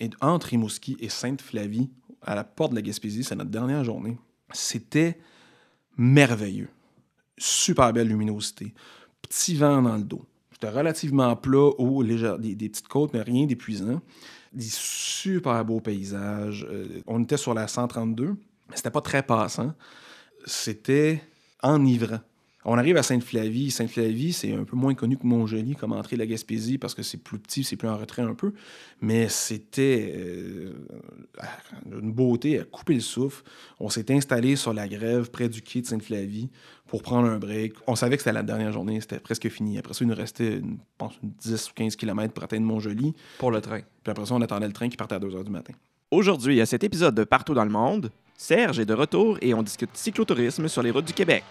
et entre Rimouski et Sainte-Flavie, à la porte de la Gaspésie, c'est notre dernière journée. C'était merveilleux. Super belle luminosité. Petit vent dans le dos. C'était relativement plat, haut, léger, des, petites côtes, mais rien d'épuisant. Des super beaux paysages. Euh, on était sur la 132, mais c'était pas très passant. C'était enivrant. On arrive à Sainte-Flavie. Sainte-Flavie, c'est un peu moins connu que Montjoli comme entrée de la Gaspésie parce que c'est plus petit, c'est plus en retrait un peu. Mais c'était euh, une beauté à couper le souffle. On s'est installé sur la grève près du quai de Sainte-Flavie pour prendre un break. On savait que c'était la dernière journée, c'était presque fini. Après ça, il nous restait, je pense, 10 ou 15 km pour atteindre Montjoli. Pour le train. Puis après ça, on attendait le train qui partait à 2 h du matin. Aujourd'hui, à cet épisode de Partout dans le monde, Serge est de retour et on discute cyclotourisme sur les routes du Québec.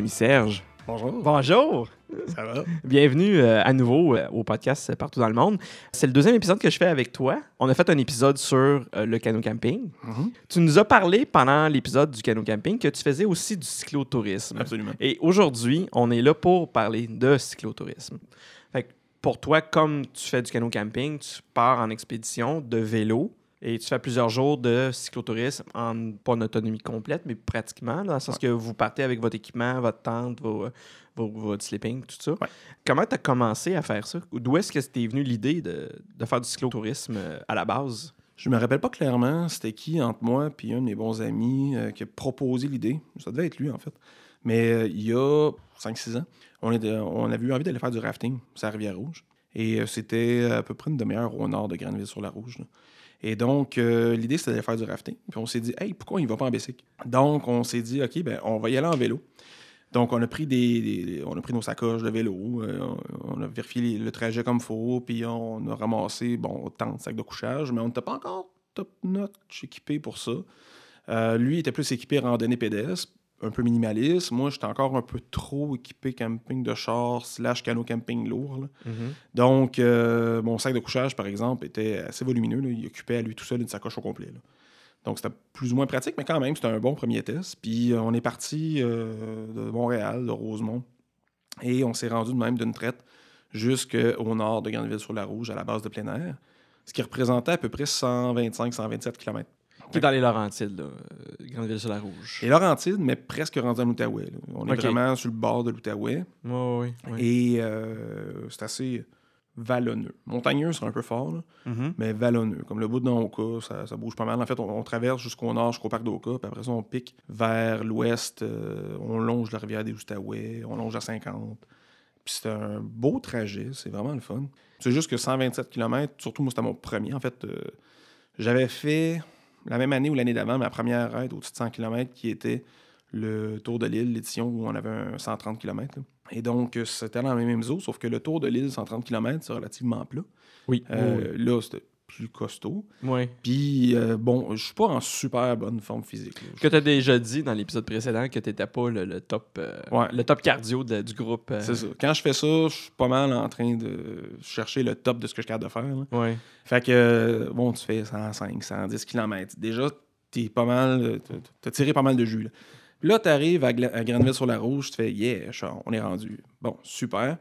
Ami Serge. Bonjour. Bonjour. Ça va? Bienvenue euh, à nouveau euh, au podcast Partout dans le monde. C'est le deuxième épisode que je fais avec toi. On a fait un épisode sur euh, le canot camping. Mhm. Tu nous as parlé pendant l'épisode du canot camping que tu faisais aussi du cyclotourisme. Absolument. Et aujourd'hui, on est là pour parler de cyclotourisme. Fait que pour toi, comme tu fais du canot camping, tu pars en expédition de vélo et tu fais plusieurs jours de cyclotourisme en pas en autonomie complète, mais pratiquement, là, dans le sens que vous partez avec votre équipement, votre tente, vos, euh, vos- votre sleeping, tout ça. Ouais. Comment tu as commencé à faire ça? D'où est-ce que c'était venu l'idée de, de faire du cyclotourisme euh, à la base? Je me rappelle pas clairement c'était qui entre moi puis un de mes bons amis euh, qui a proposé l'idée. Ça devait être lui, en fait. Mais euh, il y a 5-6 ans, on avait eu envie d'aller faire du rafting sur la Rivière-Rouge. Et euh, c'était à peu près une demi-heure au nord de Granville-sur-la-Rouge. Et donc, euh, l'idée, c'était d'aller faire du rafting. Puis on s'est dit, hey, pourquoi il va pas en bicycle? Donc, on s'est dit, OK, ben, on va y aller en vélo. Donc, on a pris, des, on a pris nos sacoches de vélo, euh, on a vérifié le trajet comme il faut, puis on a ramassé, bon, tant de sacs de couchage, mais on n'était pas encore top notch équipé pour ça. Euh, lui était plus équipé randonnée pédestre, un peu minimaliste. Moi, j'étais encore un peu trop équipé camping de char slash canot camping lourd. là. Donc, euh, mon sac de couchage, par exemple, était assez volumineux. là. Il occupait à lui tout seul une sacoche au complet. là. Donc, c'était plus ou moins pratique, mais quand même, c'était un bon premier test. Puis, euh, on est parti euh, de Montréal, de Rosemont, et on s'est rendu de même d'une traite jusqu'au nord de Granville-sur-la-Rouge, à la base de plein air, ce qui représentait à peu près 125-127 km. Qui est dans les Laurentides, là, euh, Grande-Ville-sur-la-Rouge. Et Laurentide, mais presque rendu en Outaouais. là. On est vraiment sur le bord de l'Outaouais. Oui, oui, oui. Et euh, c'est assez vallonneux. Montagneux, c'est un peu fort, là, Mhm. mais vallonneux. Comme le bout de Oka, ça, ça bouge pas mal. En fait, on, on traverse jusqu'au nord, jusqu'au parc d'Oka, puis après ça, on pique vers l'ouest. euh, on longe la rivière des Outaouais, on longe à 50. Puis c'est un beau trajet, c'est vraiment le fun. C'est juste que 127 km, surtout moi, c'était mon premier. En fait, euh, j'avais fait la même année ou l'année d'avant ma première raid au-dessus de 100 km qui était le Tour de l'île, l'édition où on avait un 130 km. là. Et donc, euh, c'était dans la même eaux, sauf que le Tour de l'île, 130 km, c'est relativement plat. Oui. Euh, Là, c'était plus costaud. oui. Puis, euh, bon, je suis pas en super bonne forme physique. là. Que tu as déjà dit dans l'épisode précédent que tu n'étais pas le, le top, euh, Ouais. le top cardio de- du groupe. euh, C'est ça. Quand je fais ça, je suis pas mal en train de chercher le top de ce que je suis capable de faire. là. Ouais. Fait que, euh, bon, tu fais 105, 110 km. Déjà, t'es pas mal, euh, t'as- t'as tiré pas mal de jus. Là, Puis là t'arrives à, Gla- à Granville-sur-la-Rouge, tu fais, yeah, on est rendu. Bon, super.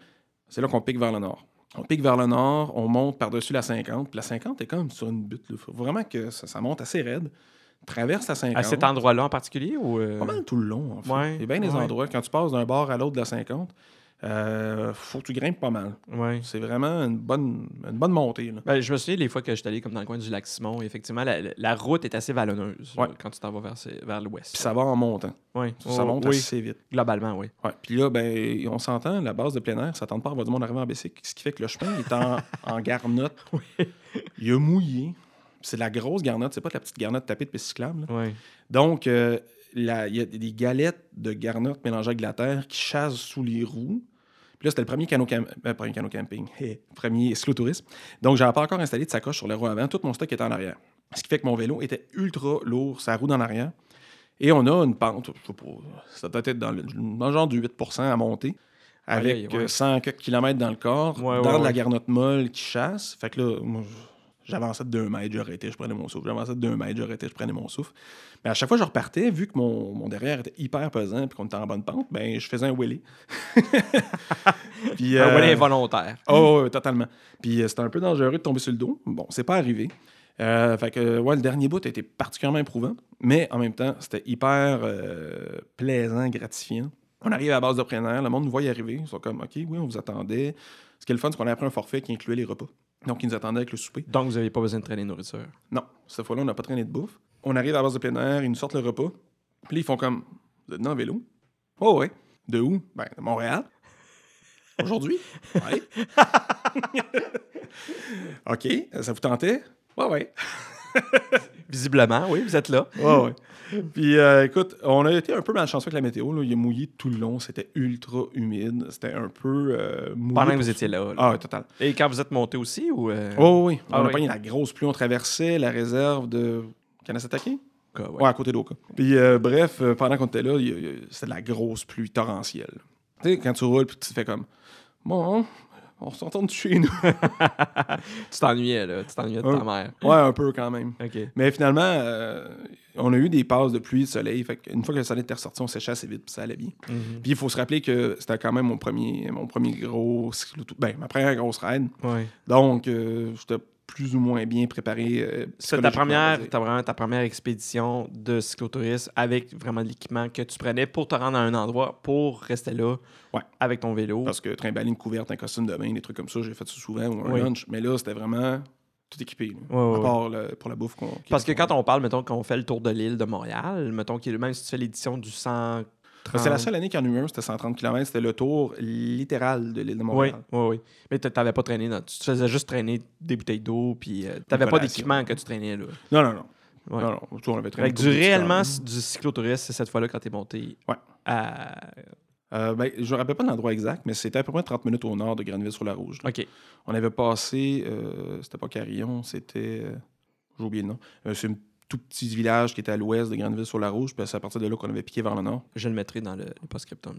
C'est là qu'on pique vers le nord. On pique vers le nord, on monte par-dessus la 50. Puis la 50 est comme sur une butte. Il faut vraiment que ça, ça monte assez raide. Traverse la 50. À cet endroit-là en particulier ou. euh, Pas mal tout le long, en fait. Ouais, Il y a bien des endroits. Quand tu passes d'un bord à l'autre de la 50, euh, faut que tu grimpes pas mal. Ouais. C'est vraiment une bonne, une bonne montée. Là. Ben, je me souviens les fois que j'étais allé comme dans le coin du lac Simon, effectivement, la, la- route est assez vallonneuse Ouais. là, quand tu t'en vas vers, vers l'ouest. Puis ça va en montant. Ouais. Ça Oh, monte oui, assez vite. globalement, oui. Puis là, ben, on s'entend, la base de plein air, ça tente pas à avoir du monde arriver en bicycle, ce qui fait que le chemin est en, en garnotte. Il a mouillé. C'est de la grosse garnotte, c'est pas de la petite garnotte tapée de piste cyclable. Donc, euh, il y a des galettes de garnotte mélangées avec de la terre qui chassent sous les roues. Puis là, c'était le premier canot, cam- euh, premier canot camping, premier cyclotourisme. Donc, j'avais pas encore installé de sacoche sur le roue avant. Tout mon stock était en arrière. Ce qui fait que mon vélo était ultra lourd, sa roue dans l'arrière. Et on a une pente, je sais pas, ça doit être dans le, dans le genre du 8% à monter, avec Aïe, ouais. euh, 100 quelques kilomètres dans le corps, Ouais, dans ouais, de la garnotte molle qui chasse. Fait que là, moi, j'avançais de 2 mètres, j'arrêtais, je prenais mon souffle. J'avançais de 2 mètres, j'arrêtais, je prenais mon souffle. Mais à chaque fois que je repartais, vu que mon, mon derrière était hyper pesant et qu'on était en bonne pente, ben, je faisais un wheelie. Puis, Un euh, volet involontaire. Oh, ouais, totalement. Puis euh, c'était un peu dangereux de tomber sur le dos. Bon, c'est pas arrivé. Euh, fait que, ouais, le dernier bout a été particulièrement éprouvant, mais en même temps, c'était hyper euh, plaisant, gratifiant. On arrive à la base de plein air, le monde nous voit y arriver. Ils sont comme, OK, oui, on vous attendait. Ce qui est le fun, c'est qu'on a pris un forfait qui incluait les repas. Donc, ils nous attendaient avec le souper. Donc, vous n'avez pas besoin de traîner de nourriture? Non, cette fois-là, on n'a pas traîné de bouffe. On arrive à la base de plein air, ils nous sortent le repas. Puis là, ils font comme, vous êtes en vélo? Oh, ouais. De où? Ben, de Montréal. Aujourd'hui? Oui. OK, ça vous tentait? Ouais, ouais. Visiblement, oui, vous êtes là. Ouais, ouais. Puis, euh, écoute, on a été un peu malchanceux avec la météo. Là. Il a mouillé tout le long. C'était ultra humide. C'était un peu euh, mouillé Pendant que vous étiez là. là. Ah, total. Et quand vous êtes monté aussi ou. euh, Oh, oui. On Ah a oui. pogné la grosse pluie. On traversait la réserve de Kanesatake. quoi, ouais. Ouais, à côté d'Oka. Puis, bref, pendant qu'on était là, a- a- c'était de la grosse pluie torrentielle. Tu sais, quand tu roules, puis tu fais comme, bon, on se retourne de chez nous. Tu t'ennuyais, là. Tu t'ennuyais de ta mère. ouais, un peu quand même. Mais finalement, euh, on a eu des passes de pluie, de soleil. Fait une fois que le soleil était ressorti, on séchait assez vite, puis ça allait bien. Mhm. Puis il faut se rappeler que c'était quand même mon premier, mon premier gros cyclo- ben, ma première grosse ride. Ouais. Donc, euh, j'étais plus ou moins bien préparé. euh, C'est ta première, ta, vraiment ta première expédition de cyclotourisme avec vraiment de l'équipement que tu prenais pour te rendre à un endroit pour rester là Ouais. avec ton vélo. Parce que trimballer une couverte, un costume de bain, des trucs comme ça, j'ai fait ça souvent, ou un Oui. lunch. Mais là, c'était vraiment tout équipé. Ouais, ouais, à part le- pour la bouffe qu'on. Parce que quand on parle, mettons, qu'on fait le tour de l'île de Montréal, mettons, qu'il- même si tu fais l'édition du 130... C'est la seule année qu'il y en a eu un, c'était 130 km. C'était le tour littéral de l'île de Montréal. oui, oui. Mais tu n'avais pas traîné, dans- tu te faisais juste traîner des bouteilles d'eau, puis tu n'avais pas d'équipement que tu traînais là. Non, non, non. Ouais. Non, non. On avait traîné une du réellement du cyclotourisme, c'est cette fois-là quand tu es monté Ouais. à. Euh, ben, je ne me rappelle pas l'endroit exact, mais c'était à peu près 30 minutes au nord de Granville-sur-la-Rouge. OK. On avait passé, euh, c'était pas Carillon, c'était. euh, J'ai oublié le nom. Euh, c'est un tout petit village qui était à l'ouest de Granville-sur-la-Rouge, puis c'est à partir de là qu'on avait piqué vers le nord. Je le mettrai dans le, le post-scriptum.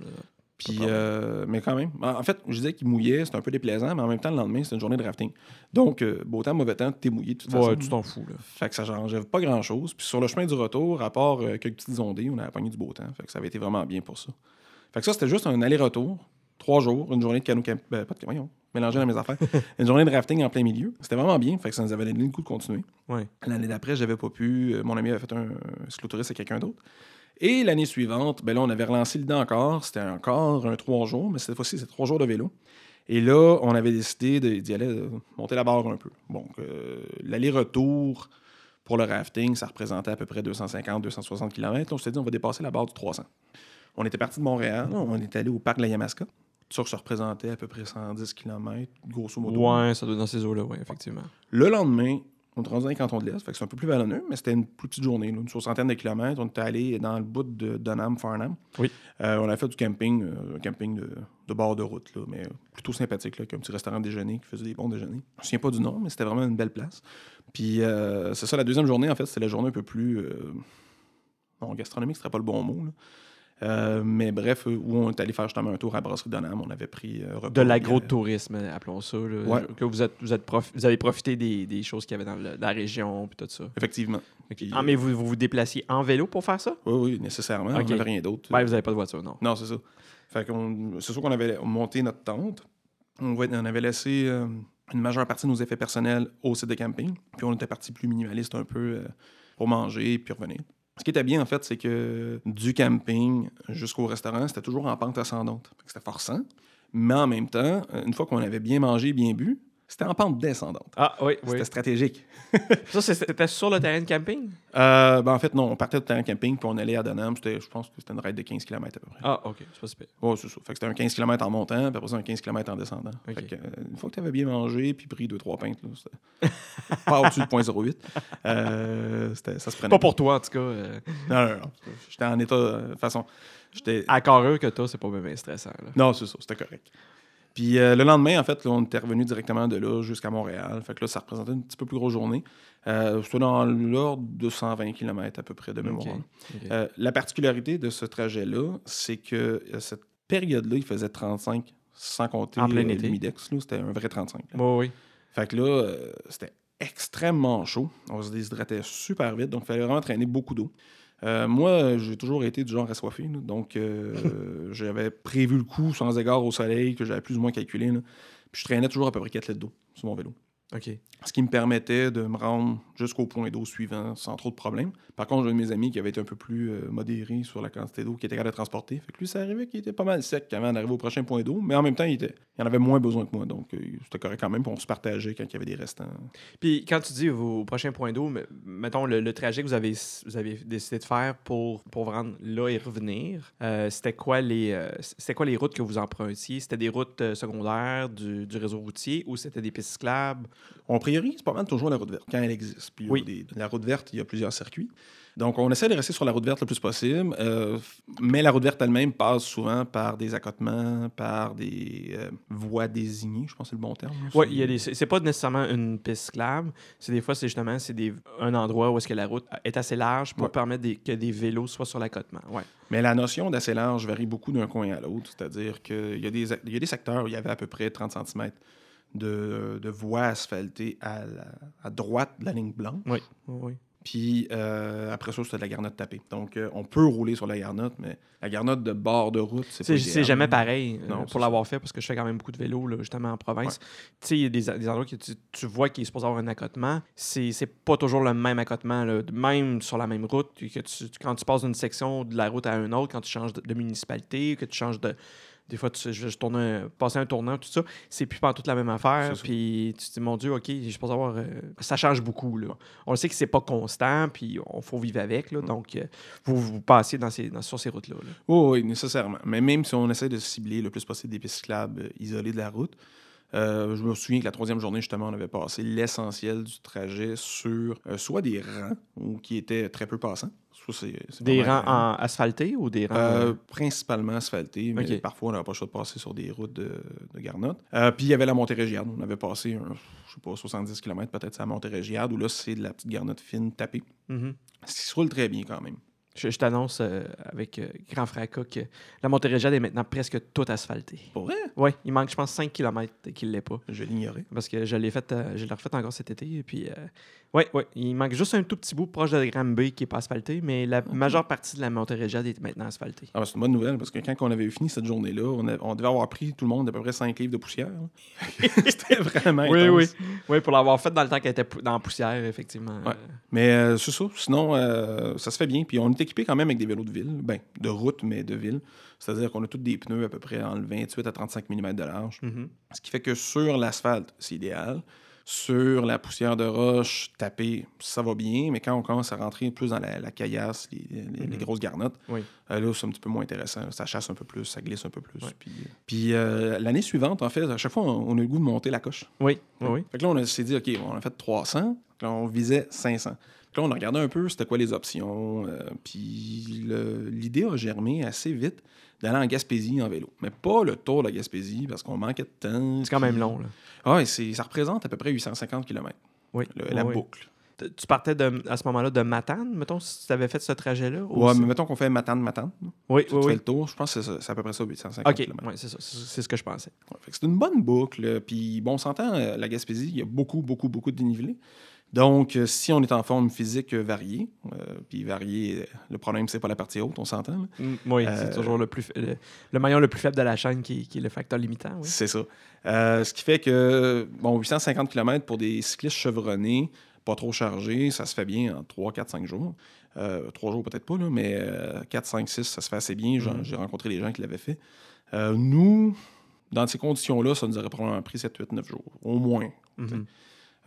Puis, euh, mais quand même. En en fait, je disais qu'il mouillait, c'était un peu déplaisant, mais en même temps, le lendemain, c'était une journée de rafting. Donc, euh, beau temps, mauvais temps, t'es mouillé de toute Ouais, façon. tu t'en fous. Là. Fait que ça changeait pas grand-chose. Puis sur le chemin du retour, à part euh, quelques petites ondées, on a pogné du beau temps. Fait que ça avait été vraiment bien pour ça. Fait que ça, c'était juste un aller-retour, trois jours, une journée de canot ben, pas de voyons, mélanger dans mes affaires. une journée de rafting en plein milieu. C'était vraiment bien. Fait que ça nous avait donné le goût de continuer. Ouais. L'année d'après, j'avais pas pu. euh, Mon ami avait fait un, cyclotourisme avec quelqu'un d'autre. Et l'année suivante, ben là, on avait relancé l'idée encore. C'était encore un trois jours, mais cette fois-ci, c'est trois jours de vélo. Et là, on avait décidé d'y aller, de monter la barre un peu. Euh, l'aller-retour pour le rafting, ça représentait à peu près 250-260 km. on s'est dit, on va dépasser la barre du 300. On était parti de Montréal, on est allé au parc de la Yamaska. Ça, ça représentait à peu près 110 km, grosso modo. Ouais, ça doit être dans ces eaux-là, oui, effectivement. Le lendemain, on est rendu dans les cantons de l'Est, fait que c'est un peu plus vallonneux, mais c'était une plus petite journée, là, une soixantaine de kilomètres. On était allé dans le bout de Dunham, Farnham. Oui. Euh, on a fait du camping, euh, un camping de, de bord de route, là, mais plutôt sympathique, là, avec un petit restaurant de déjeuner qui faisait des bons déjeuners. Je me souviens pas du nom, mais c'était vraiment une belle place. Puis euh, c'est ça, la deuxième journée, en fait, c'était la journée un peu plus. euh, non, gastronomique, ce serait pas le bon mot. là. Euh, mais bref, euh, où on est allé faire justement un tour à Brasserie Dunham, on avait pris. euh, De l'agro-tourisme, appelons ça. là. Ouais. Que vous, êtes, vous, êtes vous avez profité des, des choses qu'il y avait dans le- la région, puis tout ça. Effectivement. Ah, mais vous, vous vous déplaciez en vélo pour faire ça? Oui, oui, nécessairement. Ok. On n'avait rien d'autre. Ouais, vous n'avez pas de voiture, non. Non, c'est ça. Fait qu'on, c'est sûr qu'on avait monté notre tente. On, va- on avait laissé euh, une majeure partie de nos effets personnels au site de camping. Puis on était parti plus minimaliste un peu euh, pour manger puis revenir. Ce qui était bien, en fait, c'est que du camping jusqu'au restaurant, c'était toujours en pente ascendante. C'était forçant. Mais en même temps, une fois qu'on avait bien mangé, bien bu, c'était en pente descendante. Ah, oui, oui. C'était stratégique. Ça, c'était sur le terrain de camping? Euh, ben, en fait, non, on partait du terrain camping puis on allait à Donham. C'était, je pense que c'était une ride de 15 km à peu près. Ah, OK. C'est pas super. Ouais, c'est ça. Fait que c'était un 15 km en montant, puis après ça, un 15 km en descendant. Ok. Fait que, euh, une fois que tu avais bien mangé, puis pris 2-3 pintes, là, pas au-dessus de 0.08, euh, ça se prenait. Pas pour toi, en tout cas. euh, Non, non, non. J'étais en état. De toute façon, j'étais. à Carreux que toi, c'est pas bien stressant. Là. Non, c'est ça, c'était correct. Puis euh, le lendemain, en fait, là, on était revenu directement de là jusqu'à Montréal. Fait que là, ça représentait une petit peu plus grosse journée. Euh, C'était dans l'ordre de 120 km à peu près de mémoire. Euh, la particularité de ce trajet-là, c'est que euh, cette période-là, il faisait 35 sans compter En plein été. le Midex. là, C'était un vrai 35. là. Oui. Fait que là, c'était extrêmement chaud. On se déshydratait super vite, donc il fallait vraiment traîner beaucoup d'eau. Euh, moi, j'ai toujours été du genre assoiffé, là, donc euh, j'avais prévu le coup sans égard au soleil, que j'avais plus ou moins calculé. là. Puis je traînais toujours à peu près 4 litres d'eau sur mon vélo. Ce qui me permettait de me rendre jusqu'au point d'eau suivant sans trop de problèmes. Par contre, j'ai un de mes amis qui avait été un peu plus euh, modéré sur la quantité d'eau qu'il était capable de transporter. Fait que lui, ça arrivait qu'il était pas mal sec avant d'arriver au prochain point d'eau, mais en même temps, il, était, il en avait moins besoin que moi. Donc, euh, c'était correct quand même. puis on se partageait quand il y avait des restants. Puis quand tu dis vos prochains points d'eau, mettons le, le trajet que vous avez, vous avez décidé de faire pour, pour vous rendre là et revenir, euh, c'était quoi, les, quoi les routes que vous empruntiez? C'était des routes secondaires du, du réseau routier ou c'était des pistes cyclables? On priorise pas mal toujours la route verte quand elle existe. Puis Oui. des- la route verte, il y a plusieurs circuits. Donc, on essaie de rester sur la route verte le plus possible, euh, mais la route verte elle-même passe souvent par des accotements, par des euh, voies désignées, je pense que c'est le bon terme. là. Oui, il y a des, c'est c'est pas nécessairement une piste cyclable. C'est des fois, c'est justement c'est des, un endroit où est-ce que la route est assez large pour Ouais. permettre des- que des vélos soient sur l'accotement. Ouais. Mais la notion d'assez large varie beaucoup d'un coin à l'autre. C'est-à-dire qu'il y, a des- il y a des secteurs où il y avait à peu près 30 cm de, de voies asphaltées à, la- à droite de la ligne blanche. Oui. Puis euh, après ça, c'était de la garnotte tapée. Donc, euh, on peut rouler sur la garnotte, mais la garnotte de bord de route, c'est pas C'est jamais pareil euh, Non, pour l'avoir fait parce que je fais quand même beaucoup de vélo, là, justement en province. Tu sais, il y a des, des endroits que tu, tu vois qu'il est supposé avoir un accotement. C'est c'est pas toujours le même accotement, là. même sur la même route. Que tu, quand tu passes d'une section de la route à une autre, quand tu changes de, de municipalité, que tu changes de. Des fois, tu, je, je tourne un- passer un tournant, tout ça, c'est plus pas toute la même affaire. Puis tu te dis, mon Dieu, OK, je pense avoir. euh, ça change beaucoup. Là. On le sait que c'est pas constant, puis on faut vivre avec. Mm. Là, donc, euh, vous, vous passez dans ces, dans- sur ces routes-là. là. Oui, oui, nécessairement. Mais même si on essaie de cibler le plus possible des pistes cyclables euh, isolées de la route, euh, je me souviens que la troisième journée, justement, on avait passé l'essentiel du trajet sur soit des rangs ou qui étaient très peu passants. C'est- Des rangs en asphalté ou des rangs. Euh, principalement asphaltés, mais parfois on n'avait pas le choix de passer sur des routes de, de Garnotte. Euh, puis il y avait la Montérégiade. On avait passé, un, je sais pas, 70 km peut-être sur la Montérégiade, où là c'est de la petite Garnotte fine tapée. Mhm. Ce qui se roule très bien quand même. Je, je t'annonce euh, avec euh, grand fracas que la Montérégiade est maintenant presque toute asphaltée. Pour vrai, Oui, il manque, je pense, 5 km qu'il ne l'est pas. je l'ignorais. Parce que je l'ai fait, euh, je l'ai refait encore cet été. Et puis, ouais, ouais, il manque juste un tout petit bout proche de Granby qui n'est pas asphalté, mais la majeure partie de la Montérégiade est maintenant asphaltée. Ah, ben, c'est une bonne nouvelle parce que quand on avait fini cette journée-là, on, a- on devait avoir pris tout le monde à peu près 5 livres de poussière. C'était vraiment Oui, intense. oui. Oui, pour l'avoir fait dans le temps qu'elle était dans la poussière, effectivement. Ouais. Mais euh, c'est ça. Sinon, euh, ça se fait bien. Puis on est équipé quand même avec des vélos de ville. Ben, de route, mais de ville. C'est-à-dire qu'on a tous des pneus à peu près en 28 à 35 mm de large. mhm. Ce qui fait que sur l'asphalte, c'est idéal. Sur la poussière de roche tapée, ça va bien. Mais quand on commence à rentrer plus dans la, la caillasse, les, les- les Mhm. grosses garnottes, Oui. euh, là, c'est un petit peu moins intéressant. Ça chasse un peu plus, ça glisse un peu plus. Puis, euh, puis, euh, l'année suivante, en fait, à chaque fois, on, on a eu le goût de monter la coche. Oui, oui, oui. Fait que là, on s'est dit, OK, on a fait 300. Puis là, on visait 500. Puis là, on a regardé un peu c'était quoi les options. puis le- l'idée a germé assez vite d'aller en Gaspésie en vélo. Mais pas le tour de la Gaspésie parce qu'on manquait de temps. C'est quand même long. Là. Ah, et ça représente à peu près 850 km, Oui. la oui, oui. boucle. Tu partais de, à ce moment-là de Matane, mettons, si tu avais fait ce trajet-là? ou Ouais, c'est- mais mettons qu'on fait Matane-Matane. Oui, Tu oui, fais oui. le tour. Je pense que c'est à peu près ça, 850 OK, km. ouais, c'est ça. C'est ce que je pensais. Ouais, c'est une bonne boucle. Puis, bon, on s'entend, euh, la Gaspésie, il y a beaucoup, beaucoup, beaucoup de dénivelé. Donc, euh, si on est en forme physique euh, variée, euh, puis variée, le problème, c'est pas la partie haute, on s'entend. Mm, Oui, Euh, c'est toujours le, plus, fa- le, le maillon le plus faible de la chaîne qui, qui est le facteur limitant. Oui. C'est ça. Euh, ce qui fait que, bon, 850 km pour des cyclistes chevronnés, pas trop chargés, ça se fait bien en 3, 4, 5 jours. 3 jours peut-être pas, là, mais euh, 4, 5, 6, ça se fait assez bien. Mhm. J'ai rencontré des gens qui l'avaient fait. Nous, dans ces conditions-là, ça nous aurait probablement pris 7, 8, 9 jours, au moins. Mhm.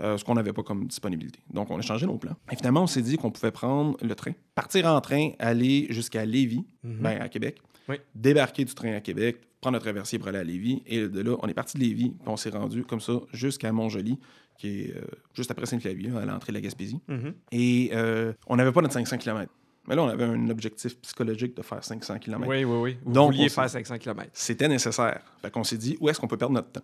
Euh, ce qu'on n'avait pas comme disponibilité. Donc, on a changé nos plans. Et finalement, on s'est dit qu'on pouvait prendre le train, partir en train, aller jusqu'à Lévis, Mhm. ben, à Québec, Oui. débarquer du train à Québec, prendre le traversier pour aller à Lévis. Et de là, on est parti de Lévis, puis on s'est rendu comme ça jusqu'à Montjoli, qui est euh, juste après Sainte-Flavie, à l'entrée de la Gaspésie. Mhm. Et euh, on n'avait pas notre 500 km. Mais là, on avait un objectif psychologique de faire 500 km. Oui, oui, oui. Vous Donc, vouliez faire s'est- 500 km. C'était nécessaire. Fait qu'on s'est dit, où est-ce qu'on peut perdre notre temps?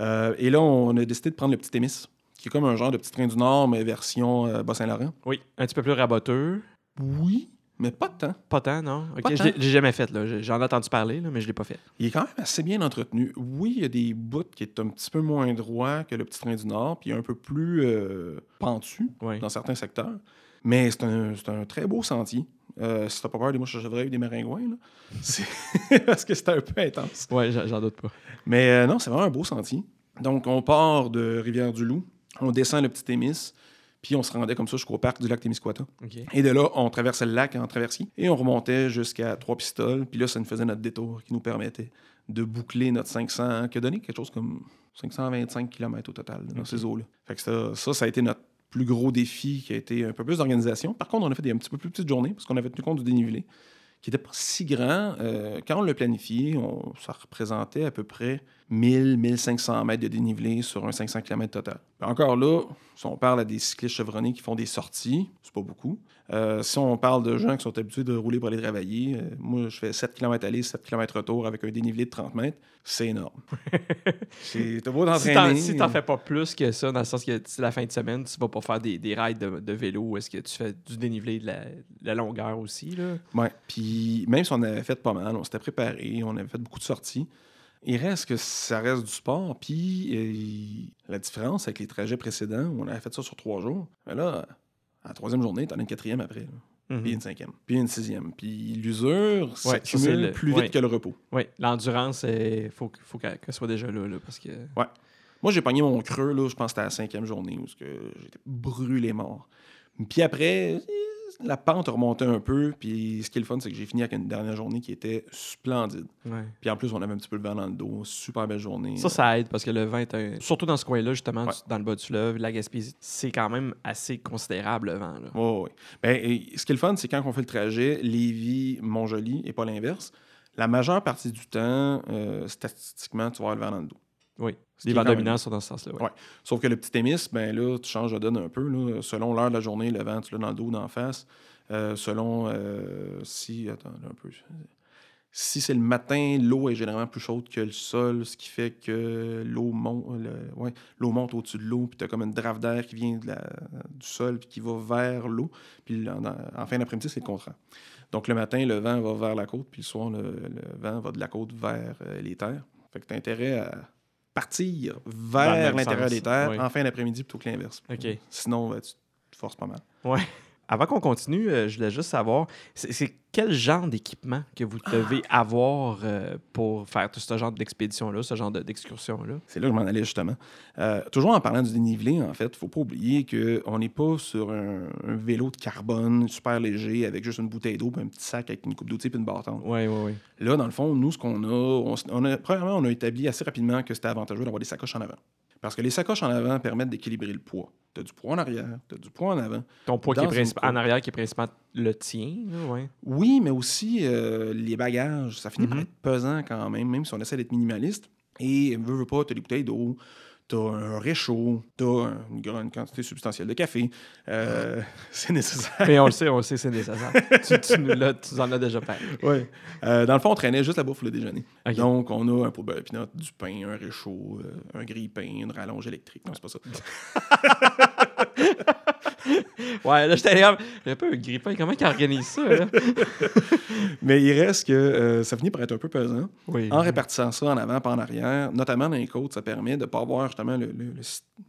Euh, et là, on a décidé de prendre le petit Témis, qui est comme un genre de petit train du Nord, mais version euh, Bas-Saint-Laurent. Oui, un petit peu plus raboteux. Oui, mais pas temps. Pas tant, non? Ok, Pas je tant. l'ai- j'ai jamais fait, là. J'en ai entendu parler, là, mais je l'ai pas fait. Il est quand même assez bien entretenu. Oui, il y a des bouts qui est un petit peu moins droit que le petit train du Nord, puis un peu plus euh, pentu Oui. dans certains secteurs. Mais c'est un, c'est un très beau sentier. Euh, si t'as pas peur des mouches à chevreuil ou des maringouins, là, c'est parce que c'était un peu intense. Ouais, j'en j'en doute pas. Mais euh, non, c'est vraiment un beau sentier. Donc, on part de Rivière-du-Loup, on descend le petit Témis, puis on se rendait comme ça jusqu'au parc du lac Témiscouata. OK. Et de là, on traversait le lac en traversier et on remontait jusqu'à Trois-Pistoles. Puis là, ça nous faisait notre détour qui nous permettait de boucler notre 500, qui a donné quelque chose comme 525 km au total dans ces eaux-là. Fait que ça, ça, ça a été notre plus gros défi qui a été un peu plus d'organisation. Par contre, on a fait des un petit peu plus petites journées parce qu'on avait tenu compte du dénivelé qui n'était pas si grand. Euh, quand on l'a planifié, ça représentait à peu près 1000, 1500 mètres de dénivelé sur un 500 km total. Encore là, si on parle à des cyclistes chevronnés qui font des sorties, c'est pas beaucoup. Euh, si on parle de gens qui sont habitués de rouler pour aller travailler, euh, moi, je fais 7 km aller, 7 km retour avec un dénivelé de 30 mètres, c'est énorme. C'est- Si t'en, si t'en fais pas plus que ça, dans le sens que la fin de semaine, tu vas pas faire des, des rides de, de vélo est-ce que tu fais du dénivelé de la, de la longueur aussi? Ouais. Puis même si on avait fait pas mal, on s'était préparé, on avait fait beaucoup de sorties, il reste que ça reste du sport. Puis euh, la différence avec les trajets précédents, où on avait fait ça sur trois jours, ben là, à la troisième journée, t'en as une quatrième après, là. Mhm. puis une cinquième, puis une sixième. Puis l'usure Ouais, s'accumule le- plus vite ouais. que le repos. Oui, l'endurance, il faut, qu- faut qu'elle soit déjà là, là, parce que... Moi, j'ai pogné mon creux, là, je pense que c'était à la cinquième journée, où j'étais brûlé mort. Puis après, la pente remontait un peu, puis ce qui est le fun, c'est que j'ai fini avec une dernière journée qui était splendide. Ouais. Puis en plus, on avait un petit peu le vent dans le dos. Super belle journée. Ça, ça aide parce que le vent est un... Surtout dans ce coin-là, justement, Ouais. dans le bas du fleuve, la Gaspésie, c'est quand même assez considérable, le vent. Là. Oui, oui. Ben, et ce qui est le fun, c'est quand on fait le trajet Lévis-Montjoli et pas l'inverse, la majeure partie du temps, euh, statistiquement, tu vas avoir le vent dans le dos. Oui. Ce Les vents même- dominants sont dans ce sens-là. Ouais. Ouais. Sauf que le petit émis, ben là, tu changes de donne un peu. Là. Selon l'heure de la journée, le vent, tu l'as dans le dos, d'en face. Euh, selon euh, si. Attends, là, un peu. Si c'est le matin, l'eau est généralement plus chaude que le sol, ce qui fait que l'eau monte, le- ouais, l'eau monte au-dessus de l'eau, puis tu as comme une drape d'air qui vient de la- du sol, puis qui va vers l'eau. Puis en, en fin d'après-midi, c'est le contraire. Donc le matin, le vent va vers la côte, puis le soir, le, le vent va de la côte vers euh, les terres. Fait que tu as intérêt à partir vers l'intérieur des terres oui. en fin d'après-midi plutôt que l'inverse. OK. Sinon, ben, tu te forces pas mal. Avant qu'on continue, euh, je voulais juste savoir, c'est quel genre d'équipement que vous devez avoir euh, pour faire tout ce genre d'expédition-là, ce genre de- d'excursion-là? C'est là que je m'en allais justement. Euh, toujours en parlant du dénivelé, en fait, il ne faut pas oublier qu'on n'est pas sur un, un vélo de carbone super léger avec juste une bouteille d'eau, puis un petit sac avec une coupe d'outils et une barre tendre. Oui, oui, oui. Là, dans le fond, nous, ce qu'on a, on, s- on a, premièrement, on a établi assez rapidement que c'était avantageux d'avoir des sacoches en avant. Parce que les sacoches en avant permettent d'équilibrer le poids. Tu as du poids en arrière, tu as du poids en avant. Ton poids qui est principal- en arrière qui est principalement le tien, ouais. Oui, mais aussi euh, les bagages, ça finit par Mhm. être pesant quand même, même si on essaie d'être minimaliste. Et veux, veux pas, tu as des bouteilles d'eau, tu as un réchaud, tu as une grande quantité substantielle de café. Euh, c'est nécessaire. Mais on le sait, on le sait, c'est nécessaire. tu, tu nous l'as- tu en as déjà parlé. Ouais. Euh, dans le fond, on traînait juste la bouffe pour le déjeuner. Donc, on a un pot de beurre pinot, du pain, un réchaud, euh, un grille-pain, une rallonge électrique. Non, c'est pas ça. Ouais, là, j'étais un peu un grippin. Comment il organise ça, là? Mais il reste que euh, ça finit par être un peu pesant. Oui. En répartissant ça en avant pas en arrière, notamment dans les côtes, ça permet de ne pas avoir justement le, le,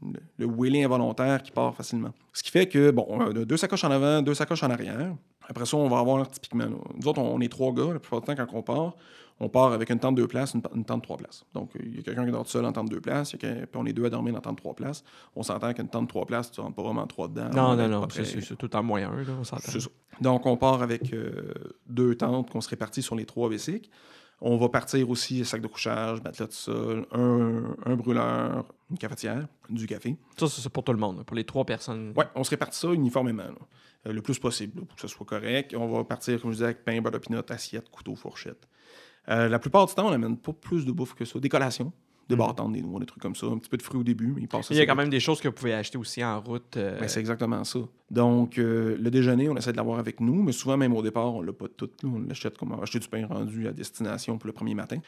le, le wheeling involontaire qui part facilement. Ce qui fait que, bon, on a deux sacoches en avant, deux sacoches en arrière. Après ça, on va avoir typiquement, nous autres, on est trois gars, la plupart du temps, quand on part, on part avec une tente de deux places, une, une tente de trois places. Donc, il y a quelqu'un qui dort seul en tente de deux places, y a puis on est deux à dormir en tente de trois places. On s'entend qu'une tente de trois places, tu rentres pas vraiment trois dedans. Non, On non, non, c'est très- c'est- c'est tout en moyen, là, on s'entend. Donc, on part avec euh, deux tentes qu'on se répartit sur les trois vessiques. On va partir aussi sac de couchage, matelas de sol, un, un brûleur, une cafetière, du café. Ça, c'est pour tout le monde, pour les trois personnes. Ouais, on se répartit ça uniformément, là, euh, le plus possible, pour que ce soit correct. On va partir, comme je disais, avec pain, beurre de pinot, assiette, couteau, fourchette. Euh, la plupart du temps, on n'amène pas plus de bouffe que ça. Des collations. Des Mhm. bâtons, des noix, des trucs comme ça. Un petit peu de fruits au début, mais ils passent Il y a quand même des choses que vous pouvez acheter aussi en route. euh, Ben, c'est exactement ça. Donc, euh, le déjeuner, on essaie de l'avoir avec nous, mais souvent, même au départ, on l'a pas tout. On l'achète comme on va acheter du pain rendu à destination pour le premier matin.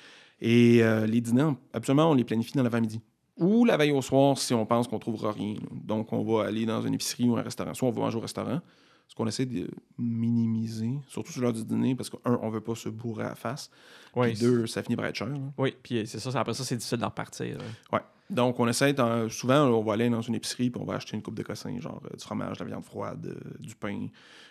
Et euh, les dîners, absolument, on les planifie dans l'avant-midi. Ou la veille au soir, si on pense qu'on trouvera rien. là. Donc, on va aller dans une épicerie ou un restaurant. Soit on va manger au restaurant, ce qu'on essaie de minimiser, surtout sur l'heure du dîner, parce que, un, on veut pas se bourrer à la face. ouais, Puis deux, ça finit par être cher. là. Oui, puis c'est ça. Après ça, c'est difficile de repartir. là. Ouais. Donc, on essaie, souvent, on va aller dans une épicerie puis on va acheter une coupe de cossins, genre euh, du fromage, de la viande froide, euh, du pain,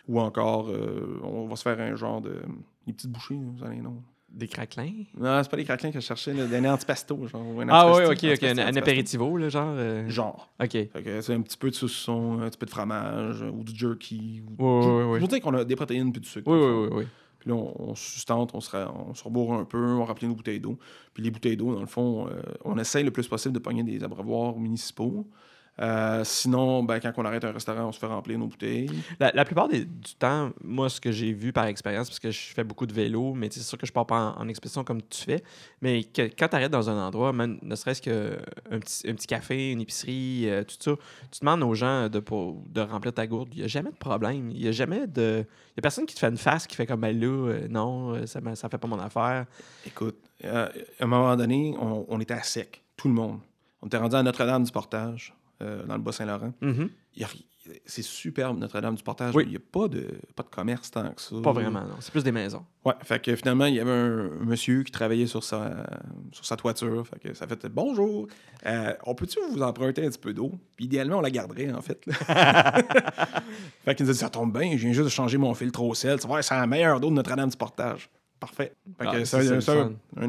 ou encore, euh, on va se faire un genre de. Des petites bouchées, vous avez les noms. Des craquelins? Non, c'est pas les craquelins que je cherchais, là, des antipasto, genre. un Ah oui, ok, ok. Un, un apéritivo, là, genre. euh, Genre. Ok. C'est un petit peu de saucisson, un petit peu de fromage, euh, ou du jerky. Ou... Oui, Je- oui, Je oui. veux dire qu'on a des protéines puis du sucre. Oui, oui, oui, oui. Puis là, on, on se sustente, on se, ra- on se rebourre un peu, on remplit nos bouteilles d'eau. Puis les bouteilles d'eau, dans le fond, euh, on essaye le plus possible de pogner des abreuvoirs municipaux. Euh, sinon, ben, quand on arrête un restaurant, on se fait remplir nos bouteilles. La, la plupart des- du temps, moi, ce que j'ai vu par expérience, parce que je fais beaucoup de vélo, mais c'est sûr que je pars pas en, en expédition comme tu fais, mais que- quand tu arrêtes dans un endroit, même, ne serait-ce qu'un petit, un petit café, une épicerie, euh, tout ça, tu demandes aux gens de, pour- de remplir ta gourde. Il n'y a jamais de problème. Il n'y a jamais de. Il y a personne qui te fait une face qui fait comme, ben là, euh, non, ça ne fait pas mon affaire. Écoute, à un moment donné, on, on était à sec, tout le monde. On était rendu à Notre-Dame du Portage, euh, dans le Bas-Saint-Laurent. Mhm. C'est superbe, Notre-Dame du Portage. Oui. Il n'y a pas de, pas de commerce tant que ça. Pas vraiment, non. C'est plus des maisons. Ouais, fait que finalement, il y avait un, monsieur qui travaillait sur sa, sur sa toiture. Fait que ça fait bonjour. euh, on peut-tu vous emprunter un petit peu d'eau? Puis idéalement, on la garderait, en fait. fait qu'il nous a dit ça tombe bien, je viens juste de changer mon filtre au sel. Tu vois, c'est la meilleure d'eau de Notre-Dame du Portage. Parfait. Fait que Ah, c'est ça, un, c'est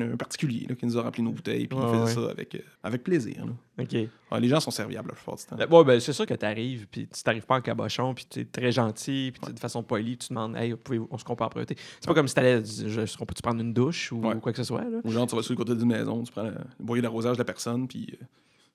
un- particulier là, qui nous a rempli nos bouteilles. Puis il faisait ouais. ça avec, euh, avec plaisir. là. OK. Ouais, les gens sont serviables la plupart du temps. Ben, ouais, ben, c'est sûr que tu arrives, puis tu t'arrives pas en cabochon, puis tu es très gentil, puis de façon polie, tu demandes, hey, on se compare priorité. C'est pas comme si t'allais, je- est-ce qu'on peut-tu prendre une douche ou quoi que ce soit, là? Ou genre, tu vas sur le côté d'une maison, tu prends le, le boyer d'arrosage de la personne, puis euh,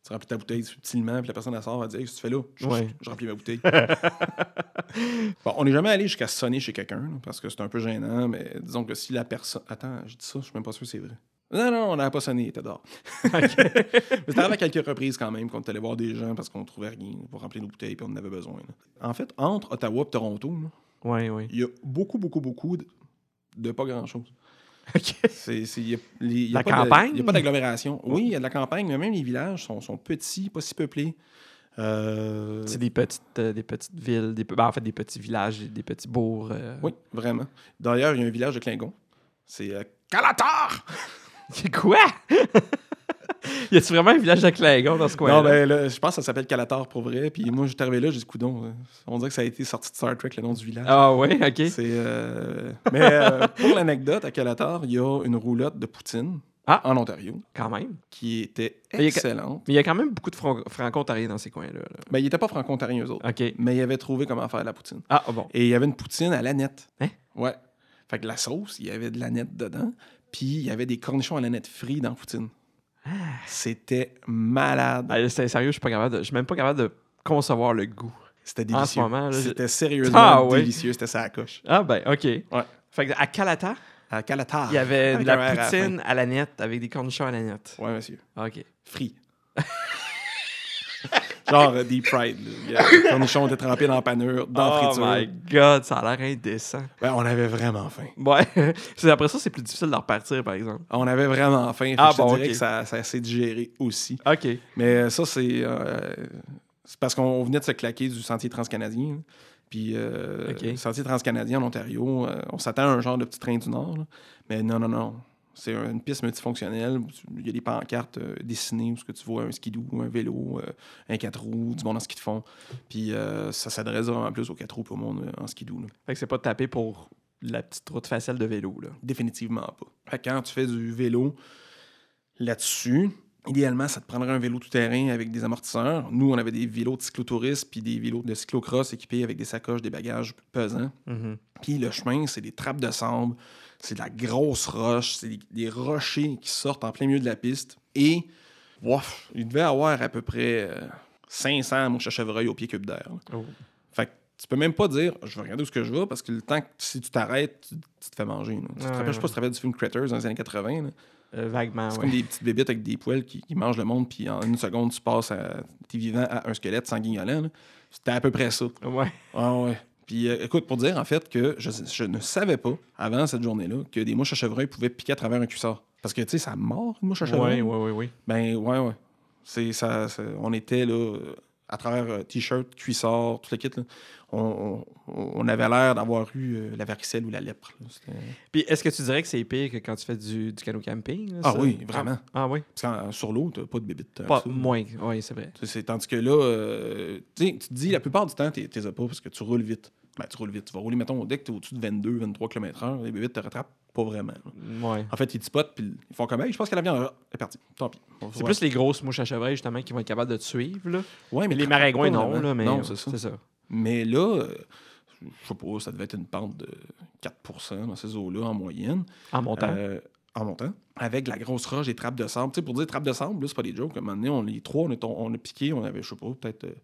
tu remplis ta bouteille subtilement, puis la personne elle sort, elle dit Qu'est-ce que tu fais là je, Ouais. je- je remplis ma bouteille. bon, on n'est jamais allé jusqu'à sonner chez quelqu'un, parce que c'est un peu gênant, mais disons que si la personne. Attends, je dis ça, je suis même pas sûr que c'est vrai. Non, non, on n'avait pas sonné, était dehors. mais c'était à quelques reprises quand même, qu'on est allé voir des gens parce qu'on trouvait rien pour remplir nos bouteilles, puis on en avait besoin. là. En fait, entre Ottawa et Toronto, là, Ouais, ouais. il y a beaucoup, beaucoup, beaucoup de, de pas grand-chose. La campagne? Il n'y a pas d'agglomération. Oui, il y a de la campagne, mais même les villages sont, sont petits, pas si peuplés. Euh, C'est des petites, euh, des petites villes, des, ben, en fait, des petits villages, des petits bourgs. euh. Oui, vraiment. D'ailleurs, il y a un village de Klingon. C'est Calatar! C'est quoi? y a-tu vraiment un village de Clingon dans ce coin-là? Non, ben là, je pense que ça s'appelle Calatar pour vrai. Puis moi, j'étais arrivé là, j'ai dit, coudon, on dirait que ça a été sorti de Star Trek, le nom du village. Ah, ouais, OK. C'est, euh, Mais euh, pour l'anecdote, à Calatar, il y a une roulotte de poutine Ah. en Ontario Quand même. qui était excellente. Mais il y a quand même beaucoup de fran- franco-ontariens dans ces coins-là. là. Ben, ils n'étaient pas franco-ontariens, eux autres. OK. Mais ils avaient trouvé comment faire la poutine. Ah, bon. Et il y avait une poutine à l'aneth. Hein? Ouais. Fait que la sauce, il y avait de l'aneth dedans. Puis il y avait des cornichons à l'aneth frits dans la poutine. C'était malade. Ah, c'est sérieux, je suis pas capable de- je suis même pas capable de concevoir le goût. C'était En délicieux. ce moment, C'était sérieusement Ah, ouais. délicieux. C'était ça à la coche. Ah, ben, OK. Ouais. Fait que à Calata, À Calatar. il y avait Avec de la à poutine à la nette avec des cornichons à la nette. Ouais, monsieur. OK. Frits. Genre euh, deep fried. des cornichons étaient trempés dans la panure, dans la oh friture. my God, ça a l'air indécent. Ouais, on avait vraiment faim. Ouais. C'est- Après ça, c'est plus difficile de repartir, par exemple. On avait vraiment faim. Ah je te bon, dirais que ça, ça s'est digéré aussi. OK. Mais ça, c'est euh, c'est parce qu'on venait de se claquer du sentier transcanadien. Puis, euh, le sentier transcanadien en Ontario, euh, on s'attend à un genre de petit train du Nord. là. Mais non, non, non. C'est une piste multifonctionnelle. Il y a des pancartes euh, dessinées où ce que tu vois un skidoo, un vélo, euh, un 4 roues, du monde en ski de fond. Puis euh, ça s'adresse vraiment plus aux 4 roues pour le monde en skidoo. là. Fait que c'est pas tapé pour la petite route facile de vélo, là. Définitivement pas. Fait que quand tu fais du vélo là-dessus, idéalement, ça te prendrait un vélo tout-terrain avec des amortisseurs. Nous, on avait des vélos de cyclotourisme puis des vélos de cyclocross équipés avec des sacoches, des bagages pesants. Mhm. Puis le chemin, c'est des trappes de sable, c'est de la grosse roche, c'est des, des rochers qui sortent en plein milieu de la piste. Et, wouf, il devait avoir à peu près euh, 500 mouches à chevreuil au pied cube d'air. Oh. Fait que tu peux même pas dire je vais regarder où ce que je vais parce que le temps que si tu t'arrêtes, tu, tu te fais manger. Tu te Ouais, rappelles, je sais pas si tu te rappelles du film Critters dans les années 80. là. Euh, vaguement, C'est ouais. comme des petites bébites avec des poils qui, qui mangent le monde, puis en une seconde, tu passes à. T'es vivant à un squelette sanguignolant. C'était à peu près ça. Ouais. Ah ouais. Puis euh, écoute, pour dire en fait que je, je ne savais pas, avant cette journée-là, que des mouches à chevreuil pouvaient piquer à travers un cuissard. Parce que, tu sais, ça mord une mouche à chevreuil? Ouais, ouais, ouais. Ben, ouais, ouais. C'est, ça, ça- on était là, à travers euh, t-shirt, cuissard, tout le kit. là. On, on- on avait l'air d'avoir eu euh, la varicelle ou la lèpre. Puis est-ce que tu dirais que c'est pire que quand tu fais du, du canot camping? là, Ah ça? oui, vraiment. Ah, ah oui? Parce qu'en- sur l'eau, t'as pas de bébite. Pas que moins. Oui, c'est vrai. Tu tandis que là, euh, tu tu te dis, la plupart du temps, tu les as pas parce que tu roules vite. Ben, tu roules vite. Tu vas rouler, mettons, dès que tu es au-dessus de 22, 23 km/h, les bébites te rattrapent pas vraiment. Ouais. En fait, ils te spotent, puis ils font comme, hey, je pense que la viande est partie. Tant pis. C'est plus les grosses mouches à chevreuil, justement, qui vont être capables de te suivre. Là. Ouais, Mais les maringouins, non. Là, mais Non, euh, c'est ça. c'est ça. Mais là, euh, je sais pas, ça devait être une pente de 4% dans ces eaux-là en moyenne. En montant. Euh, en montant. Avec la grosse roche et trappes de sable. Tu sais, pour dire trappes de sable, c'est pas des jokes. À un moment donné, on, les trois, on, est on a piqué, on avait, je sais pas, peut-être euh,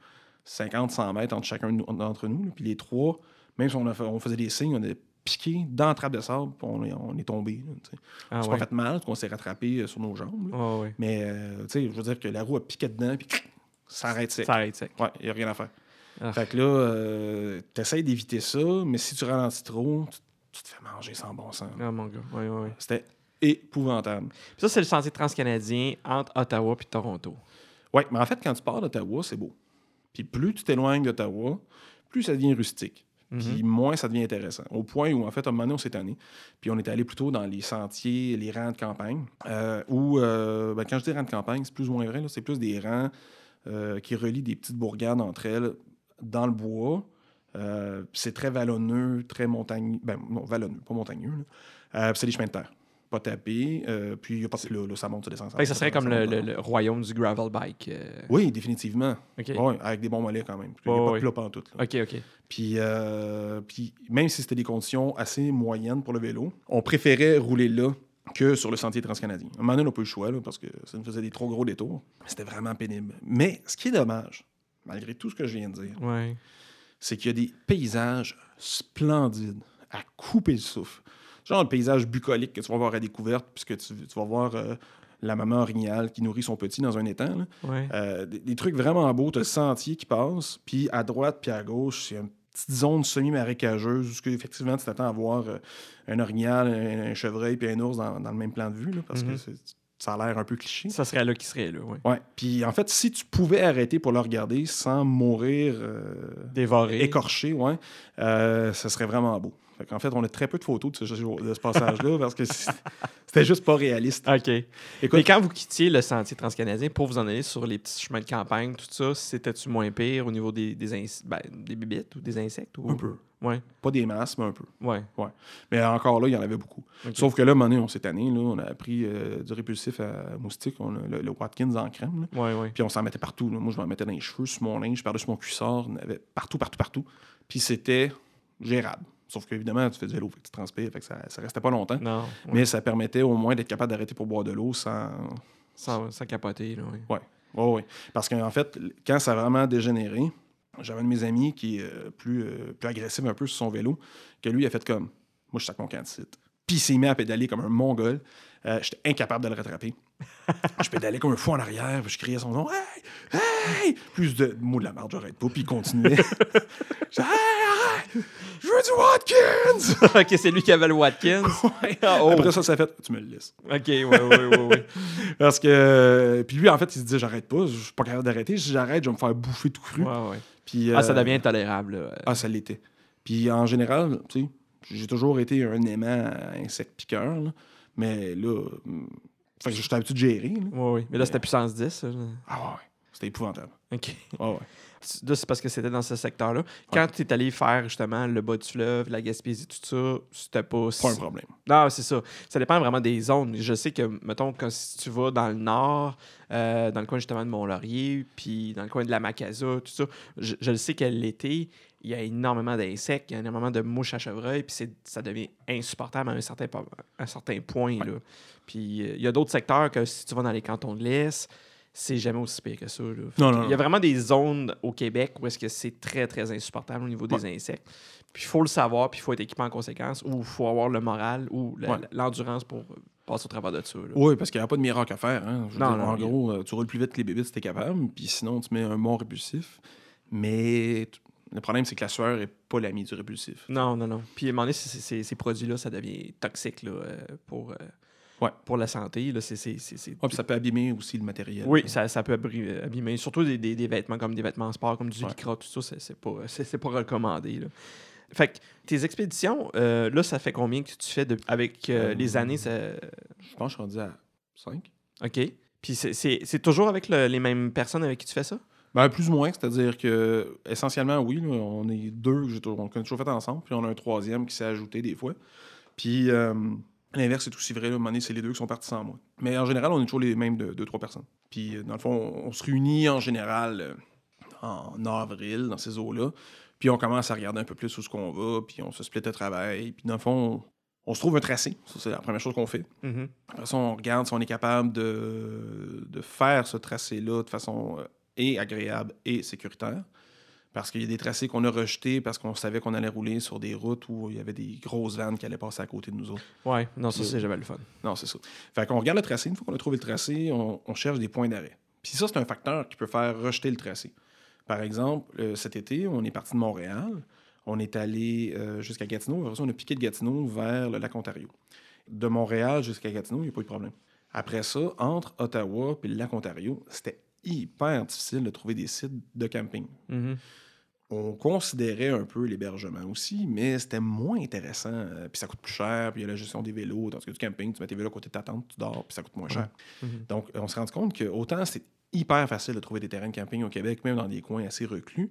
50-100 mètres entre chacun d'entre nous. là. Puis les trois, même si on, a fait- on faisait des signes, on a piqué dans la trappe de sable, puis on est, on est tombé. tu ah, c'est ouais. pas fait mal, qu'on s'est rattrapé euh, sur nos jambes. Ouais, ouais. Mais, euh, tu je veux dire que la roue a piqué dedans, puis ça arrête sec. Ça arrête sec. Ouais, il n'y a rien à faire. Ah. Fait que là, euh, t'essayes d'éviter ça, mais si tu ralentis trop, tu, tu te fais manger sans bon sens. Ah, mon gars. C'était épouvantable. Puis ça, c'est le sentier transcanadien entre Ottawa et Toronto. Ouais, mais en fait, quand tu pars d'Ottawa, c'est beau. Puis plus tu t'éloignes d'Ottawa, plus ça devient rustique. Puis Mhm. moins ça devient intéressant. Au point où, en fait, à un moment donné, on s'est tanné. Puis on est allé plutôt dans les sentiers, les rangs de campagne. Euh, où, euh, ben, quand je dis rangs de campagne, c'est plus ou moins vrai. C'est plus des rangs euh, qui relient des petites bourgades entre elles dans le bois. Euh, puis c'est très vallonneux, très montagneux. Ben, non, vallonneux, pas montagneux. puis c'est des chemins de terre. Pas tapés. euh, puis il n'y a pas de plat, là, ça monte, ça descend. Ça serait comme le, le- le royaume du gravel bike. euh, Oui, définitivement. Ouais, avec des bons mollets quand même. Il n'y a pas de plat pantoute, là. OK, OK. Puis, euh, puis même si c'était des conditions assez moyennes pour le vélo, on préférait rouler là que sur le sentier transcanadien. À un moment donné, on n'a pas eu le choix là, parce que ça nous faisait des trop gros détours. C'était vraiment pénible. Mais ce qui est dommage, malgré tout ce que je viens de dire, Ouais. c'est qu'il y a des paysages splendides à couper le souffle. Genre le paysage bucolique que tu vas voir à découverte, puisque tu, tu vas voir euh, la maman orignale qui nourrit son petit dans un étang. là. Ouais. Euh, des, des trucs vraiment beaux. Tu as le sentier qui passe, puis à droite puis à gauche, c'est une petite zone semi-marécageuse où effectivement tu t'attends à voir euh, un orignal, un, un chevreuil puis un ours dans, dans le même plan de vue, là, parce que c'est- ça a l'air un peu cliché. Ça serait là qui serait là, ouais. Ouais. Puis en fait, si tu pouvais arrêter pour le regarder sans mourir euh, Dévoré. écorché, ouais, euh, ça serait vraiment beau. Fait en fait, on a très peu de photos de ce, de ce passage-là parce que c'était juste pas réaliste. OK. Écoute, Mais quand vous quittiez le sentier transcanadien pour vous en aller sur les petits chemins de campagne, tout ça, c'était-tu moins pire au niveau des, des, ben, des bibites ou des insectes? Ou... un peu. Ouais, Pas des masses, mais un peu. ouais. Mais encore là, il y en avait beaucoup. Sauf que là, donné, on s'est tanné. Là, on a pris euh, du répulsif à moustique, on a le, le Watkins en crème. là. Ouais, ouais. Puis on s'en mettait partout. là. Moi, je m'en mettais dans les cheveux, sur mon linge, par-dessus mon cuissard. On avait partout, partout, partout. Puis c'était gérable. Sauf qu'évidemment, tu fais du vélo, fait que tu transpires, fait que ça, ça restait pas longtemps. Non, ouais. Mais ça permettait au moins d'être capable d'arrêter pour boire de l'eau sans. sans, sans capoter, là. Ouais. Ouais, ouais. Parce qu'en fait, quand ça a vraiment dégénéré, j'avais un de mes amis qui est euh, plus, euh, plus agressif un peu sur son vélo, que lui a fait comme moi, je sac mon candidat. Puis il s'est mis à pédaler comme un mongol. Euh, J'étais incapable de le rattraper. je pédalais comme un fou en arrière, je criais son nom. Hey! Hey! Plus de mots de la marde, j'arrête pas, puis il continuait. Je hey! Je veux du Watkins! OK, c'est lui qui avait le Watkins. Ouais. Ah, oh. Après ça, ça fait tu me le laisses. OK, ouais, ouais, ouais, ouais. Parce que. Puis lui, en fait, il se dit j'arrête pas, je suis pas capable d'arrêter. Si j'arrête, je vais me faire bouffer tout cru. ouais, ouais. Puis, Ah, ça euh, devient intolérable, là. Ah, ça l'était. Puis en général, tu sais, j'ai toujours été un aimant à insectes piqueurs, là. Mais là, hum, fait que j'étais habitué de gérer. là. Ouais, ouais. Mais là, c'était puissance 10. ça. Ah ouais, c'était épouvantable. OK. Ah ouais. Là, c'est parce que c'était dans ce secteur-là. Quand tu es allé faire justement le bas du fleuve, la Gaspésie, tout ça, c'était pas. Pas un problème. Non, c'est ça. Ça dépend vraiment des zones. Je sais que, mettons, quand si tu vas dans le nord, euh, dans le coin justement de Mont-Laurier, puis dans le coin de la Macasa, tout ça, je, je le sais que l'été, il y a énormément d'insectes, il y a énormément de mouches à chevreuil, puis c'est- ça devient insupportable à un certain, à un certain point. Là. Puis euh, il y a d'autres secteurs que si tu vas dans les cantons de l'Est, c'est jamais aussi pire que ça. là. Fait Non, que non, Il y a vraiment des zones au Québec où est-ce que c'est très, très insupportable au niveau des insectes. Puis il faut le savoir, puis il faut être équipé en conséquence, ou il faut avoir le moral ou Ouais. l'endurance pour passes au travers de ça. là. Oui, parce qu'il n'y a pas de miracle à faire. Hein. Je veux Non, dire, non, en gros, euh, tu roules plus vite que les bébites si t'es capable, puis sinon, tu mets un bon répulsif. Mais le problème, c'est que la sueur n'est pas l'ami du répulsif. Non, non, non. Puis à un moment donné, ces produits-là, ça devient toxique là, euh, pour, euh, Ouais. pour la santé. Là. C'est, c'est, c'est- Ouais, ça peut abîmer aussi le matériel. Oui, ça, ça peut abîmer. Surtout des, des- des vêtements comme des vêtements sport, comme du lycra, tout ça, c'est, c'est pas, c'est, pas recommandé. Là. Fait que tes expéditions, euh, là, ça fait combien que tu fais de- avec euh, Euh, les années? ça- Je pense que je suis rendu à 5. OK. Puis c'est, c'est- c'est toujours avec le- les mêmes personnes avec qui tu fais ça? Ben, plus ou moins, c'est-à-dire que essentiellement, oui, là, on est deux, que j'ai toujours- on a toujours fait ensemble, puis on a un troisième qui s'est ajouté des fois. Puis l'inverse est aussi vrai, là, c'est les deux qui sont partis sans moi. Mais en général, on est toujours les mêmes de deux, trois personnes. Puis euh, dans le fond, on, on se réunit en général euh, en avril, dans ces eaux-là, puis on commence à regarder un peu plus où ce qu'on va, puis on se split le travail, puis dans le fond, on, on se trouve un tracé, ça c'est la première chose qu'on fait. Mhm. Après ça, on regarde si on est capable de, de faire ce tracé-là de façon euh, et agréable et sécuritaire. Parce qu'il y a des tracés qu'on a rejetés parce qu'on savait qu'on allait rouler sur des routes où il y avait des grosses vannes qui allaient passer à côté de nous autres. Ouais, non, ça, c'est jamais le fun. Non, c'est ça. Fait qu'on regarde le tracé. Une fois qu'on a trouvé le tracé, on, on cherche des points d'arrêt. Puis ça, c'est un facteur qui peut faire rejeter le tracé. Par exemple, euh, cet été, on est parti de Montréal. On est allé euh, jusqu'à Gatineau. On a piqué de Gatineau vers le lac Ontario. De Montréal jusqu'à Gatineau, il n'y a pas eu de problème. Après ça, entre Ottawa et le lac Ontario, c'était hyper difficile de trouver des sites de camping. Mhm. On considérait un peu l'hébergement aussi, mais c'était moins intéressant. Euh, puis ça coûte plus cher, puis il y a la gestion des vélos. Tandis que du camping, tu mets tes vélos à côté de ta tente, tu dors, puis ça coûte moins cher. Mhm. Donc, on s'est rendu compte que autant c'est hyper facile de trouver des terrains de camping au Québec, même dans des coins assez reclus.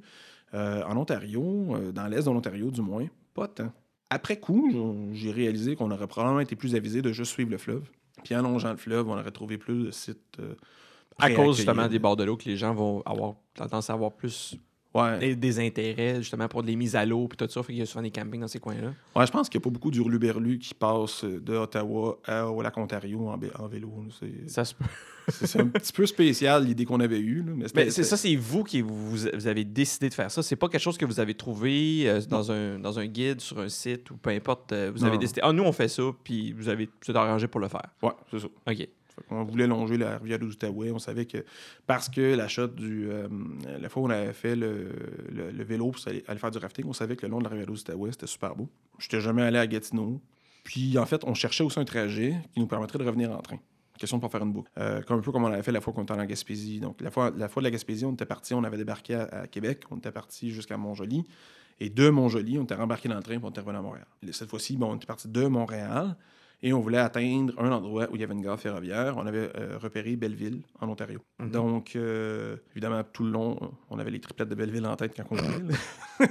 euh, en Ontario, euh, dans l'est de l'Ontario du moins, pas tant. Après coup, j'ai- réalisé qu'on aurait probablement été plus avisé de juste suivre le fleuve. Puis en longeant le fleuve, on aurait trouvé plus de sites. À cause justement des bords de l'eau que les gens vont avoir tendance à avoir plus Ouais. des, des intérêts justement pour des mises à l'eau puis tout ça. Fait qu'il y a souvent des campings dans ces coins-là. Ouais, je pense qu'il n'y a pas beaucoup d'hurluberlus qui passent de Ottawa à- au lac Ontario en, vélo. Ça se peut. C'est un petit peu spécial l'idée qu'on avait eue. là, mais c'est ça, c'est vous qui vous, vous avez décidé de faire ça. C'est pas quelque chose que vous avez trouvé euh, dans, un, dans un guide, sur un site ou peu importe. euh, vous Non. avez décidé. Ah, nous, on fait ça, puis vous avez êtes arrangé pour le faire. Ouais, c'est ça. OK. On voulait longer la rivière de. On savait que parce que l'achat du. euh, la fois où on avait fait le, vélo pour aller, faire du rafting, on savait que le long de la rivière de c'était super beau. Je n'étais jamais allé à Gatineau. Puis en fait, on cherchait aussi un trajet qui nous permettrait de revenir en train. Question de pas faire une boucle. Euh, comme un peu comme on l'avait fait la fois qu'on était en Gaspésie. Donc, la fois, la fois de la Gaspésie, on était parti, on avait débarqué à, Québec, on était parti jusqu'à Montjoli. Et de Montjoli, on était rembarqué dans le train, puis on était revenu à Montréal. Et cette fois-ci, on était parti de Montréal et on voulait atteindre un endroit où il y avait une gare ferroviaire. On avait euh, repéré Belleville, en Ontario. Mhm. Donc, euh, évidemment, tout le long, on avait les triplettes de Belleville en tête quand on là.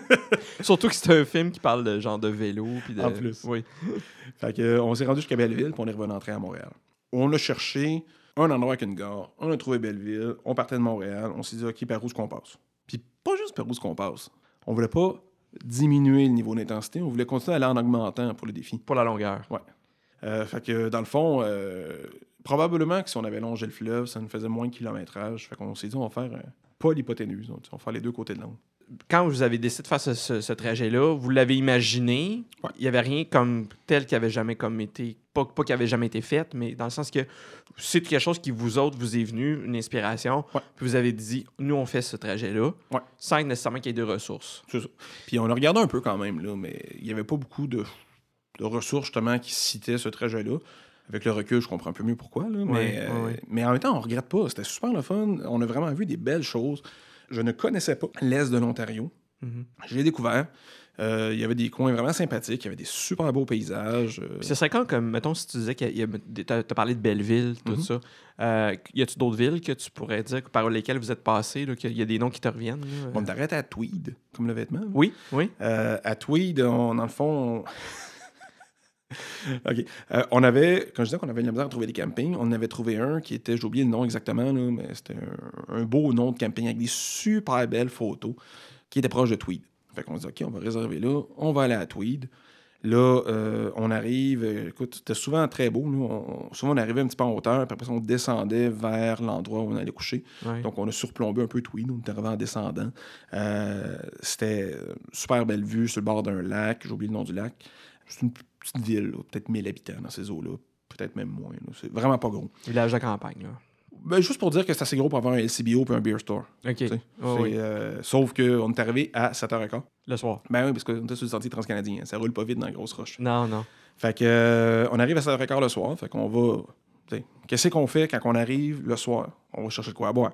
Surtout que c'est un film qui parle de genre de vélo. Puis de... En plus. Oui. Fait que, on s'est rendu jusqu'à Belleville, puis on est revenu en train à Montréal. On a cherché un endroit avec une gare. On a trouvé Belleville. On partait de Montréal. On s'est dit, OK, par où est-ce qu'on passe? Puis pas juste par où est-ce qu'on passe. On voulait pas diminuer le niveau d'intensité. On voulait continuer à aller en augmentant pour le défi. Pour la longueur. Euh, fait que, dans le fond, euh, probablement que si on avait longé le fleuve, ça nous faisait moins de kilométrage. Fait qu'on s'est dit, on va faire euh, pas l'hypoténuse. On on va faire les deux côtés de l'onde. Quand vous avez décidé de faire ce, ce- ce trajet-là, vous l'avez imaginé. Ouais. Il n'y avait rien comme tel qui avait jamais comme été. Pas, pas qui avait jamais été fait, mais dans le sens que c'est quelque chose qui vous autres vous est venu, une inspiration. Ouais. Puis vous avez dit, nous, on fait ce trajet-là. Ouais. Sans nécessairement qu'il y ait de ressources. C'est ça. Puis on a regardé un peu quand même, là, mais il n'y avait pas beaucoup de, de ressources justement qui citaient ce trajet-là. Avec le recul, je comprends un peu mieux pourquoi. Là, mais, Ouais, euh, ouais, ouais. mais en même temps, on regrette pas. C'était super le fun. On a vraiment vu des belles choses. Je ne connaissais pas l'Est de l'Ontario. Mhm. Je l'ai découvert. Euh, il y avait des coins vraiment sympathiques. Il y avait des super beaux paysages. euh, ce serait quand, comme, mettons, si tu disais a. Tu as, parlé de Belleville, tout Mhm. ça. Euh, y a-tu d'autres villes que tu pourrais dire par lesquelles vous êtes passé, qu'il y a des noms qui te reviennent? là? On t'arrête à Tweed, comme le vêtement. là. Oui, oui. Euh, à Tweed, on- dans le fond, on... OK. Euh, on avait, quand je disais qu'on avait de la misère à trouver des campings, on avait trouvé un qui était, j'ai oublié le nom exactement, là, mais c'était un, un beau nom de camping avec des super belles photos qui était proche de Tweed. Fait qu'on se dit, OK, on va réserver là, on va aller à Tweed. Là, euh, on arrive, écoute, c'était souvent très beau. Nous, on- souvent, on arrivait un petit peu en hauteur, puis après ça, on descendait vers l'endroit où on allait coucher. Donc, on a surplombé un peu Tweed. On est arrivé en descendant. Euh, C'était euh, super belle vue sur le bord d'un lac. J'ai oublié le nom du lac. C'est une petite ville, peut-être 1000 habitants dans ces eaux-là. peut-être même moins. C'est vraiment pas gros. Village de campagne, là. Ben, juste pour dire que c'est assez gros pour avoir un LCBO puis un beer store. OK. Oh, oui. euh, sauf qu'on est arrivé à 7h15. Le soir. Ben oui, parce qu'on était sur le sentier transcanadien. Ça roule pas vite dans la grosse roche. Non, non. Fait que, euh, on arrive à 7h15 le soir. Fait qu'on va. Qu'est-ce qu'on fait quand on arrive le soir? On va chercher de quoi à boire.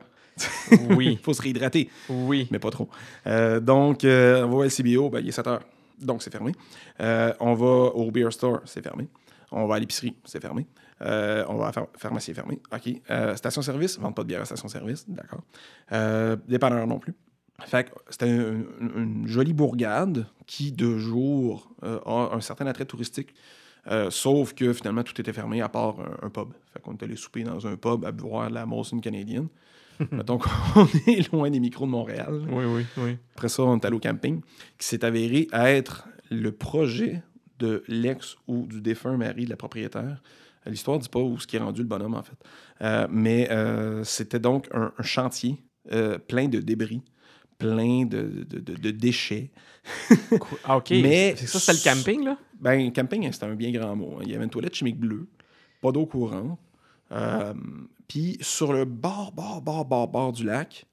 Oui. Il faut se réhydrater, Oui. mais pas trop. Euh, donc, on va au LCBO, ben, il est 7h. Donc, c'est fermé. Euh, on va au beer store, c'est fermé. On va à l'épicerie, c'est fermé. Euh, on va à la phar- pharmacie, fermé. OK. Euh, station-service, vente pas de bière à station-service, d'accord. Euh, dépanneur non plus. Fait que c'était une, jolie bourgade qui, de jour, a un certain attrait touristique. Sauf que finalement, tout était fermé à part un, pub. Fait qu'on est allé souper dans un pub à boire la Molson canadienne. Mettons qu'on est loin des micros de Montréal. Oui, oui, oui. Après ça, on est allé au camping, qui s'est avéré être le projet de l'ex ou du défunt mari de la propriétaire. L'histoire ne dit pas où ce qui est rendu le bonhomme, en fait. Euh, mais euh, c'était donc un, un chantier euh, plein de débris, plein de, de- de- de déchets. Ah, OK. Mais- C'est ça, c'était le camping, là? Ben, camping, hein, c'était un bien grand mot. hein. Il y avait une toilette chimique bleue, pas d'eau courante. Euh, Puis sur le bord, bord, bord, bord, bord du lac,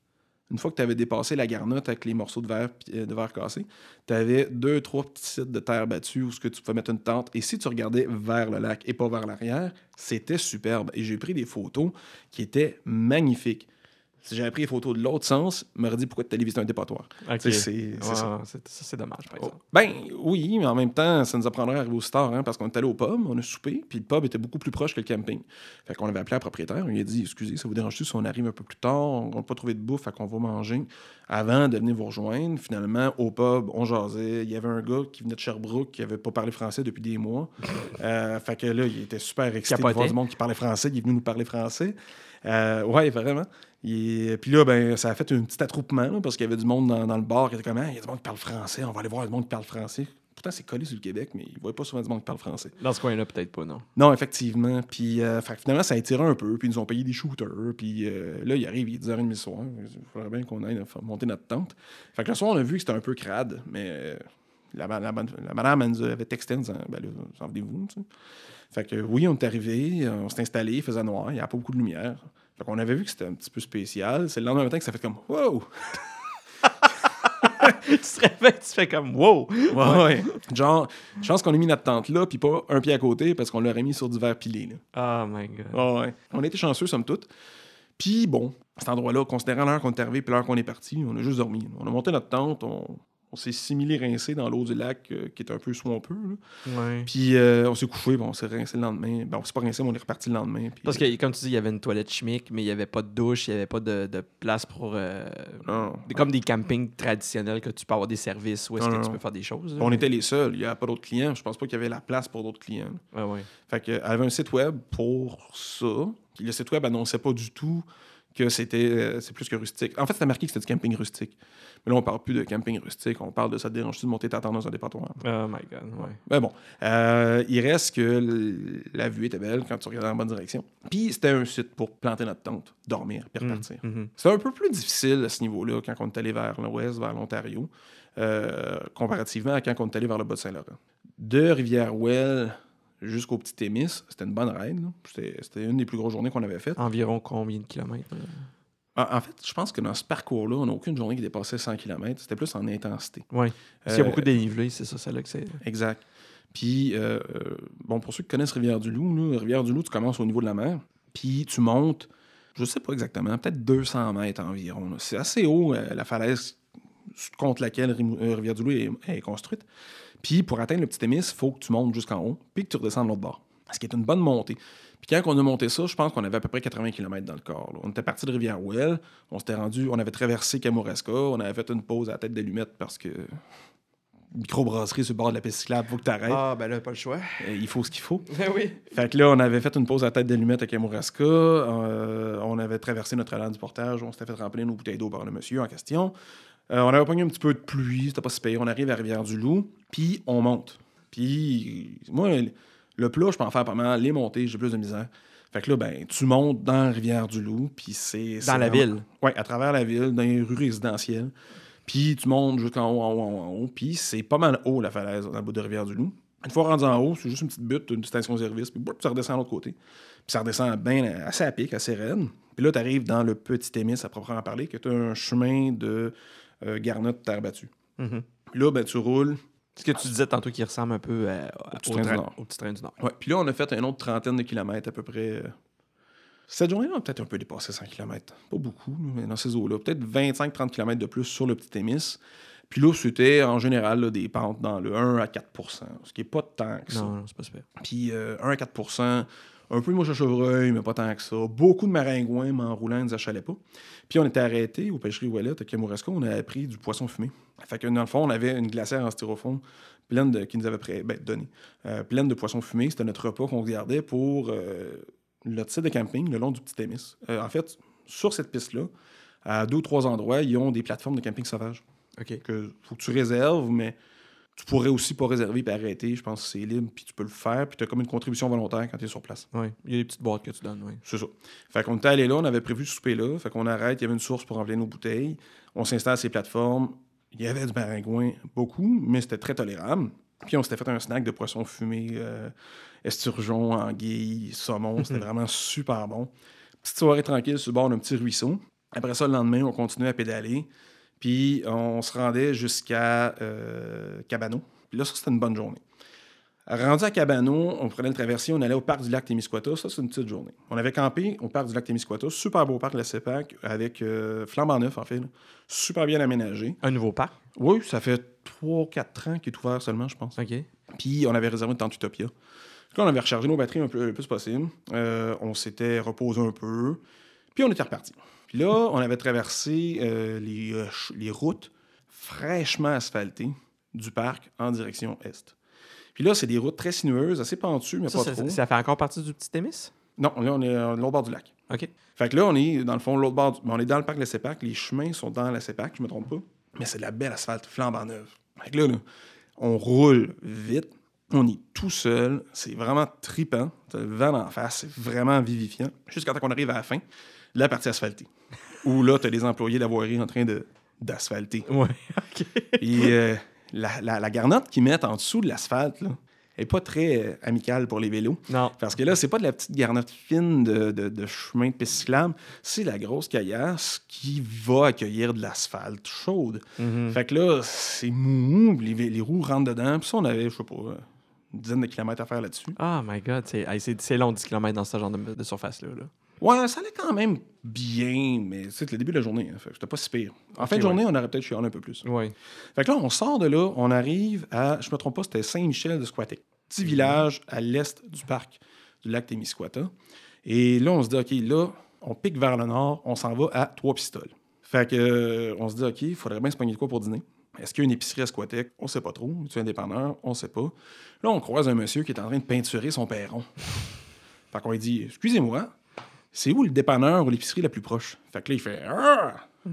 une fois que tu avais dépassé la garnotte avec les morceaux de verre, euh, de verre cassés, tu avais deux, trois petits sites de terre battue où que tu pouvais mettre une tente. Et si tu regardais vers le lac et pas vers l'arrière, c'était superbe. Et j'ai pris des photos qui étaient magnifiques. Si j'avais pris les photos de l'autre sens, m'aurait dit pourquoi tu allé visiter un dépotoir. C'est ça. c'est- dommage, par Oh, exemple. Ben oui, mais en même temps, ça nous apprendrait à arriver au Star, hein, parce qu'on est allé au pub, on a soupé, puis le pub était beaucoup plus proche que le camping. Fait qu'on avait appelé la propriétaire, on lui a dit Excusez, ça vous dérange-tu si on arrive un peu plus tard, on n'a pas trouvé de bouffe, fait qu'on va manger avant de venir vous rejoindre. Finalement, au pub, on jasait. Il y avait un gars qui venait de Sherbrooke qui avait pas parlé français depuis des mois. Euh, fait que là, il était super excité de Capotait. voir du monde qui parlait français, il est venu nous parler français. Euh, ouais, vraiment. Il- Puis là, ben, ça a fait un petit attroupement là, parce qu'il y avait du monde dans, dans le bar qui était comme Ah, il y a du monde qui parle français, on va aller voir du monde qui parle français. Pourtant, c'est collé sur le Québec, mais il ne voit pas souvent du monde qui parle français. Dans ce coin-là, peut-être pas, non. Non, effectivement. Puis euh, fait finalement, ça a étiré un peu. Puis ils nous ont payé des shooters. Puis euh, là, il arrive, il est 10h30 le soir. Il faudrait bien qu'on aille monter notre tente. Fait que le soir, on a vu que c'était un peu crade. Mais euh, la, la- la- la madame, elle nous avait texté en disant Ben là, venez-vous. tu sais. Fait que oui, on est arrivé, on s'est installé, il faisait noir, il n'y avait pas beaucoup de lumière. Fait qu'on avait vu que c'était un petit peu spécial. C'est le lendemain matin que ça fait comme Wow! tu te réveilles, tu fais comme wow! Ouais, ouais. Genre, je pense qu'on a mis notre tente là, puis pas un pied à côté parce qu'on l'aurait mis sur du verre pilé. Là. Oh my god. Ouais, ouais. On a été chanceux, somme toute. Puis bon, cet endroit-là, considérant l'heure qu'on est arrivé puis l'heure qu'on est parti, on a juste dormi. On a monté notre tente, on, on s'est similé rincé dans l'eau du lac euh, qui est un peu swampeux. Ouais. Puis euh, on s'est couché, bon, on s'est rincé le lendemain. Ben, on s'est pas rincé, mais on est reparti le lendemain. puis, Parce que, comme tu dis, il y avait une toilette chimique, mais il n'y avait pas de douche, il n'y avait pas de, de place pour. euh, non. comme des campings traditionnels que tu peux avoir des services où est-ce que non, tu peux faire des choses. là. On était les seuls, il n'y avait pas d'autres clients. Je pense pas qu'il y avait la place pour d'autres clients. Ouais, ouais. Fait que, elle avait un site web pour ça. Le site web annonçait pas du tout que c'était euh, c'est plus que rustique. En fait, c'était marqué que c'était du camping rustique. Mais là, on parle plus de camping rustique. On parle de ça te dérange-tu de monter ta tente dans un département? Oh my god, ouais. Mais bon, euh, il reste que la vue était belle quand tu regardais la bonne direction. Puis c'était un site pour planter notre tente, dormir, puis repartir. Mhm. C'était un peu plus difficile à ce niveau-là quand on est allé vers l'ouest, vers l'Ontario, euh, comparativement à quand on est allé vers le Bas-de-Saint-Laurent. De Rivière-Ouelle jusqu'au Petit Témis, c'était une bonne ride. là. C'était une des plus grosses journées qu'on avait faites. Environ combien de kilomètres? là? En, fait, je pense que dans ce parcours-là, on n'a aucune journée qui dépassait 100 km. C'était plus en intensité. Ouais. S'il y a Euh, beaucoup de dénivelé, c'est ça, celle-là que c'est. Exact. Puis, euh, euh, bon, pour ceux qui connaissent Rivière-du-Loup, là, Rivière-du-Loup, tu commences au niveau de la mer, puis tu montes, je sais pas exactement, peut-être 200 mètres environ. là. C'est assez haut, euh, la falaise contre laquelle euh, Rivière-du-Loup est, est construite. Puis, pour atteindre le petit émis, il faut que tu montes jusqu'en haut, puis que tu redescends de l'autre bord. Ce qui est une bonne montée. Puis quand on a monté ça, je pense qu'on avait à peu près 80 km dans le corps. là. On était parti de Rivière-Ouelle, on s'était rendu, on avait traversé Kamouraska, on avait fait une pause à la tête d'allumette parce que microbrasserie sur le bord de la piste cyclable, faut que tu arrêtes. Ah, ben là, pas le choix. il faut ce qu'il faut. Ben oui. Fait que là, on avait fait une pause à la tête d'allumette à Kamouraska. euh, on avait traversé notre allée du portage. On s'était fait remplir nos bouteilles d'eau par le monsieur en question. Euh, on avait pogné un petit peu de pluie. C'était pas si pire. On arrive à Rivière-du-Loup. Puis on monte. Puis moi, le plat, je peux en faire pas mal. Les montées, j'ai plus de misère. Fait que là, ben, tu montes dans Rivière-du-Loup. Puis c'est. Dans la ville. Oui, à travers la ville, dans les rues résidentielles. Puis tu montes jusqu'en haut, en haut, en haut, haut. Puis c'est pas mal haut, la falaise, dans le bout de Rivière-du-Loup. Une fois rendu en haut, c'est juste une petite butte, une station-service, puis boum, ça redescend de l'autre côté. Puis ça redescend bien, assez à pic, assez raide. Puis là, tu arrives dans le petit émis à proprement parler, tu as un chemin de euh, garnotte terre battue. Mhm. Là, ben, tu roules. Ce que tu disais tantôt qui ressemble un peu à- à- petit au, train du train- Nord. au petit train du Nord. Ouais. Puis là, on a fait une autre trentaine de kilomètres à peu près. euh. Cette journée-là, on a peut-être un peu dépassé 100 km. Pas beaucoup, mais dans ces eaux-là. Peut-être 25-30 km de plus sur le petit émis. Puis là, c'était en général là, des pentes dans le 1 à 4% ce qui est pas tant que ça. Non, non, c'est pas super. Puis euh, 1 à 4 un peu de mouche à chevreuil, mais pas tant que ça. Beaucoup de maringouins, mais en roulant, ils ne achalaient pas. Puis on était arrêté aux pêcheries Ouellette à Kamouraska, on avait pris du poisson fumé. Fait que dans le fond, on avait une glacière en styrofoam pleine de, qui nous avait ben, donné, euh, pleine de poisson fumé. C'était notre repas qu'on gardait pour euh, notre site de camping le long du petit Émis. Euh, en fait, sur cette piste-là, à deux ou trois endroits, ils ont des plateformes de camping sauvage OK. que faut que tu réserves, mais tu pourrais aussi pas réserver et arrêter. Je pense que c'est libre, puis tu peux le faire, puis tu as comme une contribution volontaire quand tu es sur place. Oui. Il y a des petites boîtes que tu donnes, oui. C'est ça. Fait qu'on était allé là, on avait prévu ce souper là. Fait qu'on arrête, il y avait une source pour remplir nos bouteilles. On s'installe à ces plateformes. Il y avait du maringouin, beaucoup, mais c'était très tolérable. Puis on s'était fait un snack de poisson fumé, euh, esturgeon, anguille, saumon. C'était vraiment super bon. Petite soirée tranquille sur le bord d'un petit ruisseau. Après ça, le lendemain, on continuait à pédaler. Puis on se rendait jusqu'à euh, Cabano. Puis là, ça, c'était une bonne journée. Rendu à Cabano, on prenait le traversier, on allait au parc du lac Témiscouata. Ça, c'est une petite journée. On avait campé au parc du lac Témiscouata. Super beau parc de la CEPAC, avec euh, flambant neuf, en fait. là. Super bien aménagé. Un nouveau parc? Oui, ça fait 3-4 ans qu'il est ouvert seulement, je pense. OK. Puis on avait réservé une tente Utopia. Là, on avait rechargé nos batteries un peu le plus possible. Euh, on s'était reposé un peu. Puis on était reparti. Puis là, on avait traversé euh, les, euh, les routes fraîchement asphaltées du parc en direction est. Puis là, c'est des routes très sinueuses, assez pentues, mais Ça, pas ça, trop. ça fait encore partie du petit Émis? Non, là, on est à l'autre bord du lac. OK. Fait que là, on est dans le fond, l'autre bord. du- On est dans le parc de la CEPAC. Les chemins sont dans la CEPAC, je me trompe pas. Mais c'est de la belle asphalte flambant neuve. Fait que là, là, on roule vite. On est tout seul. C'est vraiment tripant. T'as le vent en face. C'est vraiment vivifiant. Jusqu'à temps qu'on arrive à la fin, la partie asphaltée. Où là, t'as des employés de la voirie en train d'asphalter. Ouais. OK. Et euh, la, la- la garnotte qu'ils mettent en dessous de l'asphalte, là, elle est pas très euh, amicale pour les vélos. Non. Parce que là, c'est pas de la petite garnotte fine de, de- de chemin de piste cyclable, c'est la grosse caillasse qui va accueillir de l'asphalte chaude. Mhm. Fait que là, c'est mou, les, les roues rentrent dedans, puis ça, on avait, je sais pas, une dizaine de kilomètres à faire là-dessus. Oh my God. C'est long 10 km dans ce genre de, de surface-là. là. Ouais, ça allait quand même bien, mais c'est le début de la journée, hein, fait c'était pas si pire. En fin de ouais. journée, on aurait peut-être chialé un peu plus. Oui. Fait que là, on sort de là, on arrive à, je me trompe pas, c'était Saint-Michel de Squatec. Petit village à l'est du parc du lac Témiscouata. Et là, on se dit, OK, là, on pique vers le nord, on s'en va à Trois Pistoles. Fait que, euh, on se dit, OK, il faudrait bien se pogner de quoi pour dîner. Est-ce qu'il y a une épicerie à Squatec? On sait pas trop. Tu es dépanneur? On sait pas. Là, on croise un monsieur qui est en train de peinturer son perron. fait qu'on lui dit, excusez-moi, c'est où le dépanneur ou l'épicerie la plus proche? Fait que là, il fait, ah!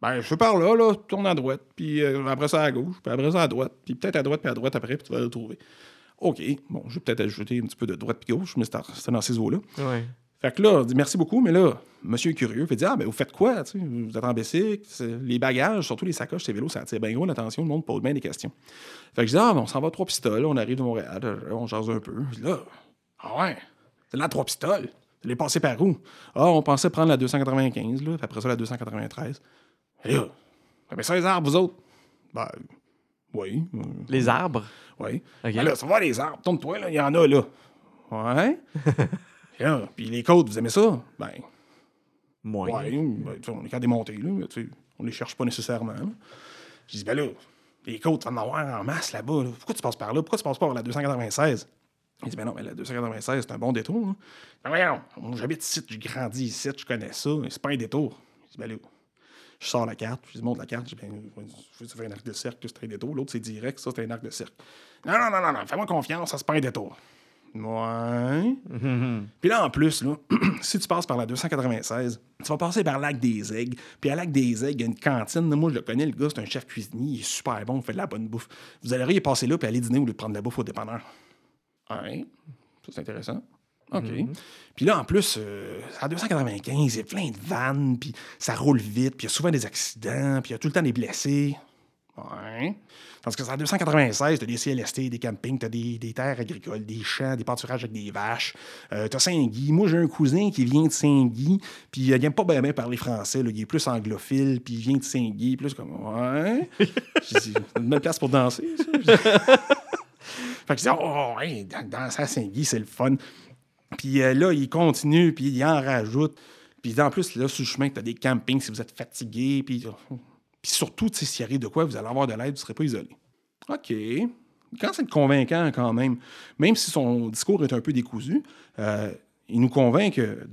Ben, je suis par là, là, tourne à droite, puis euh, après ça à gauche, puis après ça à droite, puis peut-être à droite, puis à droite après, puis tu vas le trouver. OK, bon, je vais peut-être ajouter un petit peu de droite puis gauche, mais c'était dans ces eaux-là. Ouais. Fait que là, on dit merci beaucoup, mais là, monsieur est curieux, fait dire Ah, ben, vous faites quoi, vous êtes en bicycle, c'est- les bagages, surtout les sacoches, ces vélos, ça attire bien gros l'attention, le monde pose bien des questions. Fait que je dis Ah, ben, on s'en va à trois pistoles, on arrive de Montréal, on jase un peu. Là, ah ouais, c'est là trois pistoles. Vous allez passer par où? Ah, on pensait prendre la 295, là, puis après ça, la 293. Et là, mais ça, les arbres, vous autres? Ben, oui. Les arbres? oui. OK. Ben là, ça va les arbres. Tourne-toi, là, il y en a, là. Ouais. Là, puis les côtes, vous aimez ça? Ben, Moyen. ouais. ben, on est qu'à démonter, là. mais tu sais, on les cherche pas nécessairement. là. Je dis, ben là, les côtes, tu vas en avoir en masse là-bas. là. Pourquoi tu passes par là? Pourquoi tu passes pas par la 296? Il dit, ben non, mais la 296, c'est un bon détour. Là. Ben voyons, j'habite ici, j'ai grandi ici, je connais ça, mais c'est pas un détour. Je dis, ben là, je sors la carte, je lui montre la carte, je dis, ben, ça fait un arc de cercle, c'est un détour. L'autre, c'est direct, ça, c'est un arc de cercle. Non, non, non, non, non, fais-moi confiance, ça, c'est pas un détour. Ouais. Puis là, en plus, là, si tu passes par la 296, tu vas passer par Lac des Aigues. Puis à Lac des Aigues, il y a une cantine. Moi, je le connais, le gars, c'est un chef cuisinier. Il est super bon, il fait de la bonne bouffe. Vous alleriez passer là puis aller dîner au lieu de prendre de la bouffe au dépanneur. Ouais. Ça, c'est intéressant. OK. Puis là, en plus, euh, à 295, il y a plein de vannes, puis ça roule vite, puis il y a souvent des accidents, puis il y a tout le temps des blessés. Ouais. Parce que c'est en 296, t'as des CLST, des campings, t'as des, des terres agricoles, des champs, des pâturages avec des vaches. Euh, t'as Saint-Guy. Moi, j'ai un cousin qui vient de Saint-Guy, puis il n'aime pas bien bien parler français. Là. Il est plus anglophile, puis il vient de Saint-Guy. C'est comme, ouais. J'ai dit, une bonne place pour danser, ça. fait que je oh, ouais, dan- danser à Saint-Guy, c'est le fun. Puis euh, là, il continue, puis il en rajoute. Puis en plus, là, sur le chemin, tu as des campings si vous êtes fatigué. Puis, puis surtout, s'il arrive de quoi, vous allez avoir de l'aide, vous ne serez pas isolé. OK. Quand c'est convaincant, quand même, même si son discours est un peu décousu, euh, il nous convainc que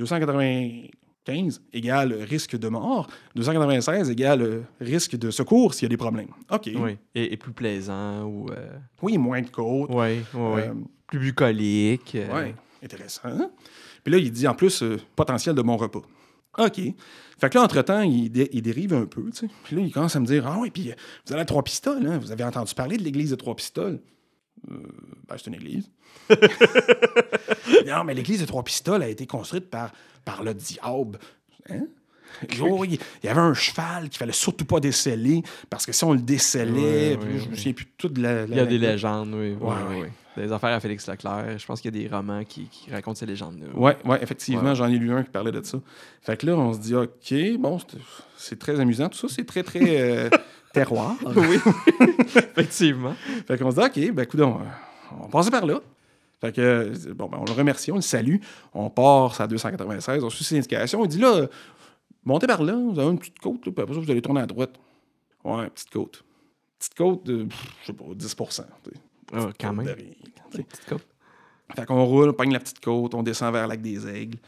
295 égale risque de mort, 296 égale risque de secours s'il y a des problèmes. OK. Oui. Et, et plus plaisant ou. euh, Oui, moins de côtes. Oui, oui, oui. Euh, Plus bucolique. euh, Ouais, intéressant. Puis là, il dit en plus potentiel de mon repas. OK. Fait que là, entre-temps, il, dé- il dérive un peu, tu sais. Puis là, il commence à me dire Ah oui, puis vous allez à Trois-Pistoles, hein? Vous avez entendu parler de l'église de Trois-Pistoles? Euh, ben, c'est une église. non, mais l'église de Trois-Pistoles a été construite par, par le diable. Hein? Il y avait un cheval qu'il fallait surtout pas déceler parce que si on le décelait, je me souviens plus de toute la. Il y a des légendes, oui. oui, oui, oui. Des affaires à Félix Leclerc. Je pense qu'il y a des romans qui, qui racontent ces légendes-là. Ouais, ouais, effectivement, Ouais. j'en ai lu un qui parlait de ça. Fait que là, on se dit, OK, bon, c'est- très amusant. Tout ça, c'est très, très euh, terroir. oui, effectivement. Fait qu'on se dit, OK, ben, écoute, on va passer par là. Fait que, bon, ben, on le remercie, on le salue. On part à 296, on suit ses indications. Il dit, là, montez par là, vous avez une petite côte, là, puis après ça, vous allez tourner à droite. Ouais, petite côte. Petite côte de, pff, je sais pas, 10 tu sais. Ah, quand Côte même. de rien. Petite coupe. Fait qu'on roule, on pogne la petite côte, on descend vers Lac des Aigles.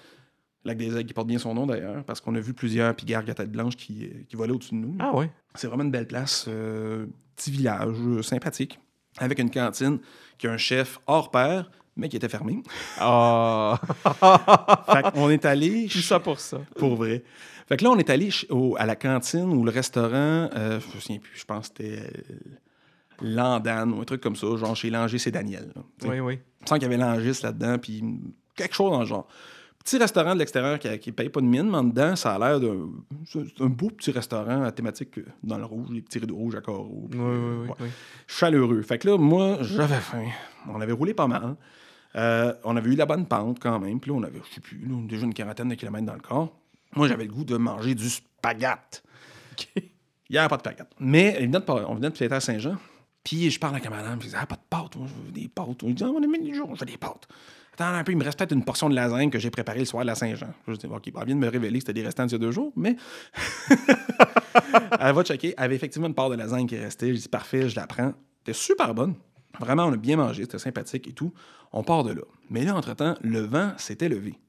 Lac des Aigles qui porte bien son nom d'ailleurs, parce qu'on a vu plusieurs pigargues à tête blanche qui, qui volaient au-dessus de nous. Ah, ouais. C'est vraiment une belle place, euh, petit village euh, sympathique, avec une cantine qui a un chef hors pair, mais qui était fermé. Ah. fait qu'on est allé Tout ça pour ça. pour vrai. Fait que là, on est allé au- à la cantine ou le restaurant, euh, je me souviens plus, je pense que c'était euh, Landane ou un truc comme ça, genre chez Langer, c'est Daniel. là. Oui, oui. Je sens qu'il y avait Langis là-dedans, puis quelque chose dans le genre. Petit restaurant de l'extérieur qui, qui paye pas de mine, mais en dedans, ça a l'air d'un un beau petit restaurant à thématique euh, dans le rouge, les petits rideaux rouges à carreaux. Oui, oui, oui. ouais. oui. Chaleureux. Fait que là, moi, j'avais faim. On avait roulé pas mal. Euh, on avait eu la bonne pente quand même. Puis là, on avait, je sais plus, là, déjà une quarantaine de kilomètres dans le corps. Moi, j'avais le goût de manger du spaghette. OK. Il n'y avait pas de spaghette. Mais on venait de fêter à Saint-Jean. Puis je parle avec un madame, je dis Ah, pas de pâtes, moi, je veux des pâtes. Il dit Ah, on a mis des jours, je veux des pâtes. Attends un peu, il me reste peut-être une portion de lasagne que j'ai préparée le soir de la Saint-Jean. Je dis Ok, bah, elle vient de me révéler que c'était des restants d'il y a deux jours, mais. elle va checker. Elle avait effectivement une part de lasagne qui restait. Je dis Parfait, je la prends. C'était super bonne. Vraiment, on a bien mangé, c'était sympathique et tout. On part de là. Mais là, entre-temps, le vent s'était levé.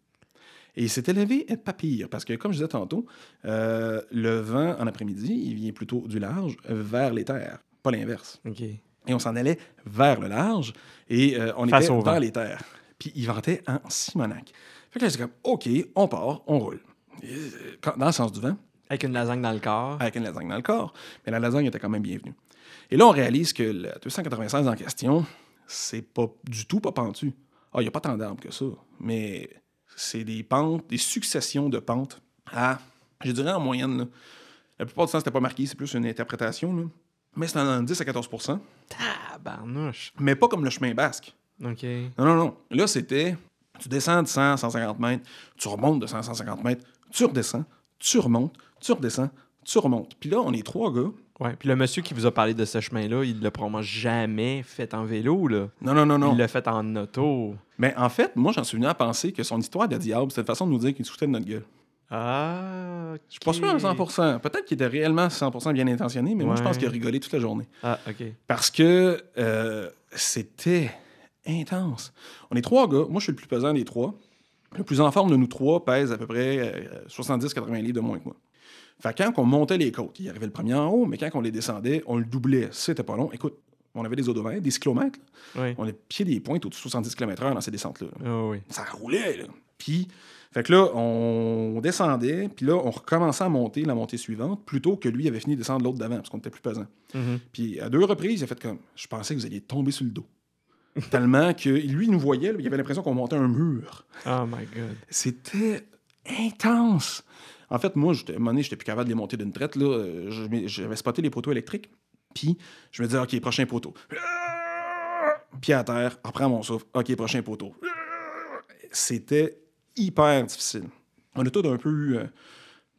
Et il s'était levé et pas pire, parce que, comme je disais tantôt, euh, le vent en après-midi, il vient plutôt du large vers les terres, pas l'inverse. OK. Et on s'en allait vers le large et euh, on Face était vers les terres. Puis il ventait en Simonac. Fait que là, c'est comme, OK, on part, on roule. Et, euh, dans le sens du vent, Avec une lasagne dans le corps. avec une lasagne dans le corps, mais la lasagne était quand même bienvenue. Et là, on réalise que le 296 en question, c'est pas du tout pas pentu. Ah, il n'y a pas tant d'arbres que ça, mais c'est des pentes, des successions de pentes à, je dirais en moyenne, là. la plupart du temps, c'était pas marqué, c'est plus une interprétation, là. mais c'est en 10 à 14% Tabarnouche. mais pas comme le chemin basque. OK. Non, non, non. Là, c'était, tu descends de 100, 150 mètres, tu remontes de 100, 150 mètres, tu redescends, tu remontes, tu redescends, tu remontes. Puis là, on est trois gars. Ouais. Puis le monsieur qui vous a parlé de ce chemin-là, il l'a probablement jamais fait en vélo, là. Non, non, non, non. Il l'a fait en auto. Mais en fait, moi, j'en suis venu à penser que son histoire de diable, c'était une façon de nous dire qu'il se foutait de notre gueule. Ah. Je suis pas sûr à 100% Peut-être qu'il était réellement 100% bien intentionné, mais moi, je pense qu'il a rigolé toute la journée. Ah, OK. Parce que euh, c'était intense. On est trois gars. Moi, je suis le plus pesant des trois. Le plus en forme de nous trois pèse à peu près 70-80 livres de moins que moi. Fait que quand on montait les côtes, il arrivait le premier en haut, mais quand on les descendait, on le doublait. C'était pas long. Écoute, on avait des odomètres, des cyclomètres. Oui. On a pied des pointes au-dessus de 70 km/h dans ces descentes-là. là. Ah oui. Ça roulait, là. Puis, fait que là, on descendait, puis là, on recommençait à monter la montée suivante, plutôt que lui avait fini de descendre l'autre d'avant, parce qu'on était plus pesant. Mhm. Puis à deux reprises, il a fait comme je pensais que vous alliez tomber sur le dos. Tellement que lui, il nous voyait, là, il avait l'impression qu'on montait un mur. Oh my God. C'était intense. En fait, moi, j'étais- à un moment donné, j'étais plus capable de les monter d'une traite. là. Euh, J'avais spoté les poteaux électriques. Puis je me dis, OK, prochain poteau. Pied à terre, reprends mon souffle. OK, prochain poteau. C'était hyper difficile. On a tous un peu eu euh,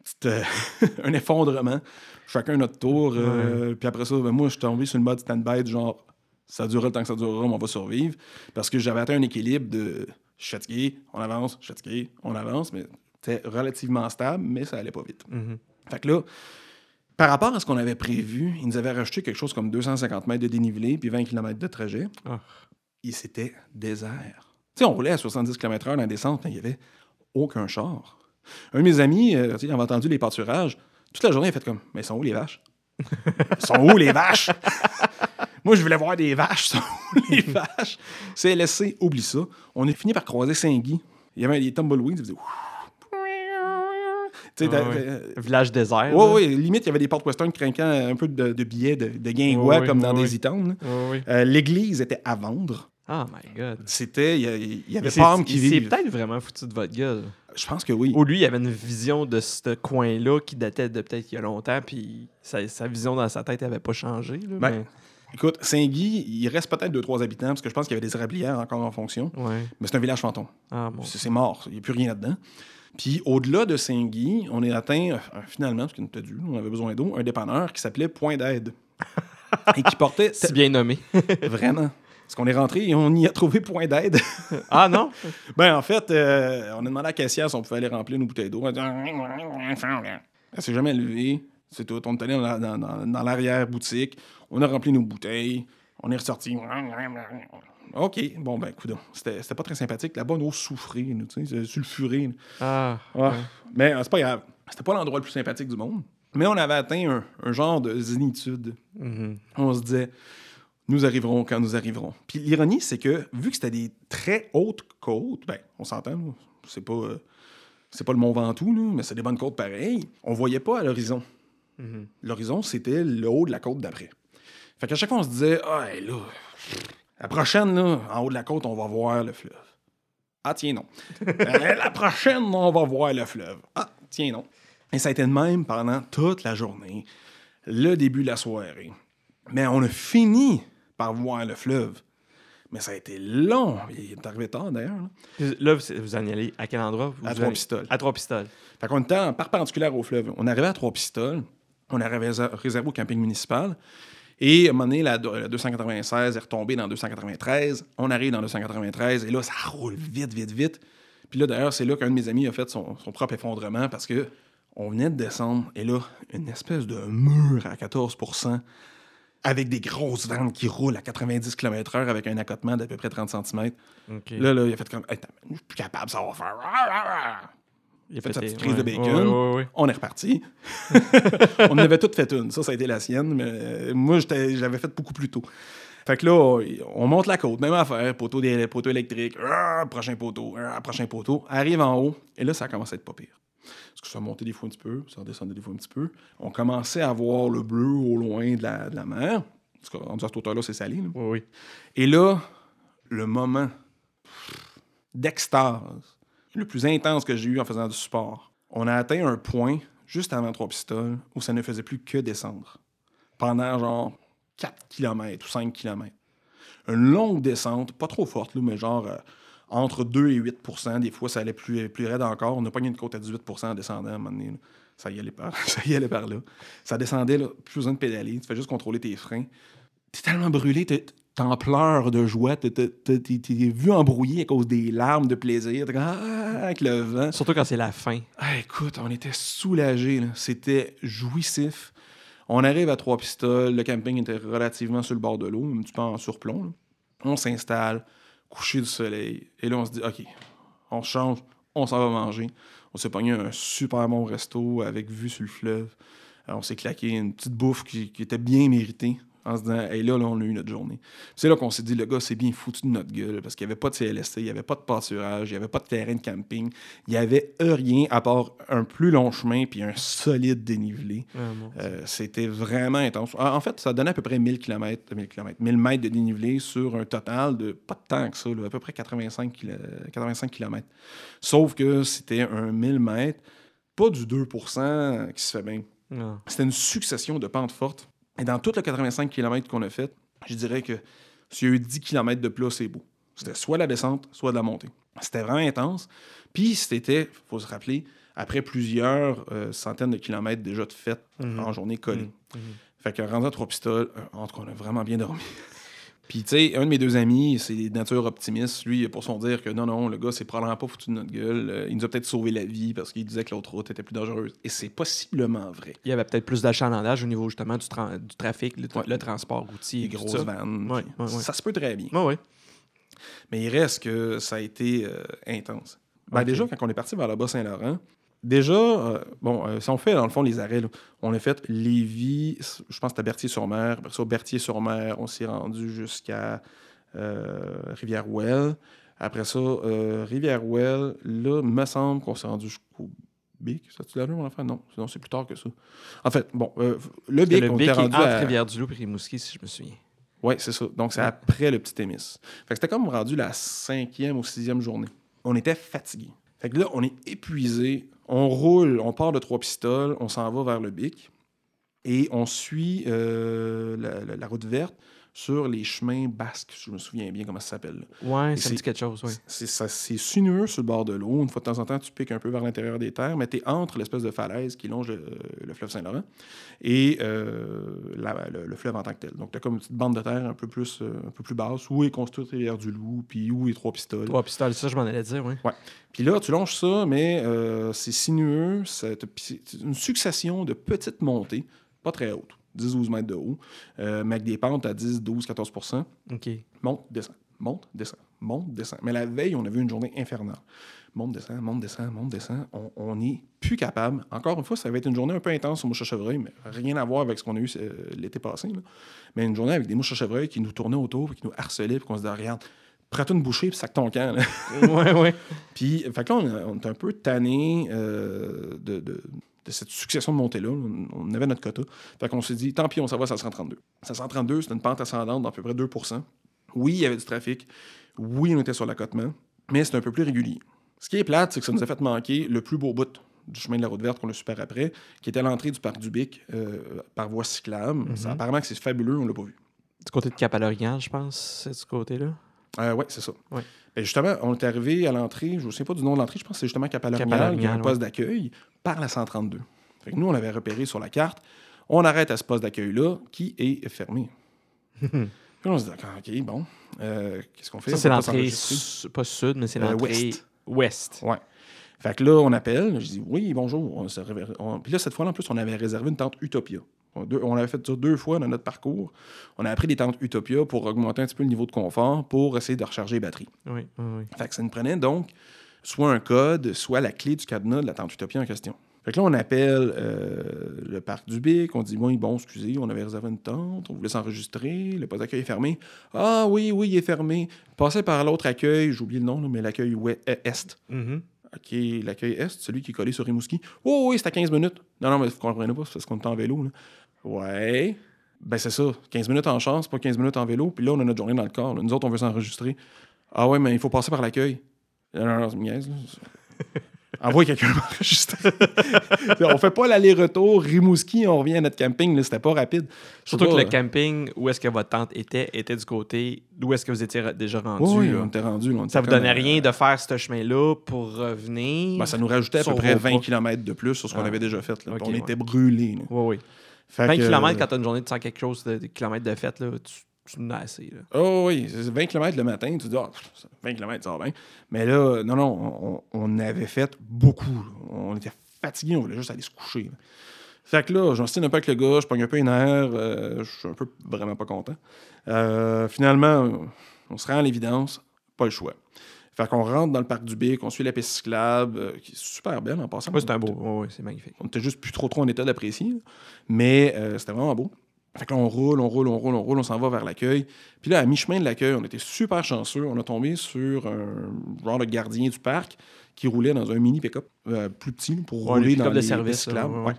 petite, euh, un effondrement, chacun notre tour. euh, Puis après ça, ben, moi, je suis tombé sur le mode stand-by, genre, ça durera le temps que ça durera, mais on va survivre. Parce que j'avais atteint un équilibre de je suis fatigué, on avance, je suis fatigué, on avance, mais c'était relativement stable, mais ça allait pas vite. Mhm. Fait que là, par rapport à ce qu'on avait prévu, ils nous avaient rajouté quelque chose comme 250 mètres de dénivelé puis 20 km de trajet. Ah. Et c'était désert. Tu sais, on roulait à 70 km/h dans la descente, mais il n'y avait aucun char. Un de mes amis, euh, tu sais, il avait entendu les pâturages. Toute la journée, il a fait comme Mais sont où les vaches? Ils sont où les vaches? Moi, je voulais voir des vaches. Sont où les vaches CLSC, oublie ça. On a fini par croiser Saint-Guy. Il y avait des tumbleweeds. ils faisaient Village désert. oui, là. oui, limite, il y avait des portes western craquant un peu de, de billets de, de guingois Ouais, ouais, comme dans ouais, des ouais. Euh, L'église était à vendre. Oh my god. C'était. Il y, y avait Palme qui vivent. peut-être vraiment foutu de votre gueule. Je pense que oui. Ou lui, il avait une vision de ce coin-là qui datait de peut-être il y a longtemps, puis sa, sa vision dans sa tête n'avait pas changé. Là, Ben, Écoute, Saint-Guy, il reste peut-être deux, trois habitants, parce que je pense qu'il y avait des érablières encore en fonction. mais... Ouais. Mais c'est un village fantôme. Ah, bon. C'est c'est mort. Il n'y a plus rien là-dedans. Puis au-delà de Saint-Guy, on est atteint, euh, finalement, parce qu'on était dû, on avait besoin d'eau, un dépanneur qui s'appelait Point d'aide. et qui portait. Si bien nommé. Vraiment. Parce qu'on est rentré et on y a trouvé Point d'aide. ah non? Ben, en fait, euh, on a demandé à la caissière si on pouvait aller remplir nos bouteilles d'eau. Elle a dit, Elle s'est jamais levée. C'est tout. On est allé dans- dans l'arrière-boutique. On a rempli nos bouteilles. On est ressorti. OK. Bon, ben, coudonc. C'était pas très sympathique. La bonne eau souffrée, tu sais, sulfurée. Ah. Mais euh, c'est pas grave. C'était pas l'endroit le plus sympathique du monde. Mais on avait atteint un, un genre de zénitude. Mhm. On se disait, nous arriverons quand nous arriverons. Puis l'ironie, c'est que vu que c'était des très hautes côtes, ben, on s'entend, c'est pas, euh, c'est pas le Mont Ventoux, là, mais c'est des bonnes côtes pareilles. On voyait pas à l'horizon. Mhm. L'horizon, c'était le haut de la côte d'après. Fait qu'à chaque fois, on se disait, ah, là, la prochaine, là, en haut de la côte, on va voir le fleuve. Ah, tiens, non. Euh, la prochaine, on va voir le fleuve. Ah, tiens, non. Et ça a été de même pendant toute la journée, le début de la soirée. Mais on a fini par voir le fleuve. Mais ça a été long. Il est arrivé tard, d'ailleurs. là. Vous vous en allez à quel endroit? Vous À vous Trois allez- Pistoles. À Trois-Pistoles. Fait qu'on était en perpendiculaire au fleuve. On arrivait à Trois-Pistoles. On arrivait réser- réservé au camping municipal. Et à un moment donné, la, la 296 est retombée dans 293. On arrive dans 293 et là, ça roule vite, vite, vite. Puis là, d'ailleurs, c'est là qu'un de mes amis a fait son, son propre effondrement parce que on venait de descendre et là, une espèce de mur à 14% avec des grosses vannes qui roulent à 90 km/h avec un accotement d'à peu près 30 cm. Là, là, il a fait comme, Hey, je suis plus capable, ça va faire. Il a fait sa petite prise de bacon. Ouais, ouais, ouais. On est reparti. on en avait toutes fait une. Ça, ça a été la sienne, mais euh, moi, j'avais fait beaucoup plus tôt. Fait que là, on monte la côte, même affaire, poteau, électrique, ah, prochain poteau, ah, prochain poteau, arrive en haut, et là, ça commence à être pas pire. Parce que ça montait des fois un petit peu, ça redescendait des fois un petit peu. On commençait à voir le bleu au loin de la, de la mer. Parce que rendu à cette hauteur-là, c'est salé. là. Oui, oui. Et là, le moment d'extase, le plus intense que j'ai eu en faisant du sport, on a atteint un point juste avant trois pistoles où ça ne faisait plus que descendre. Pendant genre 4 km ou 5 km. Une longue descente, pas trop forte, mais genre euh, entre 2 et 8% Des fois, ça allait plus, plus raide encore. On a pogné une côte à 18% en descendant à un moment donné. Ça y allait par, ça y allait par là. Ça descendait, plus besoin de pédaler. Tu fais juste contrôler tes freins. T'es tellement brûlé, t'en pleures de joie. T'es- vu embrouillé à cause des larmes de plaisir. T'es comme, Ah, avec le vent. Surtout quand c'est la fin. Ah, écoute, on était soulagés. C'était jouissif. On arrive à Trois Pistoles. Le camping était relativement sur le bord de l'eau, un petit peu en surplomb. là. On s'installe, coucher du soleil. Et là, on se dit, OK, on se change, on s'en va manger. On s'est pogné un super bon resto avec vue sur le fleuve. Alors, on s'est claqué une petite bouffe qui, qui était bien méritée en se disant, hey, là, là, on a eu notre journée. C'est là qu'on s'est dit, le gars, c'est bien foutu de notre gueule parce qu'il n'y avait pas de CLST, il n'y avait pas de pâturage, il n'y avait pas de terrain de camping, il n'y avait rien à part un plus long chemin puis un solide dénivelé. Ah. Euh, C'était vraiment intense. En fait, ça donnait à peu près 1000 km, 1000 km, 1000 mètres de dénivelé sur un total de pas de temps que ça, là, à peu près 85, kilo- 85 km. Sauf que c'était un 1000 mètres, pas du 2% qui se fait bien. Non. C'était une succession de pentes fortes. Et dans tout le 85 km qu'on a fait, je dirais que s'il y a eu 10 km de plat, c'est beau. C'était soit la descente, soit de la montée. C'était vraiment intense. Puis c'était, il faut se rappeler, après plusieurs euh, centaines de kilomètres déjà de fête Mhm. en journée collée. Mhm. Fait que rendu à trois pistoles, euh, on a vraiment bien dormi. Puis, tu sais, un de mes deux amis, c'est nature optimiste. Lui, pour son dire que non, non, le gars, c'est probablement pas foutu de notre gueule. Euh, il nous a peut-être sauvé la vie parce qu'il disait que l'autre route était plus dangereuse. Et c'est possiblement vrai. Il y avait peut-être plus d'achalandage au niveau justement du, tra- du trafic, le, Ouais. le transport routier. Les grosses vannes. Ouais, ouais. Ça se peut très bien. Mais il reste que ça a été euh, intense. Ben. Déjà, quand on est parti vers le Bas-Saint-Laurent, déjà, euh, bon, euh, si on fait dans le fond les arrêts, là, on a fait Lévis, je pense que c'était Berthier-sur-Mer, après ça, Berthier-sur-Mer, on s'est rendu jusqu'à euh, Rivière-Ouelle. Après ça, Rivière-Ouelle, là, me semble qu'on s'est rendu jusqu'au Bic. Ça, tu l'as vu, mon enfant? Non, non c'est plus tard que ça. En fait, bon, euh, le Bic, le on Bic était est rendu entre à... Rivière-du-Loup et Rimouski, si je me souviens. Oui, c'est ça. Donc, c'est Ouais. après le petit Témis. Fait que c'était comme rendu la cinquième ou sixième journée. On était fatigués. Fait que là, on est épuisé. On roule, on part de trois pistoles, on s'en va vers le Bic et on suit euh, la, route verte sur les chemins basques, je me souviens bien comment ça s'appelle. Ouais, Et ça me dit quelque chose, oui. C'est sinueux sur le bord de l'eau. Une fois de temps en temps, tu piques un peu vers l'intérieur des terres, mais tu es entre l'espèce de falaise qui longe le, le fleuve Saint-Laurent et euh, la- le, le fleuve en tant que tel. Donc, tu as comme une petite bande de terre un peu plus, euh, un peu plus basse où est construite Rivière du Loup, puis où est Trois Pistoles. Trois pistoles, ça, je m'en allais dire, oui. Puis là, tu longes ça, mais euh, c'est sinueux. C'est une succession de petites montées, pas très hautes, 10-12 mètres de haut, euh, mais avec des pentes à 10, 12, 14 OK. Monte, descend, monte, descend, monte, descend. Mais la veille, on a vu une journée infernale. Monte, descend, monte, descend, monte, descend. On- n'est plus capable. Encore une fois, ça va être une journée un peu intense au mouche à chevreuil, mais rien à voir avec ce qu'on a eu euh, l'été passé. là. Mais une journée avec des mouches à chevreuil qui nous tournaient autour, qui nous harcelaient, puis qu'on se disait, regarde, prends-toi une bouchée, puis sac ton camp. là. ouais, ouais. Puis, fait que là, on, on est un peu tanné euh, de, de- de cette succession de montées-là. On, on avait notre quota. Fait qu'on s'est dit, tant pis, on s'en va à 532. 532, c'est une pente ascendante d'à peu près 2% Oui, il y avait du trafic. Oui, on était sur l'accotement, mais c'est un peu plus régulier. Ce qui est plate, c'est que ça nous a fait manquer le plus beau bout du chemin de la route verte qu'on a super après, qui était l'entrée du parc du Bic euh, par voie cyclable. Mhm. Ça, apparemment que c'est fabuleux, on l'a pas vu. Du côté de cap à l'Orient, je pense, c'est ce côté-là. Euh, oui, c'est ça. Ouais. Ben, justement, on est arrivé à l'entrée, je ne sais pas du nom de l'entrée, je pense que c'est justement Cap-à-l'Orignal, qui a un ouais. poste d'accueil par la 132. Fait que nous, on l'avait repéré sur la carte. On arrête à ce poste d'accueil-là qui est fermé. Puis on se dit, ah, OK, bon, euh, qu'est-ce qu'on fait? Ça, c'est l'entrée, pas sud, mais c'est Euh, l'entrée ouest. ouest. Ouais. Fait que là, on appelle. Je dis oui, bonjour. On se réver- on- Puis là, cette fois-là, en plus, on avait réservé une tente Utopia. On, deux- on avait fait ça deux fois dans notre parcours. On a pris des tentes Utopia pour augmenter un petit peu le niveau de confort pour essayer de recharger les batteries. Oui. Fait que ça nous prenait donc soit un code, soit la clé du cadenas de la tente Utopia en question. Fait que là, on appelle euh, le parc du Bic, on dit oui, bon, excusez, on avait réservé une tente, on voulait s'enregistrer, le poste d'accueil est fermé. Ah oui, oui, il est fermé. Passez par l'autre accueil, j'ai oublié le nom, là, mais l'accueil euh, Est. Mhm. OK, l'accueil Est, celui qui est collé sur Rimouski. Oh oui, c'est à 15 minutes. Non, non, mais vous comprenez pas, c'est parce qu'on est en vélo. Là. Ouais. Ben c'est ça, 15 minutes en chance, pas 15 minutes en vélo. Puis là, on a notre journée dans le corps. là. Nous autres, on veut s'enregistrer. Ah ouais, mais il faut passer par l'accueil. Non, non, non. Envoie quelqu'un m'enregistrer. on fait pas l'aller-retour Rimouski, on revient à notre camping. là, C'était pas rapide. Surtout que le camping où est-ce que votre tente était, était du côté d'où est-ce que vous étiez déjà rendu. Oui, là. on était rendu. Ça vous donnait euh, rien de faire ce chemin-là pour revenir. ben, ça nous rajoutait à peu près vos 20 pas. km de plus sur ce qu'on Ah. avait déjà fait. là. On ouais. était brûlés. Oui, oui. Fait 20 que, km quand tu as une journée de 100 quelque chose de, de kilomètres de fête, là, tu, tu en as assez. Là. Oh oui, c'est 20 km le matin, tu dis, pff, 20 km, ça va bien. Mais là, non, non, on, on avait fait beaucoup. On était fatigués, on voulait juste aller se coucher. là. Fait que là, j'en un peu avec le gars, je pogne un peu une air, euh, je suis un peu vraiment pas content. Euh, finalement, on se rend à l'évidence, pas le choix. Fait qu'on rentre dans le parc du Bic, on suit la piste cyclable, euh, qui est super belle en passant. Oui, c'est un beau. Oui, oui, c'est magnifique. On était juste plus trop trop en état d'apprécier. Mais euh, c'était vraiment beau. Fait que là, on roule, on roule, on roule, on roule, on s'en va vers l'accueil. Puis là, à mi-chemin de l'accueil, on était super chanceux. On a tombé sur un genre de gardien du parc qui roulait dans un mini pick-up euh, plus petit pour Ouais, rouler dans les service, cyclables. là, ouais.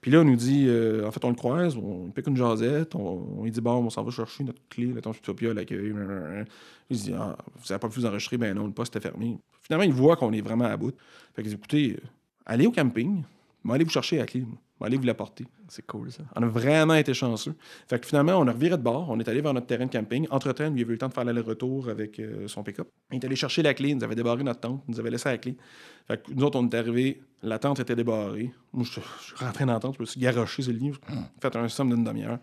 Puis là, on nous dit, euh, en fait, on le croise, on pique une jasette, on, on lui dit, bon, on s'en va chercher notre clé, la Utopia à l'accueil. Il dit, ah, vous n'avez pas pu vous enregistrer, ben non, le poste était fermé. Finalement, il voit qu'on est vraiment à bout. Fait qu'il dit, écoutez, euh, allez au camping, mais allez vous chercher la clé. Allez vous l'apporter. C'est cool, ça. On a vraiment été chanceux. Fait que finalement, on a reviré de bord. On est allé vers notre terrain de camping. Entre-temps, lui, il avait eu le temps de faire l'aller-retour avec euh, son pick-up. Il est allé chercher la clé. Il nous avait débarré notre tente. Il nous avait laissé la clé. Fait que nous autres, on est arrivés. La tente était débarrée. Moi, je, je suis rentré dans la tente. Je me suis garoché sur le lit. fait un somme d'une demi-heure.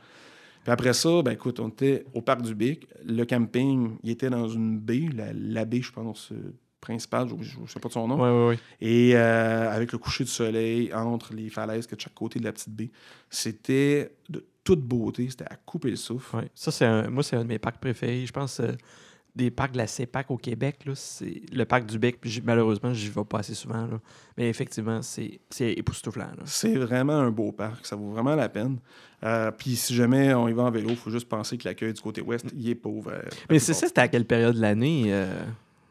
Puis après ça, ben écoute, on était au parc du Bic. Le camping, il était dans une baie, la, la baie, je pense, euh, principale, je ne sais pas de son nom. Ouais, ouais, ouais. Et euh, avec le coucher du soleil entre les falaises que de chaque côté de la petite baie, c'était de toute beauté. C'était à couper le souffle. Ouais. Ça, c'est un- moi, c'est un de mes parcs préférés. Je pense euh, des parcs de la CEPAC au Québec, là, c'est le parc du Bec. Puis malheureusement, j'y vais pas assez souvent. là. Mais effectivement, c'est c'est époustouflant. là. C'est vraiment un beau parc. Ça vaut vraiment la peine. Euh, Puis si jamais on y va en vélo, il faut juste penser que l'accueil du côté ouest, il est pauvre. euh, Mais c'est ça, c'était à quelle période de l'année? euh?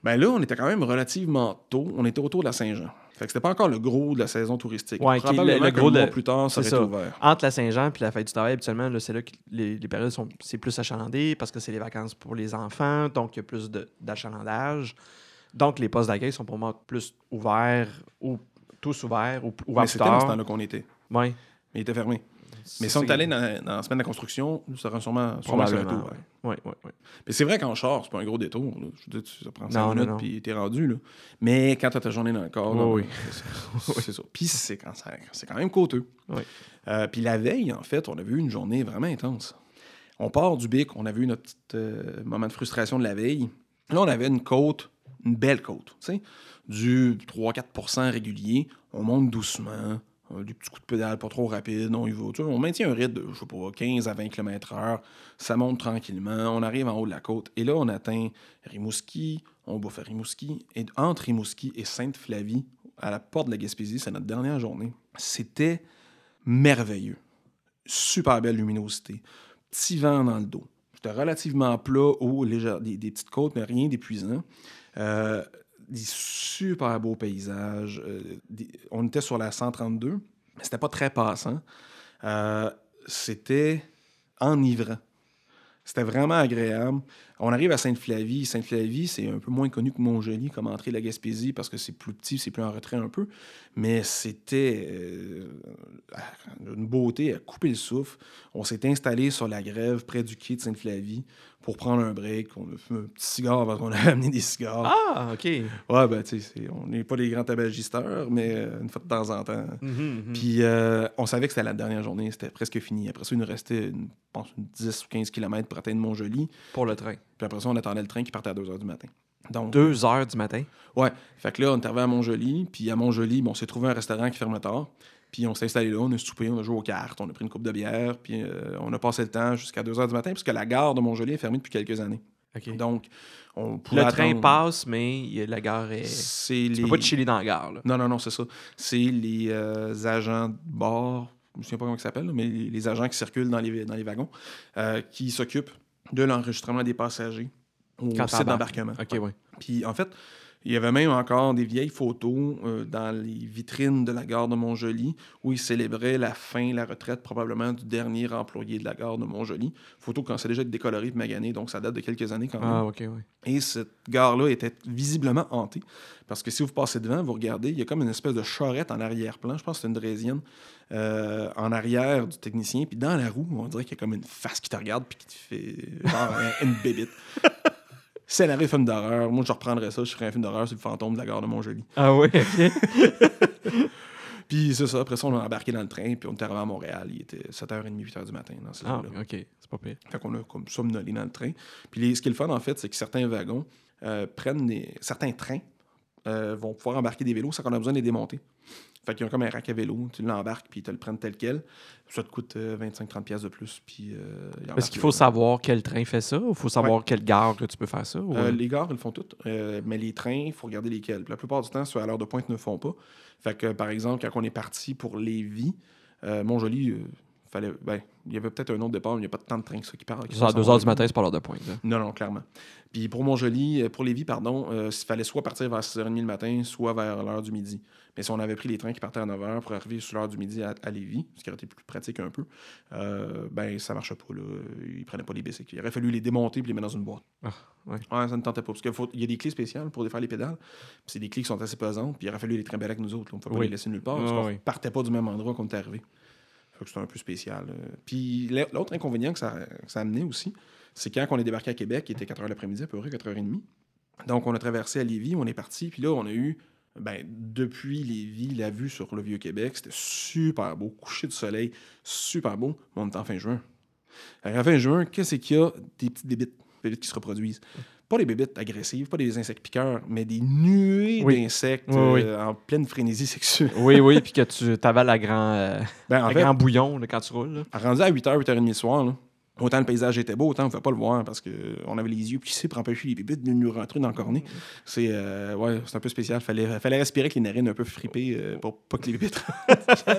Ben là, on était quand même relativement tôt. On était autour de la Saint-Jean. Fait que c'était pas encore le gros de la saison touristique. Ouais, Probablement le- le gros mois de- plus tard, ça aurait été ouvert. Entre la Saint-Jean et la fête du travail, habituellement, c'est là que les, les périodes sont c'est plus achalandé parce que c'est les vacances pour les enfants, donc il y a plus d'achalandage. Donc les postes d'accueil sont pour moi plus ouverts ou tous ouverts ou ouverts Mais c'était dans ce temps-là qu'on était. Ouais. Mais il était fermé. Mais si on est allé dans, dans la semaine de la construction, ça aurait sûrement, sûrement Probablement. ouvert. Ouais, ouais, ouais. Mais c'est vrai qu'en char, c'est pas un gros détour. là. Je veux dire, tu- ça prend 5 Non, non, minutes puis t'es rendu. Là. Mais quand t'as ta journée dans le corps, Oui, oui. c'est- ça. Puis c'est quand, même coûteux. Oui. Euh, puis la veille, en fait, on a vu une journée vraiment intense. On part du bic, on a vu notre petit euh, moment de frustration de la veille. Là, on avait une côte, une belle côte, tu sais, du 3-4% régulier. On monte doucement, euh, des petits coups de pédale pas trop rapides, on y va. Tu sais, on maintient un rythme de, je sais pas, 15 à 20 km/h. Ça monte tranquillement. On arrive en haut de la côte. Et là, on atteint Rimouski, on bouffe à Rimouski. Et entre Rimouski et Sainte-Flavie, à la porte de la Gaspésie, c'est notre dernière journée. C'était merveilleux. Super belle luminosité. Petit vent dans le dos. C'était relativement plat, haut, léger, des, des petites côtes, mais rien d'épuisant. Euh, des super beaux paysages. Euh, on était sur la 132, mais c'était pas très passant. Euh, c'était enivrant. C'était vraiment agréable. On arrive à Sainte-Flavie. Sainte-Flavie, c'est un peu moins connu que Montjoli comme entrée de la Gaspésie parce que c'est plus petit, c'est plus en retrait un peu. Mais c'était euh, une beauté à couper le souffle. On s'est installé sur la grève près du quai de Sainte-Flavie pour prendre un break. On a fait un petit cigare parce qu'on a amené des cigares. Ah, OK. Ouais, ben, tu sais, on n'est pas des grands tabagisteurs, mais euh, une fois de temps en temps. Mhm, mhm. Puis euh, on savait que c'était la dernière journée, c'était presque fini. Après ça, il nous restait, une, je pense, une 10 ou 15 km pour atteindre Montjoli. Pour le train. Puis après ça, on attendait le train qui partait à 2 h du matin. Donc, Deux heures du matin? ouais. Fait que là, on est arrivé à Montjoli. Puis à Montjoli, bon, on s'est trouvé un restaurant qui ferme tard. Puis on s'est installé là, on a soupé, on a joué aux cartes, on a pris une coupe de bière. Puis euh, on a passé le temps jusqu'à 2 h du matin, puisque la gare de Montjoli est fermée depuis quelques années. Donc, on pouvait le train passe, mais la gare est. C'est Tu les... peux pas te chiller dans la gare, là. Non, non, non, c'est ça. C'est les euh, agents de bord, je ne sais pas comment ils s'appellent, là, mais les, agents qui circulent dans les, dans les wagons, euh, qui s'occupent de l'enregistrement des passagers au site d'embarquement. OK, ouais. Puis en fait, il y avait même encore des vieilles photos euh, dans les vitrines de la gare de Montjoli où ils célébraient la fin, la retraite probablement du dernier employé de la gare de Montjoli. Photo quand c'est déjà décoloré et magané, donc ça date de quelques années quand même. Ah, OK, ouais. Et cette gare-là était visiblement hantée. Parce que si vous passez devant, vous regardez, il y a comme une espèce de charrette en arrière-plan. Je pense que c'est une draisienne. euh, en arrière du technicien. Puis dans la roue, on dirait qu'il y a comme une face qui te regarde puis qui te fait genre un- une bébite. Scénario film d'horreur. Moi, je reprendrais ça. Je ferais un film d'horreur sur le fantôme de la gare de Montjoli. Ah, ouais, OK. Puis c'est ça. Après ça, on a embarqué dans le train. Puis on est arrivé à Montréal. Il était 7h30, 8h du matin. Dans ce ah, là OK. C'est pas pire. Fait qu'on a comme somnolé dans le train. Puis les- ce qui est le fun, en fait, c'est que certains wagons euh, prennent des. Certains trains euh, vont pouvoir embarquer des vélos sans qu'on a besoin de les démonter. Fait qu'ils ont comme un rack à vélo, tu l'embarques, puis ils te le prennent tel quel. Ça te coûte euh, 25-30$ piastres de plus. Puis, euh, Est-ce qu'il faut savoir quel train fait ça ou il faut savoir quelle gare que tu peux faire ça? ou- Euh, les gares, ils le font toutes, euh, mais les trains, il faut regarder lesquels. Puis la plupart du temps, ceux à l'heure de pointe ne le font pas. Fait que, par exemple, quand on est parti pour Lévis, euh, Montjoli, euh, fallait, ben, il y avait peut-être un autre départ, mais il n'y a pas tant de trains que ça qui Ça, à passent 2 en heures du matin, c'est pas l'heure de pointe. là. Non, non, clairement. Puis pour Montjoli, euh, pour Lévis, pardon, euh, il fallait soit partir vers 6h30 le matin, soit vers l'heure du midi. Mais si on avait pris les trains qui partaient à 9h pour arriver sur l'heure du midi à, à Lévis, ce qui aurait été plus pratique un peu, euh, ben ça marchait pas. Là. Ils prenaient pas les bicycles. Il aurait fallu les démonter et les mettre dans une boîte. Ah, ouais. ça ne tentait pas. Parce qu'il y a des clés spéciales pour défaire les pédales. C'est des clés qui sont assez pesantes. Puis il aurait fallu les trimballer avec nous autres. là. On ne peut pas les laisser nulle part. Ah, parce qu'on oui. partait pas du même endroit qu'on était arrivé. Fait que c'était un peu spécial. euh. Puis l'autre inconvénient que ça, que ça a amené aussi, c'est quand on est débarqué à Québec, il était 4 h l'après-midi, à peu près 4h30. Donc on a traversé à Lévis, on est parti, puis là, on a eu, ben, depuis Lévis, la vue sur le Vieux-Québec, c'était super beau, coucher de soleil, super beau, mais on est en fin juin. À fin juin, qu'est-ce qu'il y a? Des petites bébites, bébites qui se reproduisent. Pas des bébites agressives, pas des insectes piqueurs, mais des nuées Oui. d'insectes Oui, oui. euh, en pleine frénésie sexuelle. Oui, oui, puis que tu t'avales à grand, euh, Ben, en à fait, grand bouillon là, quand tu roules. là. rendu à 8h, 8h30 le soir, là, autant le paysage était beau, autant on ne pouvait pas le voir parce qu'on avait les yeux plissés pour empêcher les bébites de nous rentrer dans le cornet. C'est euh, ouais, un peu spécial. Fallait, fallait respirer avec les narines un peu fripées euh, pour pas que les bébites.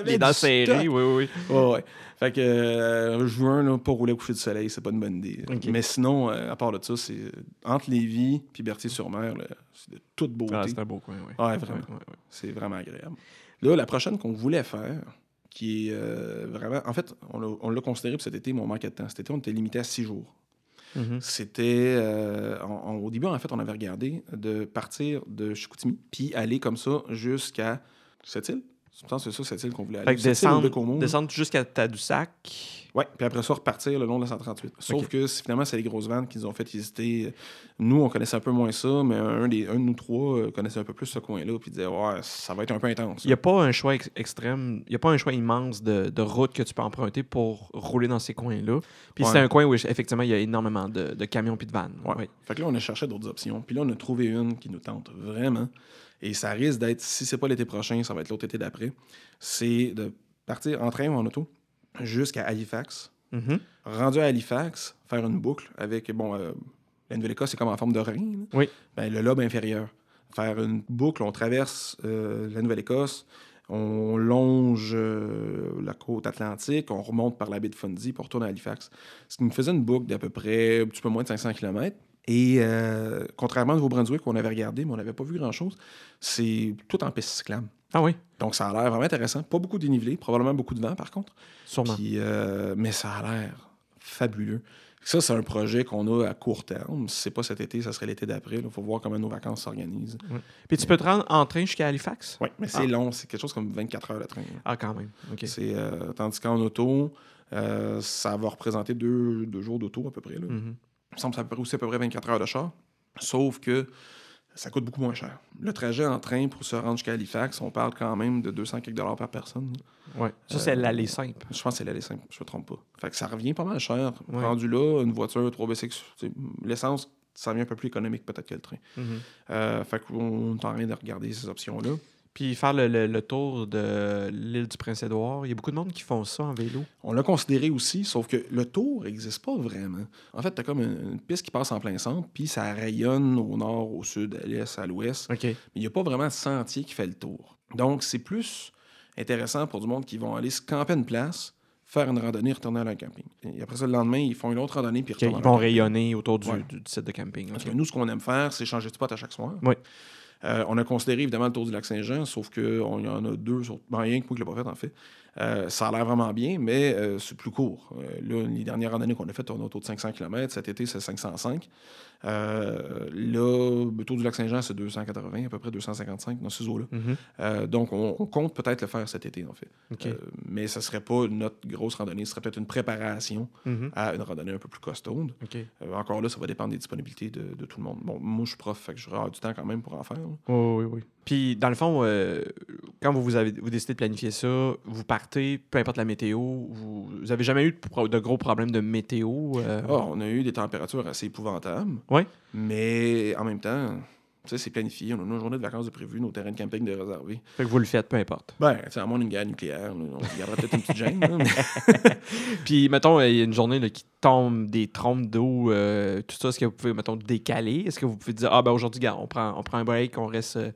Les dents serrées, oui, oui. Ouais, ouais. Fait que euh, juin, là, pas rouler au coucher du soleil, c'est pas une bonne idée. Mais sinon, euh, à part de ça, c'est entre Lévis et Berthier-sur-Mer, c'est de toute beauté. Ah, c'est un beau coin, oui. Ouais, vraiment. Ouais. C'est vraiment agréable. Là, la prochaine qu'on voulait faire, qui est euh, vraiment. En fait, on l'a- on l'a considéré pour cet été, mais on manquait de temps. Cet été, on était limité à six jours. Mhm. C'était. euh, au début, en fait, on avait regardé de partir de Chicoutimi, puis aller comme ça jusqu'à cette île. Je pense que c'est ça, cette île qu'on voulait aller. Fait que descendre, jusqu'à Tadoussac. Ouais, puis après ça, repartir le long de la 138. Sauf que finalement, c'est les grosses vannes qui nous ont fait hésiter. Nous, on connaissait un peu moins ça, mais un, des, un de nous trois euh, connaissait un peu plus ce coin-là, puis disait, ouais, ça va être un peu intense. Il n'y a pas un choix ex- extrême, il n'y a pas un choix immense de, de route que tu peux emprunter pour rouler dans ces coins-là. Puis Ouais. c'est un coin où effectivement il y a énormément de, de camions puis de vannes. Ouais. Ouais. Fait que là, on a cherché d'autres options. Puis là, on a trouvé une qui nous tente vraiment. Et ça risque d'être, si c'est pas l'été prochain, ça va être l'autre été d'après. C'est de partir en train ou en auto jusqu'à Halifax. Mhm. Rendu à Halifax, faire une boucle avec, bon, euh, la Nouvelle-Écosse, c'est comme en forme de rein. Oui. Ben, le lobe inférieur. Faire une boucle, on traverse euh, la Nouvelle-Écosse, on longe euh, la côte atlantique, on remonte par la baie de Fundy pour retourner à Halifax. Ce qui me faisait une boucle d'à peu près un petit peu moins de 500 km. Et euh, contrairement au Nouveau-Brunswick, qu'on avait regardé, mais on n'avait pas vu grand-chose, c'est tout en piste cyclable. Ah oui, Donc ça a l'air vraiment intéressant. Pas beaucoup de dénivelé, probablement beaucoup de vent par contre. sûrement. Puis, euh, mais ça a l'air fabuleux. Ça, c'est un projet qu'on a à court terme. Si c'est pas cet été, ça serait l'été d'après. Il faut voir comment nos vacances s'organisent. Puis tu peux te rendre en train jusqu'à Halifax? Oui, mais c'est Ah. long. C'est quelque chose comme 24 heures de train. là. Ah, quand même. C'est, euh, tandis qu'en auto, ça va représenter deux, deux jours d'auto à peu près. Là. Mhm. Il me semble que ça peut aussi à peu près 24 heures de char. Sauf que ça coûte beaucoup moins cher. Le trajet en train pour se rendre jusqu'à Halifax, on parle quand même de 200 quelques dollars par personne. Ouais. Ça, c'est Euh, l'aller simple. Je pense que c'est l'aller simple, je me trompe pas. Fait que ça revient pas mal cher. Ouais. Rendu là, une voiture 3B6, tu sais, l'essence, ça revient un peu plus économique peut-être que le train. Mhm. Euh, fait qu'on est en train de regarder ces options-là. Puis faire le, le- le tour de l'île du Prince-Édouard, il y a beaucoup de monde qui font ça en vélo. On l'a considéré aussi, sauf que le tour n'existe pas vraiment. En fait, tu as comme une, une piste qui passe en plein centre, puis ça rayonne au nord, au sud, à l'est, à l'ouest. Mais il n'y a pas vraiment de sentier qui fait le tour. Donc, c'est plus intéressant pour du monde qui vont aller se camper une place, faire une randonnée, retourner à leur camping. Et après ça, le lendemain, ils font une autre randonnée, puis ils OK, retournent Ils vont rayonner autour du, Ouais. du site de camping. Parce que nous, ce qu'on aime faire, c'est changer de spot à chaque soir. Oui. Euh, on a considéré évidemment le tour du lac Saint-Jean, sauf qu'il y en a deux, sur... ben, rien que moi qui l'ai pas fait en fait. Euh, ça a l'air vraiment bien, mais euh, c'est plus court. Là, les dernières randonnées qu'on a faites, on a autour de 500 km. Cet été, c'est 505. Euh, là, le tour du lac Saint-Jean, c'est 280, à peu près 255 dans ces eaux-là. Mhm. Euh, donc, on, on compte peut-être le faire cet été, en fait. Euh, mais ce serait pas notre grosse randonnée, ce serait peut-être une préparation Mhm. à une randonnée un peu plus costaude. Encore là, ça va dépendre des disponibilités de, de tout le monde. Bon, moi, je suis prof, fait que j'aurai du temps quand même pour en faire. là. Oui, oui, oui. Puis, dans le fond, quand vous, vous avez vous décidez de planifier ça, vous partez, peu importe la météo, vous, vous avez jamais eu de, de gros problèmes de météo? Ah, on a eu des températures assez épouvantables. Ouais. Mais en même temps, sais, c'est planifié. On a nos journées de vacances de prévues, nos terrains de camping de réservés. Fait que vous le faites, peu importe. Ben, tu sais, à moins d'une guerre nucléaire, on gardera peut-être une petite gêne. là, mais- Puis, mettons, il y a une journée là, qui tombe des trompes d'eau, euh, tout ça, est-ce que vous pouvez, mettons, décaler? Est-ce que vous pouvez dire, ah, ben aujourd'hui, on prend, on prend un break, on reste. euh,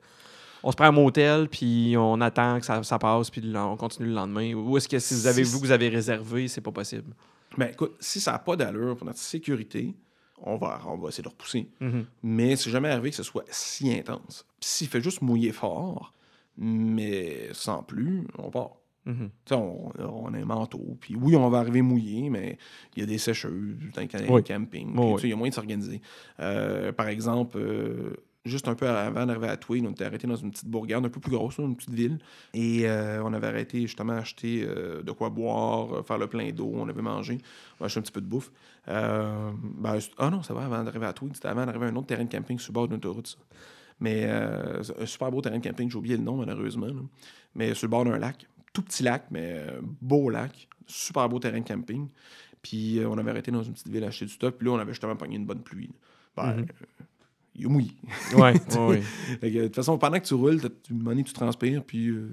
on se prend un motel, puis on attend que ça, ça passe, puis on continue le lendemain? Ou est-ce que si vous avez, vous, vous avez réservé, c'est pas possible? ben, écoute, si ça n'a pas d'allure pour notre sécurité, on va, on va essayer de repousser. Mhm. Mais c'est jamais arrivé que ce soit si intense. S'il fait juste mouiller fort, mais sans plus, on part. Mhm. On, on a un manteau. Puis oui, on va arriver mouillé, mais il y a des sécheuses dans les Oui. camping. Il y a moyen de s'organiser. Euh, par exemple, euh, juste un peu avant d'arriver à Tweed, on était arrêté dans une petite bourgade un peu plus grosse, une petite ville. Et euh, on avait arrêté justement à acheter euh, de quoi boire, euh, faire le plein d'eau, on avait mangé, on a acheté un petit peu de bouffe. Euh, ben, ah non, ça va avant d'arriver à Tweed, c'était avant d'arriver à un autre terrain de camping sur le bord d'une autoroute, ça. Mais euh, un super beau terrain de camping, j'ai oublié le nom malheureusement. là. Mais sur le bord d'un lac, tout petit lac, mais beau lac, super beau terrain de camping. Puis on avait arrêté dans une petite ville à acheter du stock, puis là on avait justement pogné une bonne pluie. là. Ben, Mhm. euh, il. Ouais, de toute façon, pendant que tu roules, t'as- tu, donné, tu transpires, puis euh,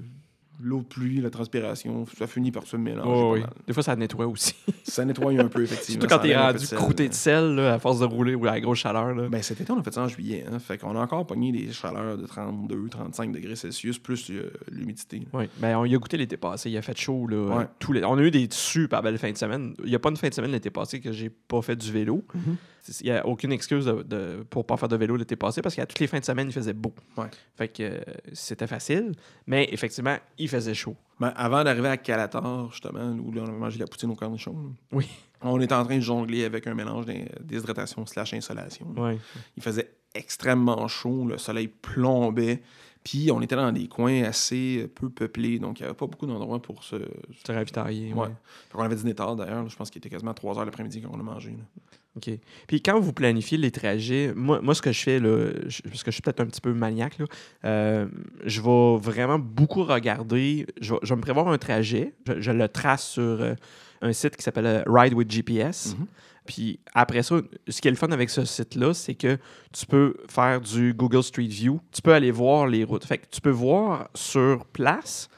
l'eau de pluie, la transpiration, ça finit par se mélanger. Ouais. mal. Des fois, ça nettoie aussi. Ça nettoie un peu, effectivement. Surtout quand t'es rendu croûté de sel là, à force de rouler ou à la grosse chaleur. Là. Ben, cet été, on a fait ça en juillet. Hein? Fait qu'on a encore pogné des chaleurs de 32, 35 degrés Celsius, plus euh, l'humidité. Oui, ben on y a goûté l'été passé. Il a fait chaud. Là, Ouais. tous les... On a eu des super belles fins de semaine. Il n'y a pas une fin de semaine l'été passé que j'ai pas fait du vélo. Mhm. Il n'y a aucune excuse de, de- pour pas faire de vélo l'été passé parce qu'à toutes les fins de semaine, il faisait beau. Ouais. Fait que euh, c'était facile. Mais effectivement, il faisait chaud. Ben, avant d'arriver à Calator, justement, où là, on avait mangé la poutine au cornichon, là, Oui. on était en train de jongler avec un mélange déshydratation slash insolation. Il faisait extrêmement chaud, le soleil plombait, puis on était dans des coins assez peu peuplés, donc il n'y avait pas beaucoup d'endroits pour se... C'était ravitaillé. Ouais. qu'on avait dîné tard d'ailleurs, je pense qu'il était quasiment 3 heures l'après-midi quand on a mangé. là. OK. Puis quand vous planifiez les trajets, moi, moi ce que je fais, là, je- parce que je suis peut-être un petit peu maniaque, là, euh, je vais vraiment beaucoup regarder. Je vais, je vais me prévoir un trajet. Je, je le trace sur euh, un site qui s'appelle euh, Ride with GPS. Mhm. Puis après ça, ce qui est le fun avec ce site-là, c'est que tu peux faire du Google Street View. Tu peux aller voir les routes. Fait que tu peux voir sur place,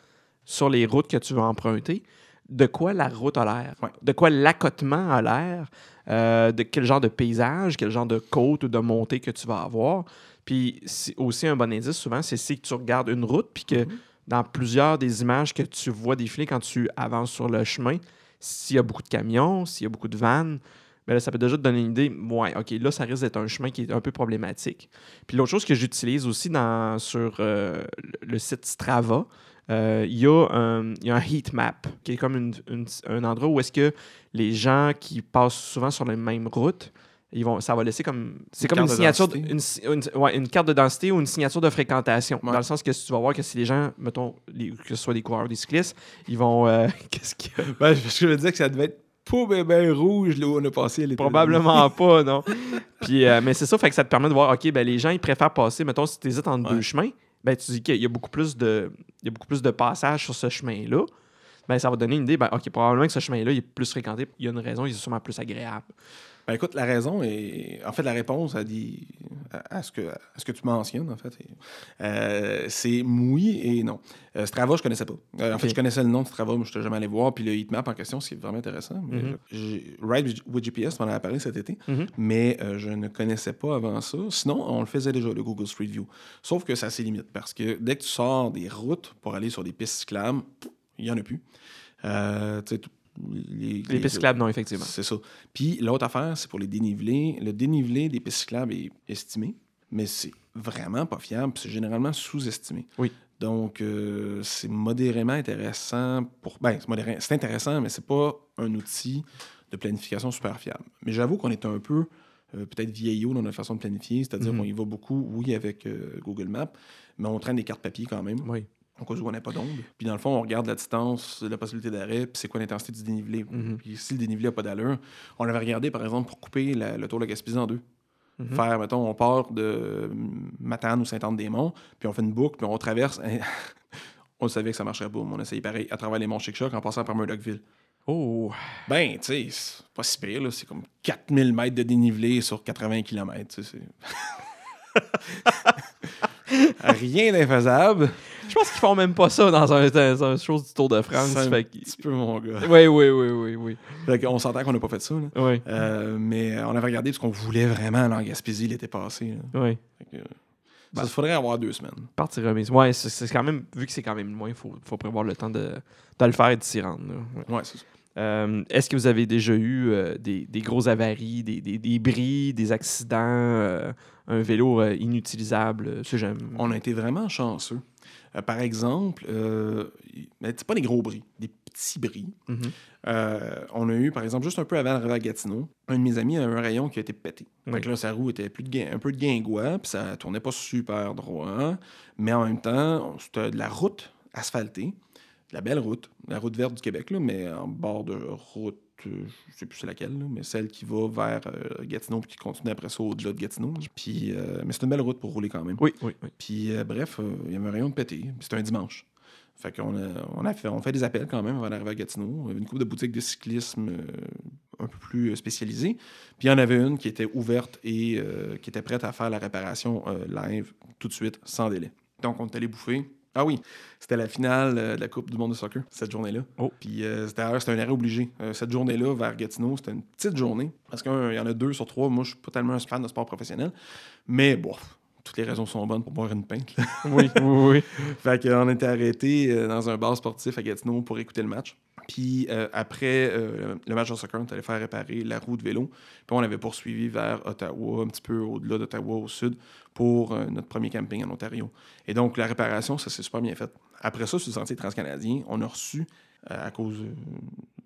sur les routes que tu veux emprunter, de quoi la route a l'air, Ouais. de quoi l'accotement a l'air, euh, de quel genre de paysage, quel genre de côte ou de montée que tu vas avoir. Puis c'est aussi un bon indice, souvent, c'est si tu regardes une route, puis que Mhm. dans plusieurs des images que tu vois défiler quand tu avances sur le chemin, s'il y a beaucoup de camions, s'il y a beaucoup de vannes, ben là, ça peut déjà te donner une idée. Ouais, OK, là, ça risque d'être un chemin qui est un peu problématique. Puis l'autre chose que j'utilise aussi dans, sur euh, le- site Strava, euh, il y, a un- il y a un heat map, qui est comme une- une- un endroit où est-ce que les gens qui passent souvent sur les mêmes routes, ils vont, ça va laisser comme. C'est Une comme une carte de signature, de- une, une- ouais, une carte de densité ou une signature de fréquentation. Ouais. Dans le sens que si tu vas voir que si les gens, mettons, les- que ce soit des coureurs ou des cyclistes, ils vont. euh, Qu'est-ce qu'il y a Ben, je me disais que ça devait être pas bien ben rouge là où on a passé l'été. Probablement pas, non. Puis, euh, mais c'est ça, fait que ça te permet de voir, OK, ben, les gens, ils préfèrent passer, mettons, si tu hésites entre Ouais. deux chemins, ben, tu dis qu'il y a beaucoup plus de, il y a beaucoup plus de passages sur ce chemin-là. Ben, ça va donner une idée, ben, OK, probablement que ce chemin-là il est plus fréquenté, il y a une raison, il est sûrement plus agréable. Ben écoute, la raison est. En fait, la réponse à, dit... à, ce, que, à ce que tu mentionnes, en fait, euh, c'est oui et non. Euh, Strava, je connaissais pas. Euh, en fait, je connaissais le nom de Strava, mais je n'étais jamais allé voir. Puis le heatmap en question, c'est vraiment intéressant. Mais Mhm. Ride with GPS, on en a parlé cet été, Mhm. mais euh, je ne connaissais pas avant ça. Sinon, on le faisait déjà, le Google Street View. Sauf que ça a ses limites parce que dès que tu sors des routes pour aller sur des pistes cyclables, il n'y en a plus. Euh, tu sais, tout- les, Les pistes cyclables, non, effectivement. c'est ça. Puis l'autre affaire, c'est pour les dénivelés. Le dénivelé des pistes cyclables est estimé, mais c'est vraiment pas fiable. C'est généralement sous-estimé. Oui. Donc, euh, c'est modérément intéressant pour. Ben, c'est modéré- c'est intéressant, mais c'est pas un outil de planification super fiable. Mais j'avoue qu'on est un peu euh, peut-être vieillot dans notre façon de planifier, c'est-à-dire Mhm. qu'on y va beaucoup, oui, avec euh, Google Maps, mais on traîne des cartes papier quand même Oui. Au cas où on n'a pas d'onde. Puis dans le fond, on regarde la distance, la possibilité d'arrêt, puis c'est quoi l'intensité du dénivelé. Mhm. Puis si le dénivelé n'a pas d'allure, on avait regardé par exemple pour couper la- le tour de la Gaspésie en deux. Mhm. Faire, mettons, on part de Matane ou Sainte-Anne-des-Monts, puis on fait une boucle, puis on traverse. on savait que ça marcherait mais on essayé pareil à travers les monts Chic-Choc en passant par Murdochville. Oh, Ben, tu sais, c'est pas si pire, là. C'est comme 4000 mètres de dénivelé sur 80 km. tu sais, c'est- Rien d'infaisable. Je pense qu'ils font même pas ça dans un, dans un chose du Tour de France. C'est un fait que- petit peu, mon gars. Oui, oui, oui, oui, oui. Fait qu'on s'entend qu'on n'a pas fait ça. là. Oui, Euh, mais on avait regardé parce qu'on voulait vraiment aller en Gaspésie l'été passé. là. oui. Fait que, Ben. ça faudrait avoir deux semaines. Partie remise. Ouais, c'est quand même, vu que c'est quand même loin, il faut, faut prévoir le temps de, de le faire et de s'y rendre. là. Ouais. C'est ça. Euh, Est-ce que vous avez déjà eu euh, des, des gros avaries, des, des, des bris, des accidents, euh, un vélo inutilisable? On a été vraiment chanceux. Euh, par exemple, euh, mais c'est pas des gros bris, des petits bris. Mhm. Euh, on a eu, par exemple, juste un peu avant l'arrivée à Gatineau, un de mes amis a un rayon qui a été pété. Oui. Que là, sa roue était plus de un peu de guingois, puis ça tournait pas super droit. Mais en même temps, c'était de la route asphaltée, de la belle route, la route verte du Québec, là, mais en bord de route, euh, je sais plus c'est laquelle, là, mais celle qui va vers euh, Gatineau, puis qui continue après ça au-delà de Gatineau. Puis, euh, mais c'est une belle route pour rouler quand même. Oui, oui, oui. Puis euh, bref, il y avait un rayon de pété. C'était un dimanche. Fait qu'on a, on a fait, on fait des appels quand même avant d'arriver à Gatineau. Une couple de boutiques de cyclisme un peu plus spécialisées. Puis il y en avait une qui était ouverte et qui était prête à faire la réparation live tout de suite, sans délai. Donc on est allé bouffer. Ah oui, c'était la finale euh, de la Coupe du monde de soccer, cette journée-là. Oh. Puis euh, c'était un arrêt obligé. Euh, cette journée-là, vers Gatineau, c'était une petite journée. Parce qu'il y en a deux sur trois. Moi, je suis pas tellement un fan de sport professionnel. Mais bon, toutes les raisons sont bonnes pour boire une pinte. là. oui, oui, oui. Fait qu'on était arrêté euh, dans un bar sportif à Gatineau pour écouter le match. Puis euh, après euh, le match de soccer, on est allé faire réparer la roue de vélo. Puis on avait poursuivi vers Ottawa, un petit peu au-delà d'Ottawa, au sud, pour euh, notre premier camping en Ontario. Et donc la réparation, ça s'est super bien fait. Après ça, sur le sentier transcanadien, on a reçu, à cause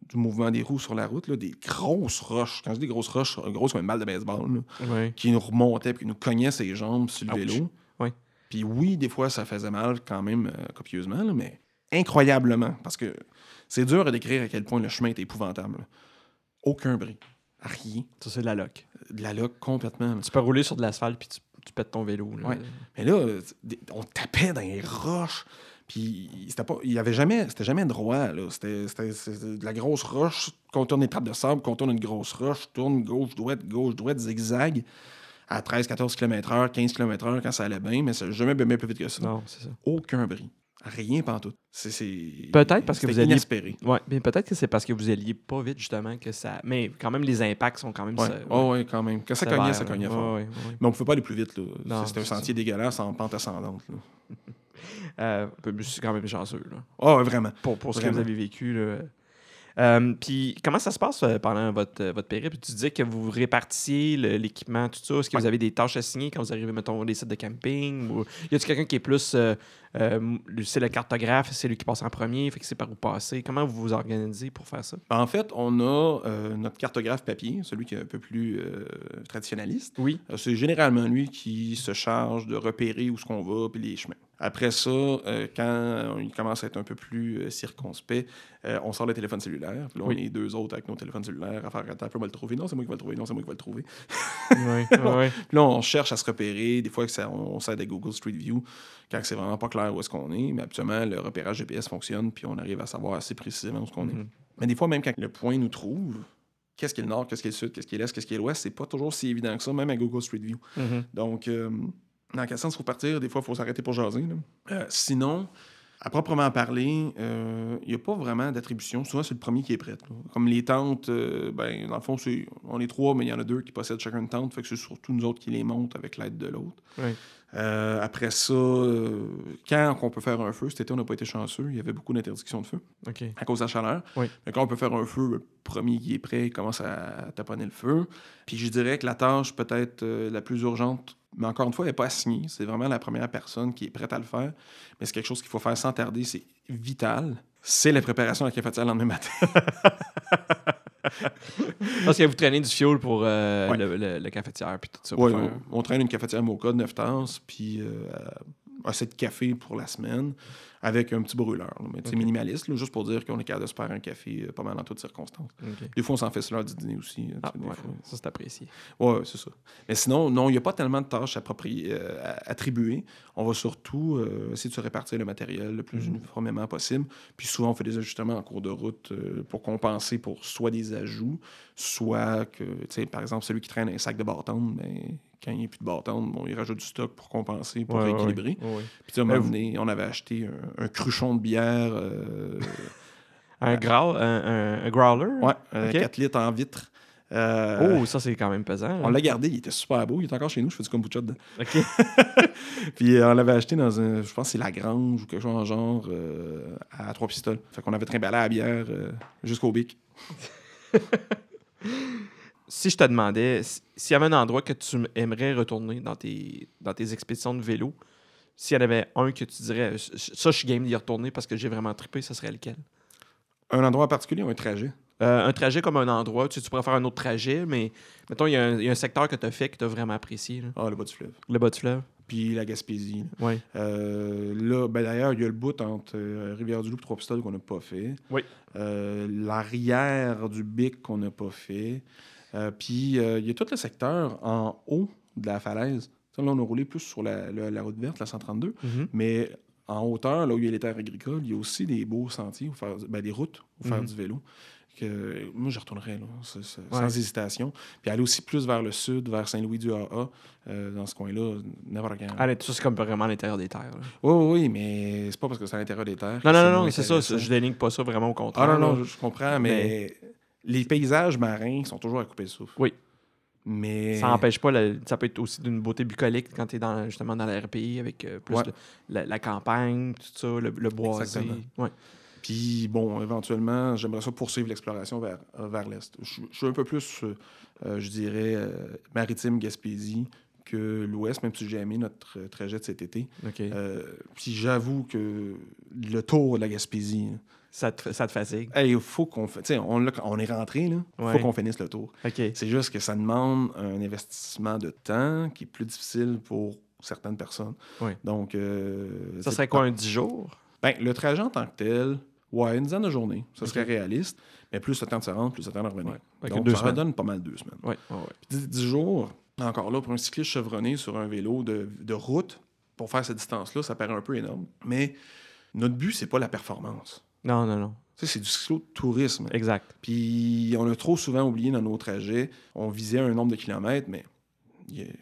du mouvement des roues sur la route, là, des grosses roches. Quand je dis grosses roches, grosses comme une balle de baseball, là, oui. qui nous remontaient puis qui nous cognaient ses jambes sur le Ouch. vélo. Oui. Puis oui, des fois, ça faisait mal quand même euh, copieusement, là, mais incroyablement. Parce que c'est dur à décrire à quel point le chemin était épouvantable. Aucun bris. Rien. Ça, c'est de la loc. De la loque complètement. Tu peux rouler sur de l'asphalte puis tu, tu pètes ton vélo. là. Ouais. Mais là, euh, on tapait dans les roches. Puis c'était pas, il y avait jamais, c'était jamais droit. C'était, de la grosse roche. Contourne une étape de sable, contourne une grosse roche, tourne gauche, droite, gauche, droite, zigzag à 13-14 km/h, 15 km/h quand ça allait bien, mais ça n'a jamais bien plus vite que ça. Non, c'est ça. Aucun bris. Rien pantoute. C'est, c'est... Peut-être parce que vous alliez-. Ouais, mais peut-être que c'est parce que vous alliez pas vite, justement, que ça. Mais quand même, les impacts sont quand même. Ouais. ça- Oh, ouais, quand même. Quand ça sévères, cognait, ça cognait fort. ouais. Mais on ne pouvait pas aller plus vite. Là. Non, C'était un c'est sentier dégueulasse en pente ascendante. Là. Euh, je suis quand même chanceux, là. Oh, vraiment. Pour, pour ce que vous avez vécu, là. Euh, puis comment ça se passe euh, pendant votre, euh, votre périple? Tu disais que vous répartissiez l'équipement, tout ça. Est-ce que vous avez des tâches assignées quand vous arrivez, mettons, des sites de camping? Ou y a-t-il quelqu'un qui est plus. euh, euh, c'est le cartographe, c'est lui qui passe en premier, fait que c'est par où passer? Comment vous vous organisez pour faire ça? En fait, on a euh, notre cartographe papier, celui qui est un peu plus euh, traditionnaliste. Oui. C'est généralement lui qui se charge de repérer où ce qu'on va puis les chemins. Après ça, euh, quand il commence à être un peu plus euh, circonspect, euh, on sort le téléphone cellulaire. Puis là, Oui. on est deux autres avec nos téléphones cellulaires à faire attends, on va le trouver. Non, c'est moi qui vais le trouver. Non, c'est moi qui vais le trouver. oui, oui. Puis là, on cherche à se repérer. Des fois, ça, on, on s'aide à Google Street View quand c'est vraiment pas clair où est-ce qu'on est. Mais habituellement, le repérage GPS fonctionne, puis on arrive à savoir assez précisément où est-ce qu'on est. Mhm. Mais des fois, même quand le point nous trouve, qu'est-ce qui est le nord, qu'est-ce qui est le sud, qu'est-ce qui est l'est, qu'est-ce qui est l'ouest, c'est pas toujours si évident que ça, même à Google Street View. Mhm. Donc, dans quel sens il faut partir? Des fois, il faut s'arrêter pour jaser. Euh, sinon, à proprement parler, euh, il n'y a pas vraiment d'attribution. Souvent, c'est le premier qui est prêt. là. Comme les tentes, euh, ben, dans le fond, c'est, on est trois, mais il y en a deux qui possèdent chacun une tente. Fait que c'est surtout nous autres qui les montent avec l'aide de l'autre. Oui. Euh, après ça, quand on peut faire un feu, cet été, on n'a pas été chanceux. Il y avait beaucoup d'interdictions de feu à cause de la chaleur. Oui. Mais quand on peut faire un feu, le premier qui est prêt commence à taponner le feu. Puis je dirais que la tâche peut-être la plus urgente, mais encore une fois, elle n'est pas assignée. C'est vraiment la première personne qui est prête à le faire. Mais c'est quelque chose qu'il faut faire sans tarder. C'est vital. C'est la préparation de la cafetière le lendemain matin. Parce que vous traînez du fioul pour euh, Ouais. le, le- le cafetière puis tout ça. faire- on, on traîne une cafetière Mocha de 9 tasses, puis euh, assez de café pour la semaine, avec un petit brûleur. là. Mais c'est Ok. minimaliste, là, juste pour dire qu'on est capable de se faire un café euh, pas mal dans toutes circonstances. Des fois, on s'en fait l'heure du dîner aussi. euh, Ah, ouais, fois. ça c'est apprécié. Ouais, c'est ça. Mais sinon, non, il n'y a pas tellement de tâches appropriées, euh, attribuées. On va surtout euh, essayer de se répartir le matériel le plus Mhm. uniformément possible. Puis souvent, on fait des ajustements en cours de route euh, pour compenser pour soit des ajouts, soit que, par exemple, celui qui traîne un sac de bâton, mais quand il n'y a plus de bâton, bon, il rajoute du stock pour compenser, pour Ouais. Puis tu à un moment donné, on avait acheté un, un cruchon de bière, euh, Un, growler, un, un- growler? ouais, un Ok. 4 litres en vitre. Euh, Oh, ça, c'est quand même pesant. On là. l'a gardé, il était super beau. Il est encore chez nous, je fais du kombucha dedans. OK. Puis euh, on l'avait acheté dans un, je pense c'est La Grange ou quelque chose en genre, euh, à trois pistoles. Fait qu'on avait trimballé à la bière euh, jusqu'au bic. si je te demandais si- s'il y avait un endroit que tu aimerais retourner dans tes, dans tes expéditions de vélo, s'il y en avait un que tu dirais, ça, je suis game d'y retourner parce que j'ai vraiment trippé, ça serait lequel? Un endroit en particulier ou un trajet? Euh, un trajet comme un endroit, tu, sais, tu pourrais faire un autre trajet, mais mettons, il y, a un- il y a un secteur que tu as fait que tu as vraiment apprécié. là. Ah, le bas du fleuve. Le bas du fleuve. Puis la Gaspésie. là. Oui. Euh, là, ben d'ailleurs, il y a le bout entre euh, Rivière-du-Loup et Trois-Pistoles qu'on n'a pas fait. Oui. Euh, L'arrière du Bic qu'on n'a pas fait. Euh, puis euh, il y a tout le secteur en haut de la falaise. Ça, là, on a roulé plus sur la, la- la route verte, la 132. Mhm. Mais en hauteur, là où il y a les terres agricoles, il y a aussi des beaux sentiers, où faire, ben, des routes pour faire Mhm. du vélo. Que, moi, je retournerais là, Ouais. sans hésitation. Puis aller aussi plus vers le sud, vers Saint-Louis-du-AA, euh, dans ce coin-là, n'importe quand. Ah, ça, c'est comme vraiment à l'intérieur des terres. là. Oui, oui, mais c'est pas parce que c'est à l'intérieur des terres. Non, non, non, c'est ça. Je déligne pas ça vraiment au contraire. Ah non, non, je comprends, mais, les paysages marins sont toujours à couper le souffle. Oui. Mais. Ça n'empêche pas, la- ça peut être aussi d'une beauté bucolique quand tu es dans, justement dans la RPI avec euh, plus Ouais. le- la, la campagne, tout ça, le, le boisé. Exactement. Ouais. Puis, bon, éventuellement, j'aimerais ça poursuivre l'exploration vers, euh, vers l'est. Je, je suis un peu plus, euh, je dirais, euh, maritime Gaspésie que l'ouest, même si j'ai aimé notre trajet de cet été. OK. Euh, puis j'avoue que le tour de la Gaspésie, là, ça, te, ça te fatigue? hey, il faut qu'on fa- tu sais, on, on est rentré, là. Ouais. faut qu'on finisse le tour. OK. C'est juste que ça demande un investissement de temps qui est plus difficile pour certaines personnes. Ouais. Donc, euh, Ça serait quoi, un 10 jours? Ben, le trajet en tant que tel, ouais, une dizaine de journées, ça serait réaliste. Mais plus le temps de se rendre, plus le temps de revenir. Ouais. Donc, deux ça semaines. redonne pas mal deux semaines. Ouais. Dix, dix jours, encore là, pour un cycliste chevronné sur un vélo de, de route, pour faire cette distance-là, ça paraît un peu énorme. Mais notre but, c'est pas la performance. Non, non, non. C'est du cyclotourisme. Exact. Puis on a trop souvent oublié dans nos trajets, on visait un nombre de kilomètres, mais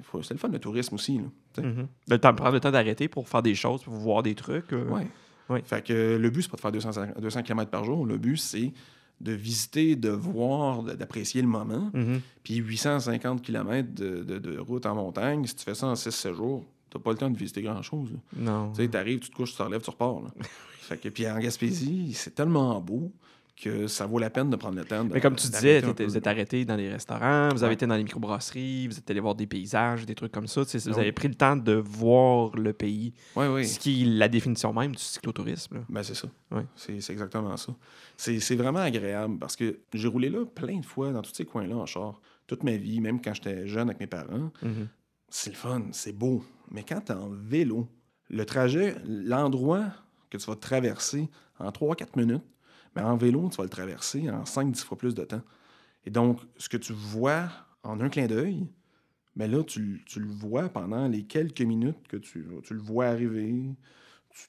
faut- c'est le fun le tourisme aussi. Là. Le temps, prendre le temps d'arrêter pour faire des choses, pour voir des trucs. euh, Ouais. Ouais. Fait que le but, c'est pas de faire 200, 200 km par jour. Le but, c'est de visiter, de voir, d'apprécier le moment. mhm. Puis 850 km de, de- de route en montagne, si tu fais ça en 6-7 jours, t'as pas le temps de visiter grand-chose. Non. Tu sais, t'arrives, tu te couches, tu te relèves, tu repars. là. fait que, puis en Gaspésie, c'est tellement beau que ça vaut la peine de prendre le temps. de- Mais comme tu disais, vous êtes arrêté dans les restaurants, vous avez Ouais. été dans les microbrasseries, vous êtes allé voir des paysages, des trucs comme ça. Vous Oui. avez pris le temps de voir le pays, Ouais, oui. ce qui est la définition même du cyclotourisme. Ben, c'est ça. C'est c'est exactement ça. C'est c'est vraiment agréable parce que j'ai roulé là plein de fois dans tous ces coins-là en char. Toute ma vie, même quand j'étais jeune avec mes parents. Mhm. C'est le fun, c'est beau. Mais quand t'es en vélo, le trajet, l'endroit que tu vas traverser en 3-4 minutes, mais en vélo, tu vas le traverser en 5-10 fois plus de temps. Et donc, ce que tu vois en un clin d'œil, mais là, tu, tu le vois pendant les quelques minutes que tu, tu le vois arriver.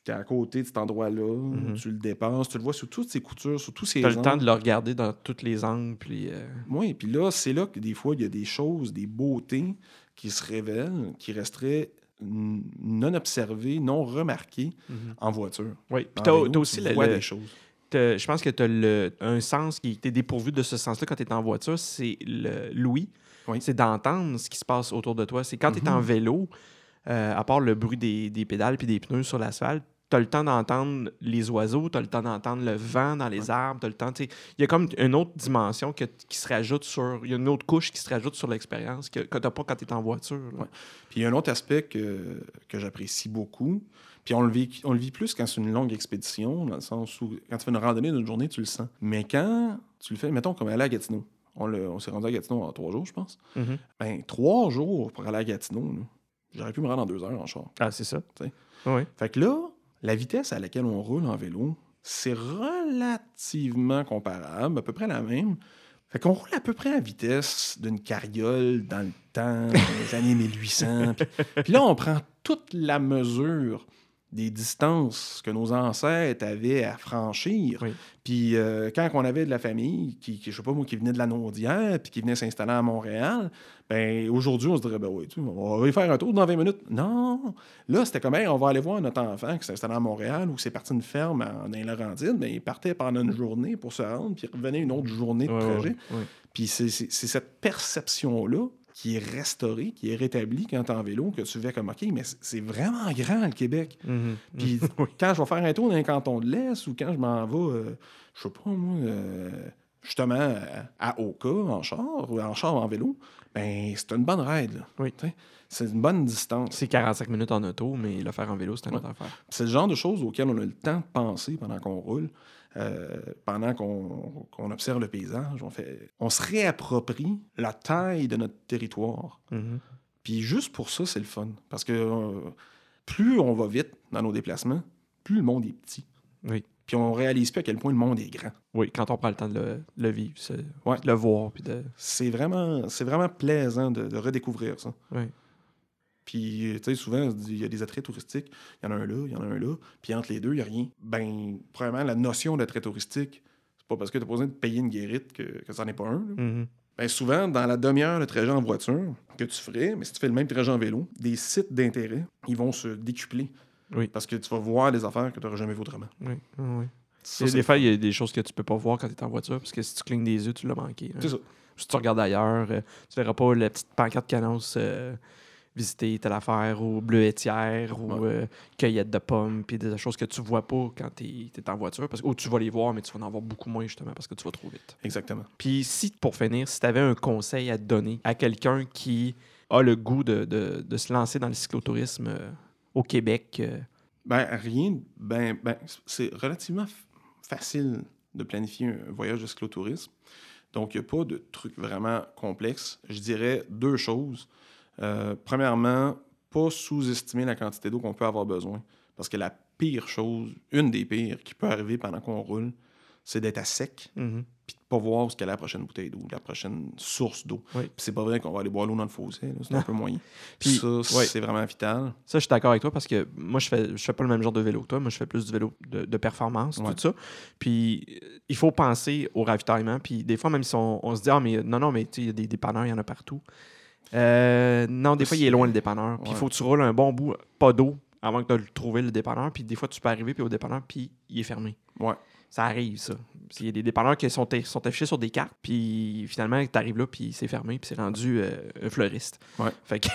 Tu es à côté de cet endroit-là, Mhm. tu le dépasses, tu le vois sur toutes ses coutures, sur tous ses T'as le temps de le regarder dans tous les angles. Puis, euh, Oui, puis là, c'est là que des fois, il y a des choses, des beautés qui se révèlent, qui resteraient non observées, non remarquées en voiture. Oui. Puis aussi tu le- vois le- des choses. je pense que tu as un sens qui était dépourvu de ce sens-là quand tu es en voiture, c'est le l'ouïe. Oui. C'est d'entendre ce qui se passe autour de toi. C'est quand tu es en Mhm. vélo, euh, à part le bruit des, des pédales puis des pneus sur l'asphalte, tu as le temps d'entendre les oiseaux, tu as le temps d'entendre le vent dans les arbres, tu le temps. Il y a comme une autre dimension que- qui se rajoute sur. Il y a une autre couche qui se rajoute sur l'expérience que, que tu n'as pas quand tu es en voiture. Ouais. Puis il y a un autre aspect que, que j'apprécie beaucoup. Puis on le, vit, on le vit plus quand c'est une longue expédition, dans le sens où quand tu fais une randonnée d'une journée, tu le sens. Mais quand tu le fais, mettons comme aller à Gatineau. On, on s'est rendu à Gatineau en trois jours, je pense. Mhm. Ben, trois jours pour aller à Gatineau, j'aurais pu me rendre en deux heures en char. Ah, c'est ça. Oui. Fait que là, la vitesse à laquelle on roule en vélo, c'est relativement comparable, à peu près la même. Fait qu'on roule à peu près à la vitesse d'une carriole dans le temps, dans les années 1800. Puis, puis là, on prend toute la mesure des distances que nos ancêtres avaient à franchir. Oui. Puis euh, quand on avait de la famille, qui, qui, je sais pas moi, qui venait de la Naudière, puis qui venait s'installer à Montréal, ben aujourd'hui, on se dirait, ben oui, tu on va y faire un tour dans 20 minutes. Non! Là, c'était comme, Hey, on va aller voir notre enfant qui s'installait à Montréal ou qui s'est parti d'une ferme en, dans les Laurentides. Ben, il partait pendant une journée pour se rendre, puis il revenait une autre journée de Ouais, ouais, trajet. ouais, ouais. Puis c'est cette perception-là qui est restaurée, qui est rétablie quand t'es en vélo, que tu fais comme, OK, mais c'est- vraiment grand, le Québec. Mhm. Puis quand je vais faire un tour dans un canton de l'Est ou quand je m'en vais, euh, je sais pas moi, euh, justement à, Oka en char ou en char en vélo, ben c'est une bonne ride. là. Oui. Tu C'est une bonne distance. C'est 45 minutes en auto, mais le faire en vélo, c'est une Ouais. autre affaire. C'est le genre de choses auxquelles on a le temps de penser pendant qu'on roule, euh, pendant qu'on qu'on observe le paysage. On, fait, on se réapproprie la taille de notre territoire. Mhm. Puis juste pour ça, c'est le fun. Parce que euh, plus on va vite dans nos déplacements, plus le monde est petit. Oui. Puis on réalise pas à quel point le monde est grand. Oui, quand on prend le temps de le, le vivre, Ouais. de le voir, puis de... C'est vraiment, vraiment plaisant de, de redécouvrir ça. Oui. Puis, tu sais, souvent, il y a des attraits touristiques. Il y en a un là, il y en a un là. Puis entre les deux, il n'y a rien. Ben, premièrement, la notion d'attrait touristique, c'est pas parce que tu as besoin de payer une guérite que, que ça n'est pas un. Mhm. Ben, souvent, dans la demi-heure de trajet en voiture que tu ferais, mais si tu fais le même trajet en vélo, des sites d'intérêt, ils vont se décupler. Oui. Parce que tu vas voir des affaires que tu n'aurais jamais vues autrement. Oui, oui. Ça, des fois, il y a des choses que tu peux pas voir quand tu es en voiture, parce que si tu clignes des yeux, tu l'as manqué. c'est ça. Si tu regardes ailleurs, euh, tu verras pas la petite pancarte qui annonce euh, visiter telle affaire ou bleuetière ou Ouais. euh, cueillette de pommes, puis des choses que tu vois pas quand tu es, en voiture. Parce que, ou tu vas les voir, mais tu vas en avoir beaucoup moins justement parce que tu vas trop vite. Exactement. Puis si, pour finir, si tu avais un conseil à te donner à quelqu'un qui a le goût de, de- de se lancer dans le cyclotourisme euh, au Québec, euh, Ben, rien. Ben, ben, c'est relativement facile de planifier un voyage de cyclotourisme. Donc, il n'y a pas de truc vraiment complexe. Je dirais deux choses. Euh, premièrement, pas sous-estimer la quantité d'eau qu'on peut avoir besoin. Parce que la pire chose, une des pires qui peut arriver pendant qu'on roule, c'est d'être à sec mhm, puis de pas voir où est la prochaine bouteille d'eau, la prochaine source d'eau. Oui. Puis c'est pas vrai qu'on va aller boire l'eau dans le fossé, c'est un peu moyen. Puis, ça, c'est vraiment vital. Ça, je suis d'accord avec toi parce que moi, je fais, je fais pas le même genre de vélo que toi. Moi, je fais plus du vélo de, de performance, Ouais. tout ça. Puis, euh, il faut penser au ravitaillement. Puis, des fois, même si on, on se dit, ah, mais non, non, mais tu sais, il y a des dépanneurs, il y en a partout. Euh, non, des fois, il est loin le dépanneur. Puis, il Ouais. faut que tu roules un bon bout, pas d'eau, avant que de le trouver, le dépanneur. Puis, des fois, tu peux arriver puis au dépanneur, puis il est fermé. Ouais. Ça arrive, ça. Il y a des dépanneurs qui sont, sont affichés sur des cartes, puis finalement, tu arrives là, puis c'est fermé, puis c'est rendu euh, un fleuriste. Ouais. Fait que,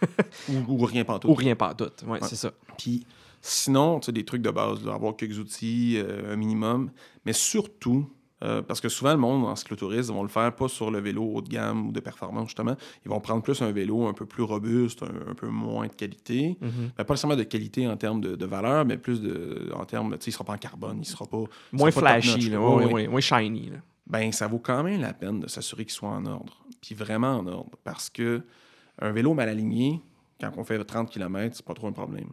Ou, ou rien pantoute. ou rien pas tout. Ouais, Ouais. c'est ça. Puis sinon, tu sais, des trucs de base, là, avoir quelques outils, euh, un minimum, mais surtout, euh, parce que souvent, le monde en cyclotourisme vont le faire pas sur le vélo haut de gamme ou de performance, justement. Ils vont prendre plus un vélo un peu plus robuste, un, un peu moins de qualité. Mhm. Ben, pas nécessairement de qualité en termes de, de valeur, mais plus de, en termes, tu sais, il sera pas en carbone, il sera pas... Moins sera pas top flashy, notch, là. là. Ouais, Ouais, ouais, ouais. moins shiny. Là. ben ça vaut quand même la peine de s'assurer qu'il soit en ordre. Puis vraiment en ordre. Parce que un vélo mal aligné, quand on fait 30 km, c'est pas trop un problème.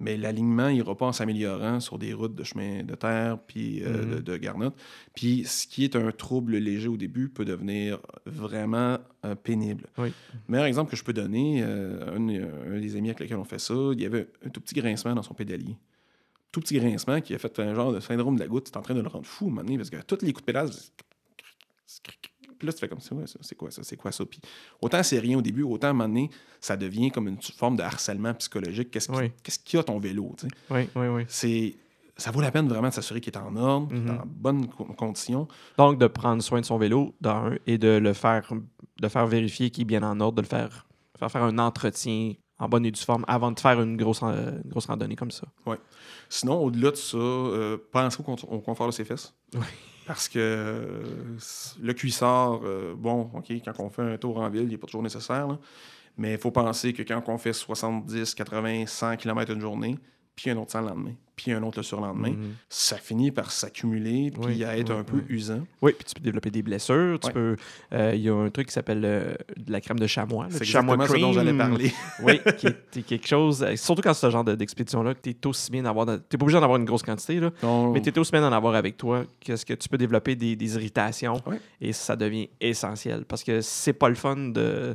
Mais l'alignement n'ira pas en s'améliorant sur des routes de chemin de terre puis euh, Mhm. de, de garnottes. Puis ce qui est un trouble léger au début peut devenir vraiment euh, pénible. Oui. Meilleur exemple que je peux donner, euh, un, un des amis avec lesquels on fait ça, il y avait un tout petit grincement dans son pédalier. Tout petit grincement qui a fait un genre de syndrome de la goutte. C'est en train de le rendre fou, à un moment donné, parce que tous les coups de pédale, puis là, tu fais comme ça, ouais, ça, c'est quoi ça, c'est quoi ça? Puis autant c'est rien au début, autant à un moment donné, ça devient comme une forme de harcèlement psychologique. Qu'est-ce Oui. qu'il y a ton vélo? tu sais? Oui, oui, oui. C'est, ça vaut la peine vraiment de s'assurer qu'il est en ordre, qu'il est Mhm. en bonne co- condition. Donc, de prendre soin de son vélo, d'un, et de le faire, de faire vérifier qu'il est bien en ordre, de le faire faire, faire un entretien en bonne et due forme avant de faire une grosse, une grosse randonnée comme ça. Sinon, au-delà de ça, euh, pensez au, au confort de ses fesses. Oui. Parce que euh, le cuissard, euh, bon, OK, quand on fait un tour en ville, il n'est pas toujours nécessaire. Mais il faut penser que quand on fait 70, 80, 100 km une journée, puis un autre 100 le lendemain, puis un autre le surlendemain, Mhm. ça finit par s'accumuler, puis Oui, à être oui, un peu oui. usant. Oui, puis tu peux développer des blessures. Tu euh, Il y a un truc qui s'appelle euh, de la crème de chamois. C'est chamois exactement ce dont j'allais cream. parler. oui, qui est, quelque chose. euh, Surtout quand c'est ce genre de- d'expédition-là, que tu es aussi bien d'avoir. T'es pas obligé d'en avoir une grosse quantité, là, Donc, mais tu es aussi bien d'en avoir avec toi. Qu'est-ce que tu peux développer des, des irritations et ça devient essentiel parce que c'est pas le fun de,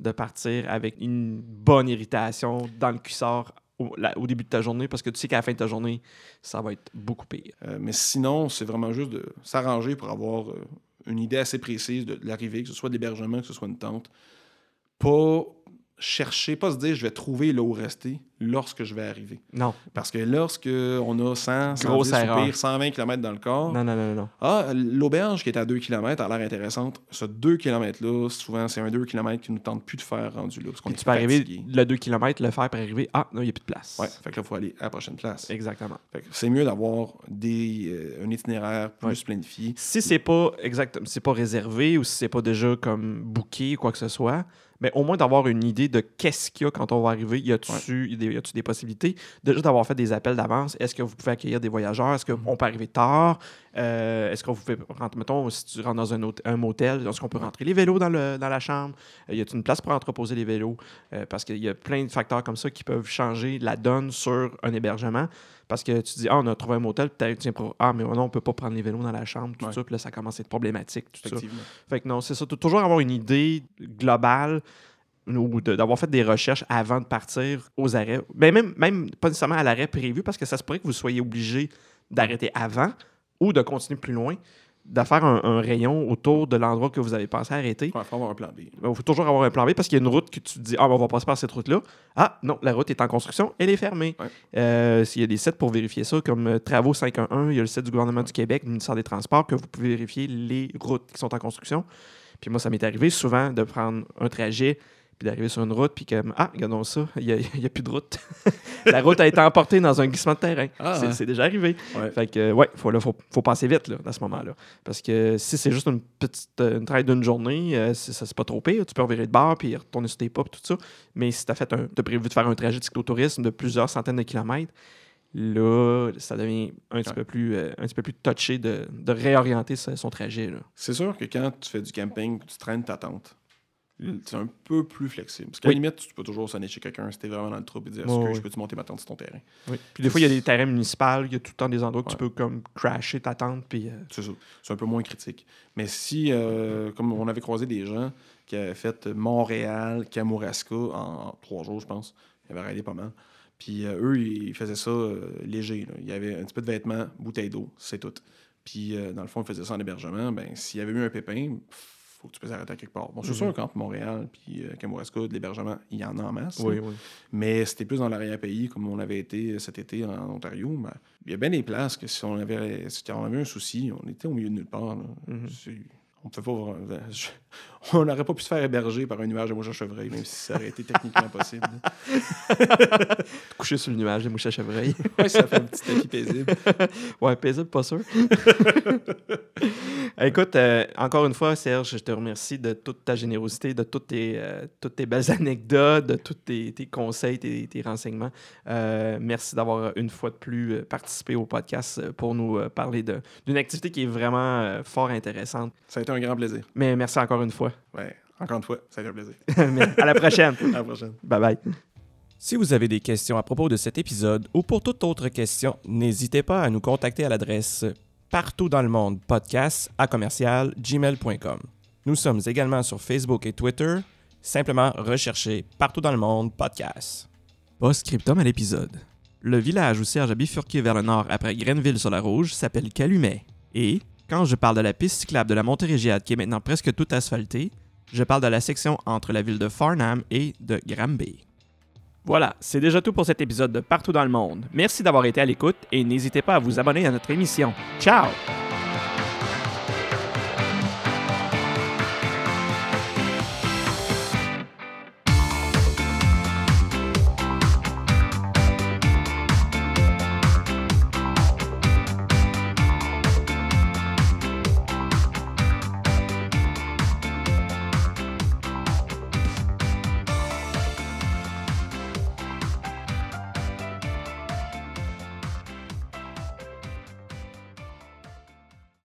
de partir avec une bonne irritation dans le cuissard au, début de ta journée parce que tu sais qu'à la fin de ta journée, ça va être beaucoup pire. Euh, mais sinon, c'est vraiment juste de s'arranger pour avoir euh, une idée assez précise de, de l'arrivée, que ce soit de l'hébergement, que ce soit une tente. Pas chercher, pas se dire je vais trouver là où rester lorsque je vais arriver. Non, Parce que lorsque on a 100, Grosse 110, ou erreur. pire, 120 km dans le corps, non, non, non, non. ah, l'auberge qui est à 2 km a l'air intéressante. Ce 2 km-là, souvent, c'est un 2 km qui nous tente plus de faire rendu là. Parce qu'on tu peux arriver le 2 km, le faire pour arriver. Ah, non, il n'y a plus de place. Ouais, fait que là, il faut aller à la prochaine place. Exactement. Fait que c'est mieux d'avoir des, euh, un itinéraire plus Ouais. planifié. Si c'est pas exactement, c'est pas réservé ou si c'est pas déjà comme booké ou quoi que ce soit, mais au moins d'avoir une idée de qu'est-ce qu'il y a quand on va arriver. Y a-tu des, y a-tu des possibilités? Déjà d'avoir fait des appels d'avance. Est-ce que vous pouvez accueillir des voyageurs? Est-ce qu'on peut arriver tard? Euh, est-ce qu'on vous fait rentrer, mettons, si tu rentres dans un, motel, est-ce qu'on peut rentrer les vélos dans, le, dans la chambre? Euh, y a-t-il une place pour entreposer les vélos? Euh, parce qu'il y a plein de facteurs comme ça qui peuvent changer la donne sur un hébergement. Parce que tu dis, ah, on a trouvé un motel, pour- ah, mais non, on peut pas prendre les vélos dans la chambre, tout Ouais. ça, puis là, ça commence à être problématique, tout ça. Fait que non, c'est ça. Toujours avoir une idée globale ou de- d'avoir fait des recherches avant de partir aux arrêts. Mais même, même pas nécessairement à l'arrêt prévu, parce que ça se pourrait que vous soyez obligé d'arrêter avant ou de continuer plus loin, de faire un, un rayon autour de l'endroit que vous avez pensé arrêter. Il faut avoir un plan B. Il faut toujours avoir un plan B parce qu'il y a une route que tu te dis Ah, ben, on va passer par cette route-là. Ah, non, la route est en construction, elle est fermée. Ouais. Euh, S'il y a des sites pour vérifier ça, comme euh, Travaux 511, il y a le site du gouvernement du Québec, du ministère des Transports, que vous pouvez vérifier les routes qui sont en construction. Puis moi, ça m'est arrivé souvent de prendre un trajet puis d'arriver sur une route, puis comme Ah, regardons ça, il n'y a, il a plus de route. la route a été emportée dans un glissement de terrain. Ah, C'est- hein. c'est déjà arrivé. Ouais. Fait que, ouais, faut, là, faut, faut passer vite là, à ce moment-là. Parce que si c'est juste une petite euh, une traite d'une journée, euh, ça c'est pas trop pire. Tu peux revirer de bord puis retourner sur tes pas puis tout ça. Mais si tu as fait un, t'as prévu de faire un trajet de cyclotourisme de plusieurs centaines de kilomètres, là, ça devient un petit Ouais. peu plus euh, un petit peu plus touché de, de réorienter son son trajet. Là. C'est sûr que quand tu fais du camping, tu traînes ta tente. C'est un peu plus flexible. Parce qu'à Oui. la limite, tu peux toujours sonner chez quelqu'un si t'es vraiment dans le trouble et dire Ouais, Excuse, ouais. peux-tu monter ma tente sur ton terrain? Puis des fois, il y a des terrains municipaux, il y a tout le temps des endroits que tu Ouais. peux comme crasher ta tente. Puis, euh, C'est ça. C'est un peu moins critique. Mais si, euh, comme on avait croisé des gens qui avaient fait Montréal, Kamouraska en, en trois jours, je pense, ils avaient raidé pas mal. Puis euh, eux, ils faisaient ça léger. là. Il y avait un petit peu de vêtements, bouteille d'eau, c'est tout. Puis dans le fond, ils faisaient ça en hébergement. Ben, s'il y avait eu un pépin, faut que tu puisses arrêter à quelque part. Bon, c'est Mhm. sûr qu'entre Montréal et euh, Kamouraska, de l'hébergement, il y en a en masse. oui, oui. Mais c'était plus dans l'arrière-pays, comme on avait été cet été en Ontario. Ben, il y a bien des places que si on avait, si on avait un souci, on était au milieu de nulle part. là. Mhm. On peut pas. vraiment- je- On n'aurait pas pu se faire héberger par un nuage de mouches à chevreuil, même si ça aurait été techniquement possible. Coucher sur le nuage des mouches à chevreuil. ouais, ça fait un petit tapis paisible. Ouais, paisible, pas sûr. Écoute, euh, encore une fois, Serge, je te remercie de toute ta générosité, de toutes tes, euh, toutes tes belles anecdotes, de tous tes, tes conseils, tes, tes renseignements. Euh, merci d'avoir une fois de plus participé au podcast pour nous parler de- d'une activité qui est vraiment fort intéressante. Ça a été un grand plaisir. Mais merci encore une fois. Ouais, encore une fois, ça a été un plaisir. À la prochaine. À la prochaine. Bye bye. Si vous avez des questions à propos de cet épisode ou pour toute autre question, n'hésitez pas à nous contacter à l'adresse partout dans le monde podcast à commercial gmail.com. Nous sommes également sur Facebook et Twitter. Simplement recherchez partout dans le monde podcast. Post-scriptum à l'épisode. Le village où Serge a bifurqué vers le nord après Grenville sur la Rouge s'appelle Calumet. Et, quand je parle de la piste cyclable de la Montérégiade qui est maintenant presque toute asphaltée, je parle de la section entre la ville de Farnham et de Granby. Voilà, c'est déjà tout pour cet épisode de Partout dans le monde. Merci d'avoir été à l'écoute et n'hésitez pas à vous abonner à notre émission. Ciao!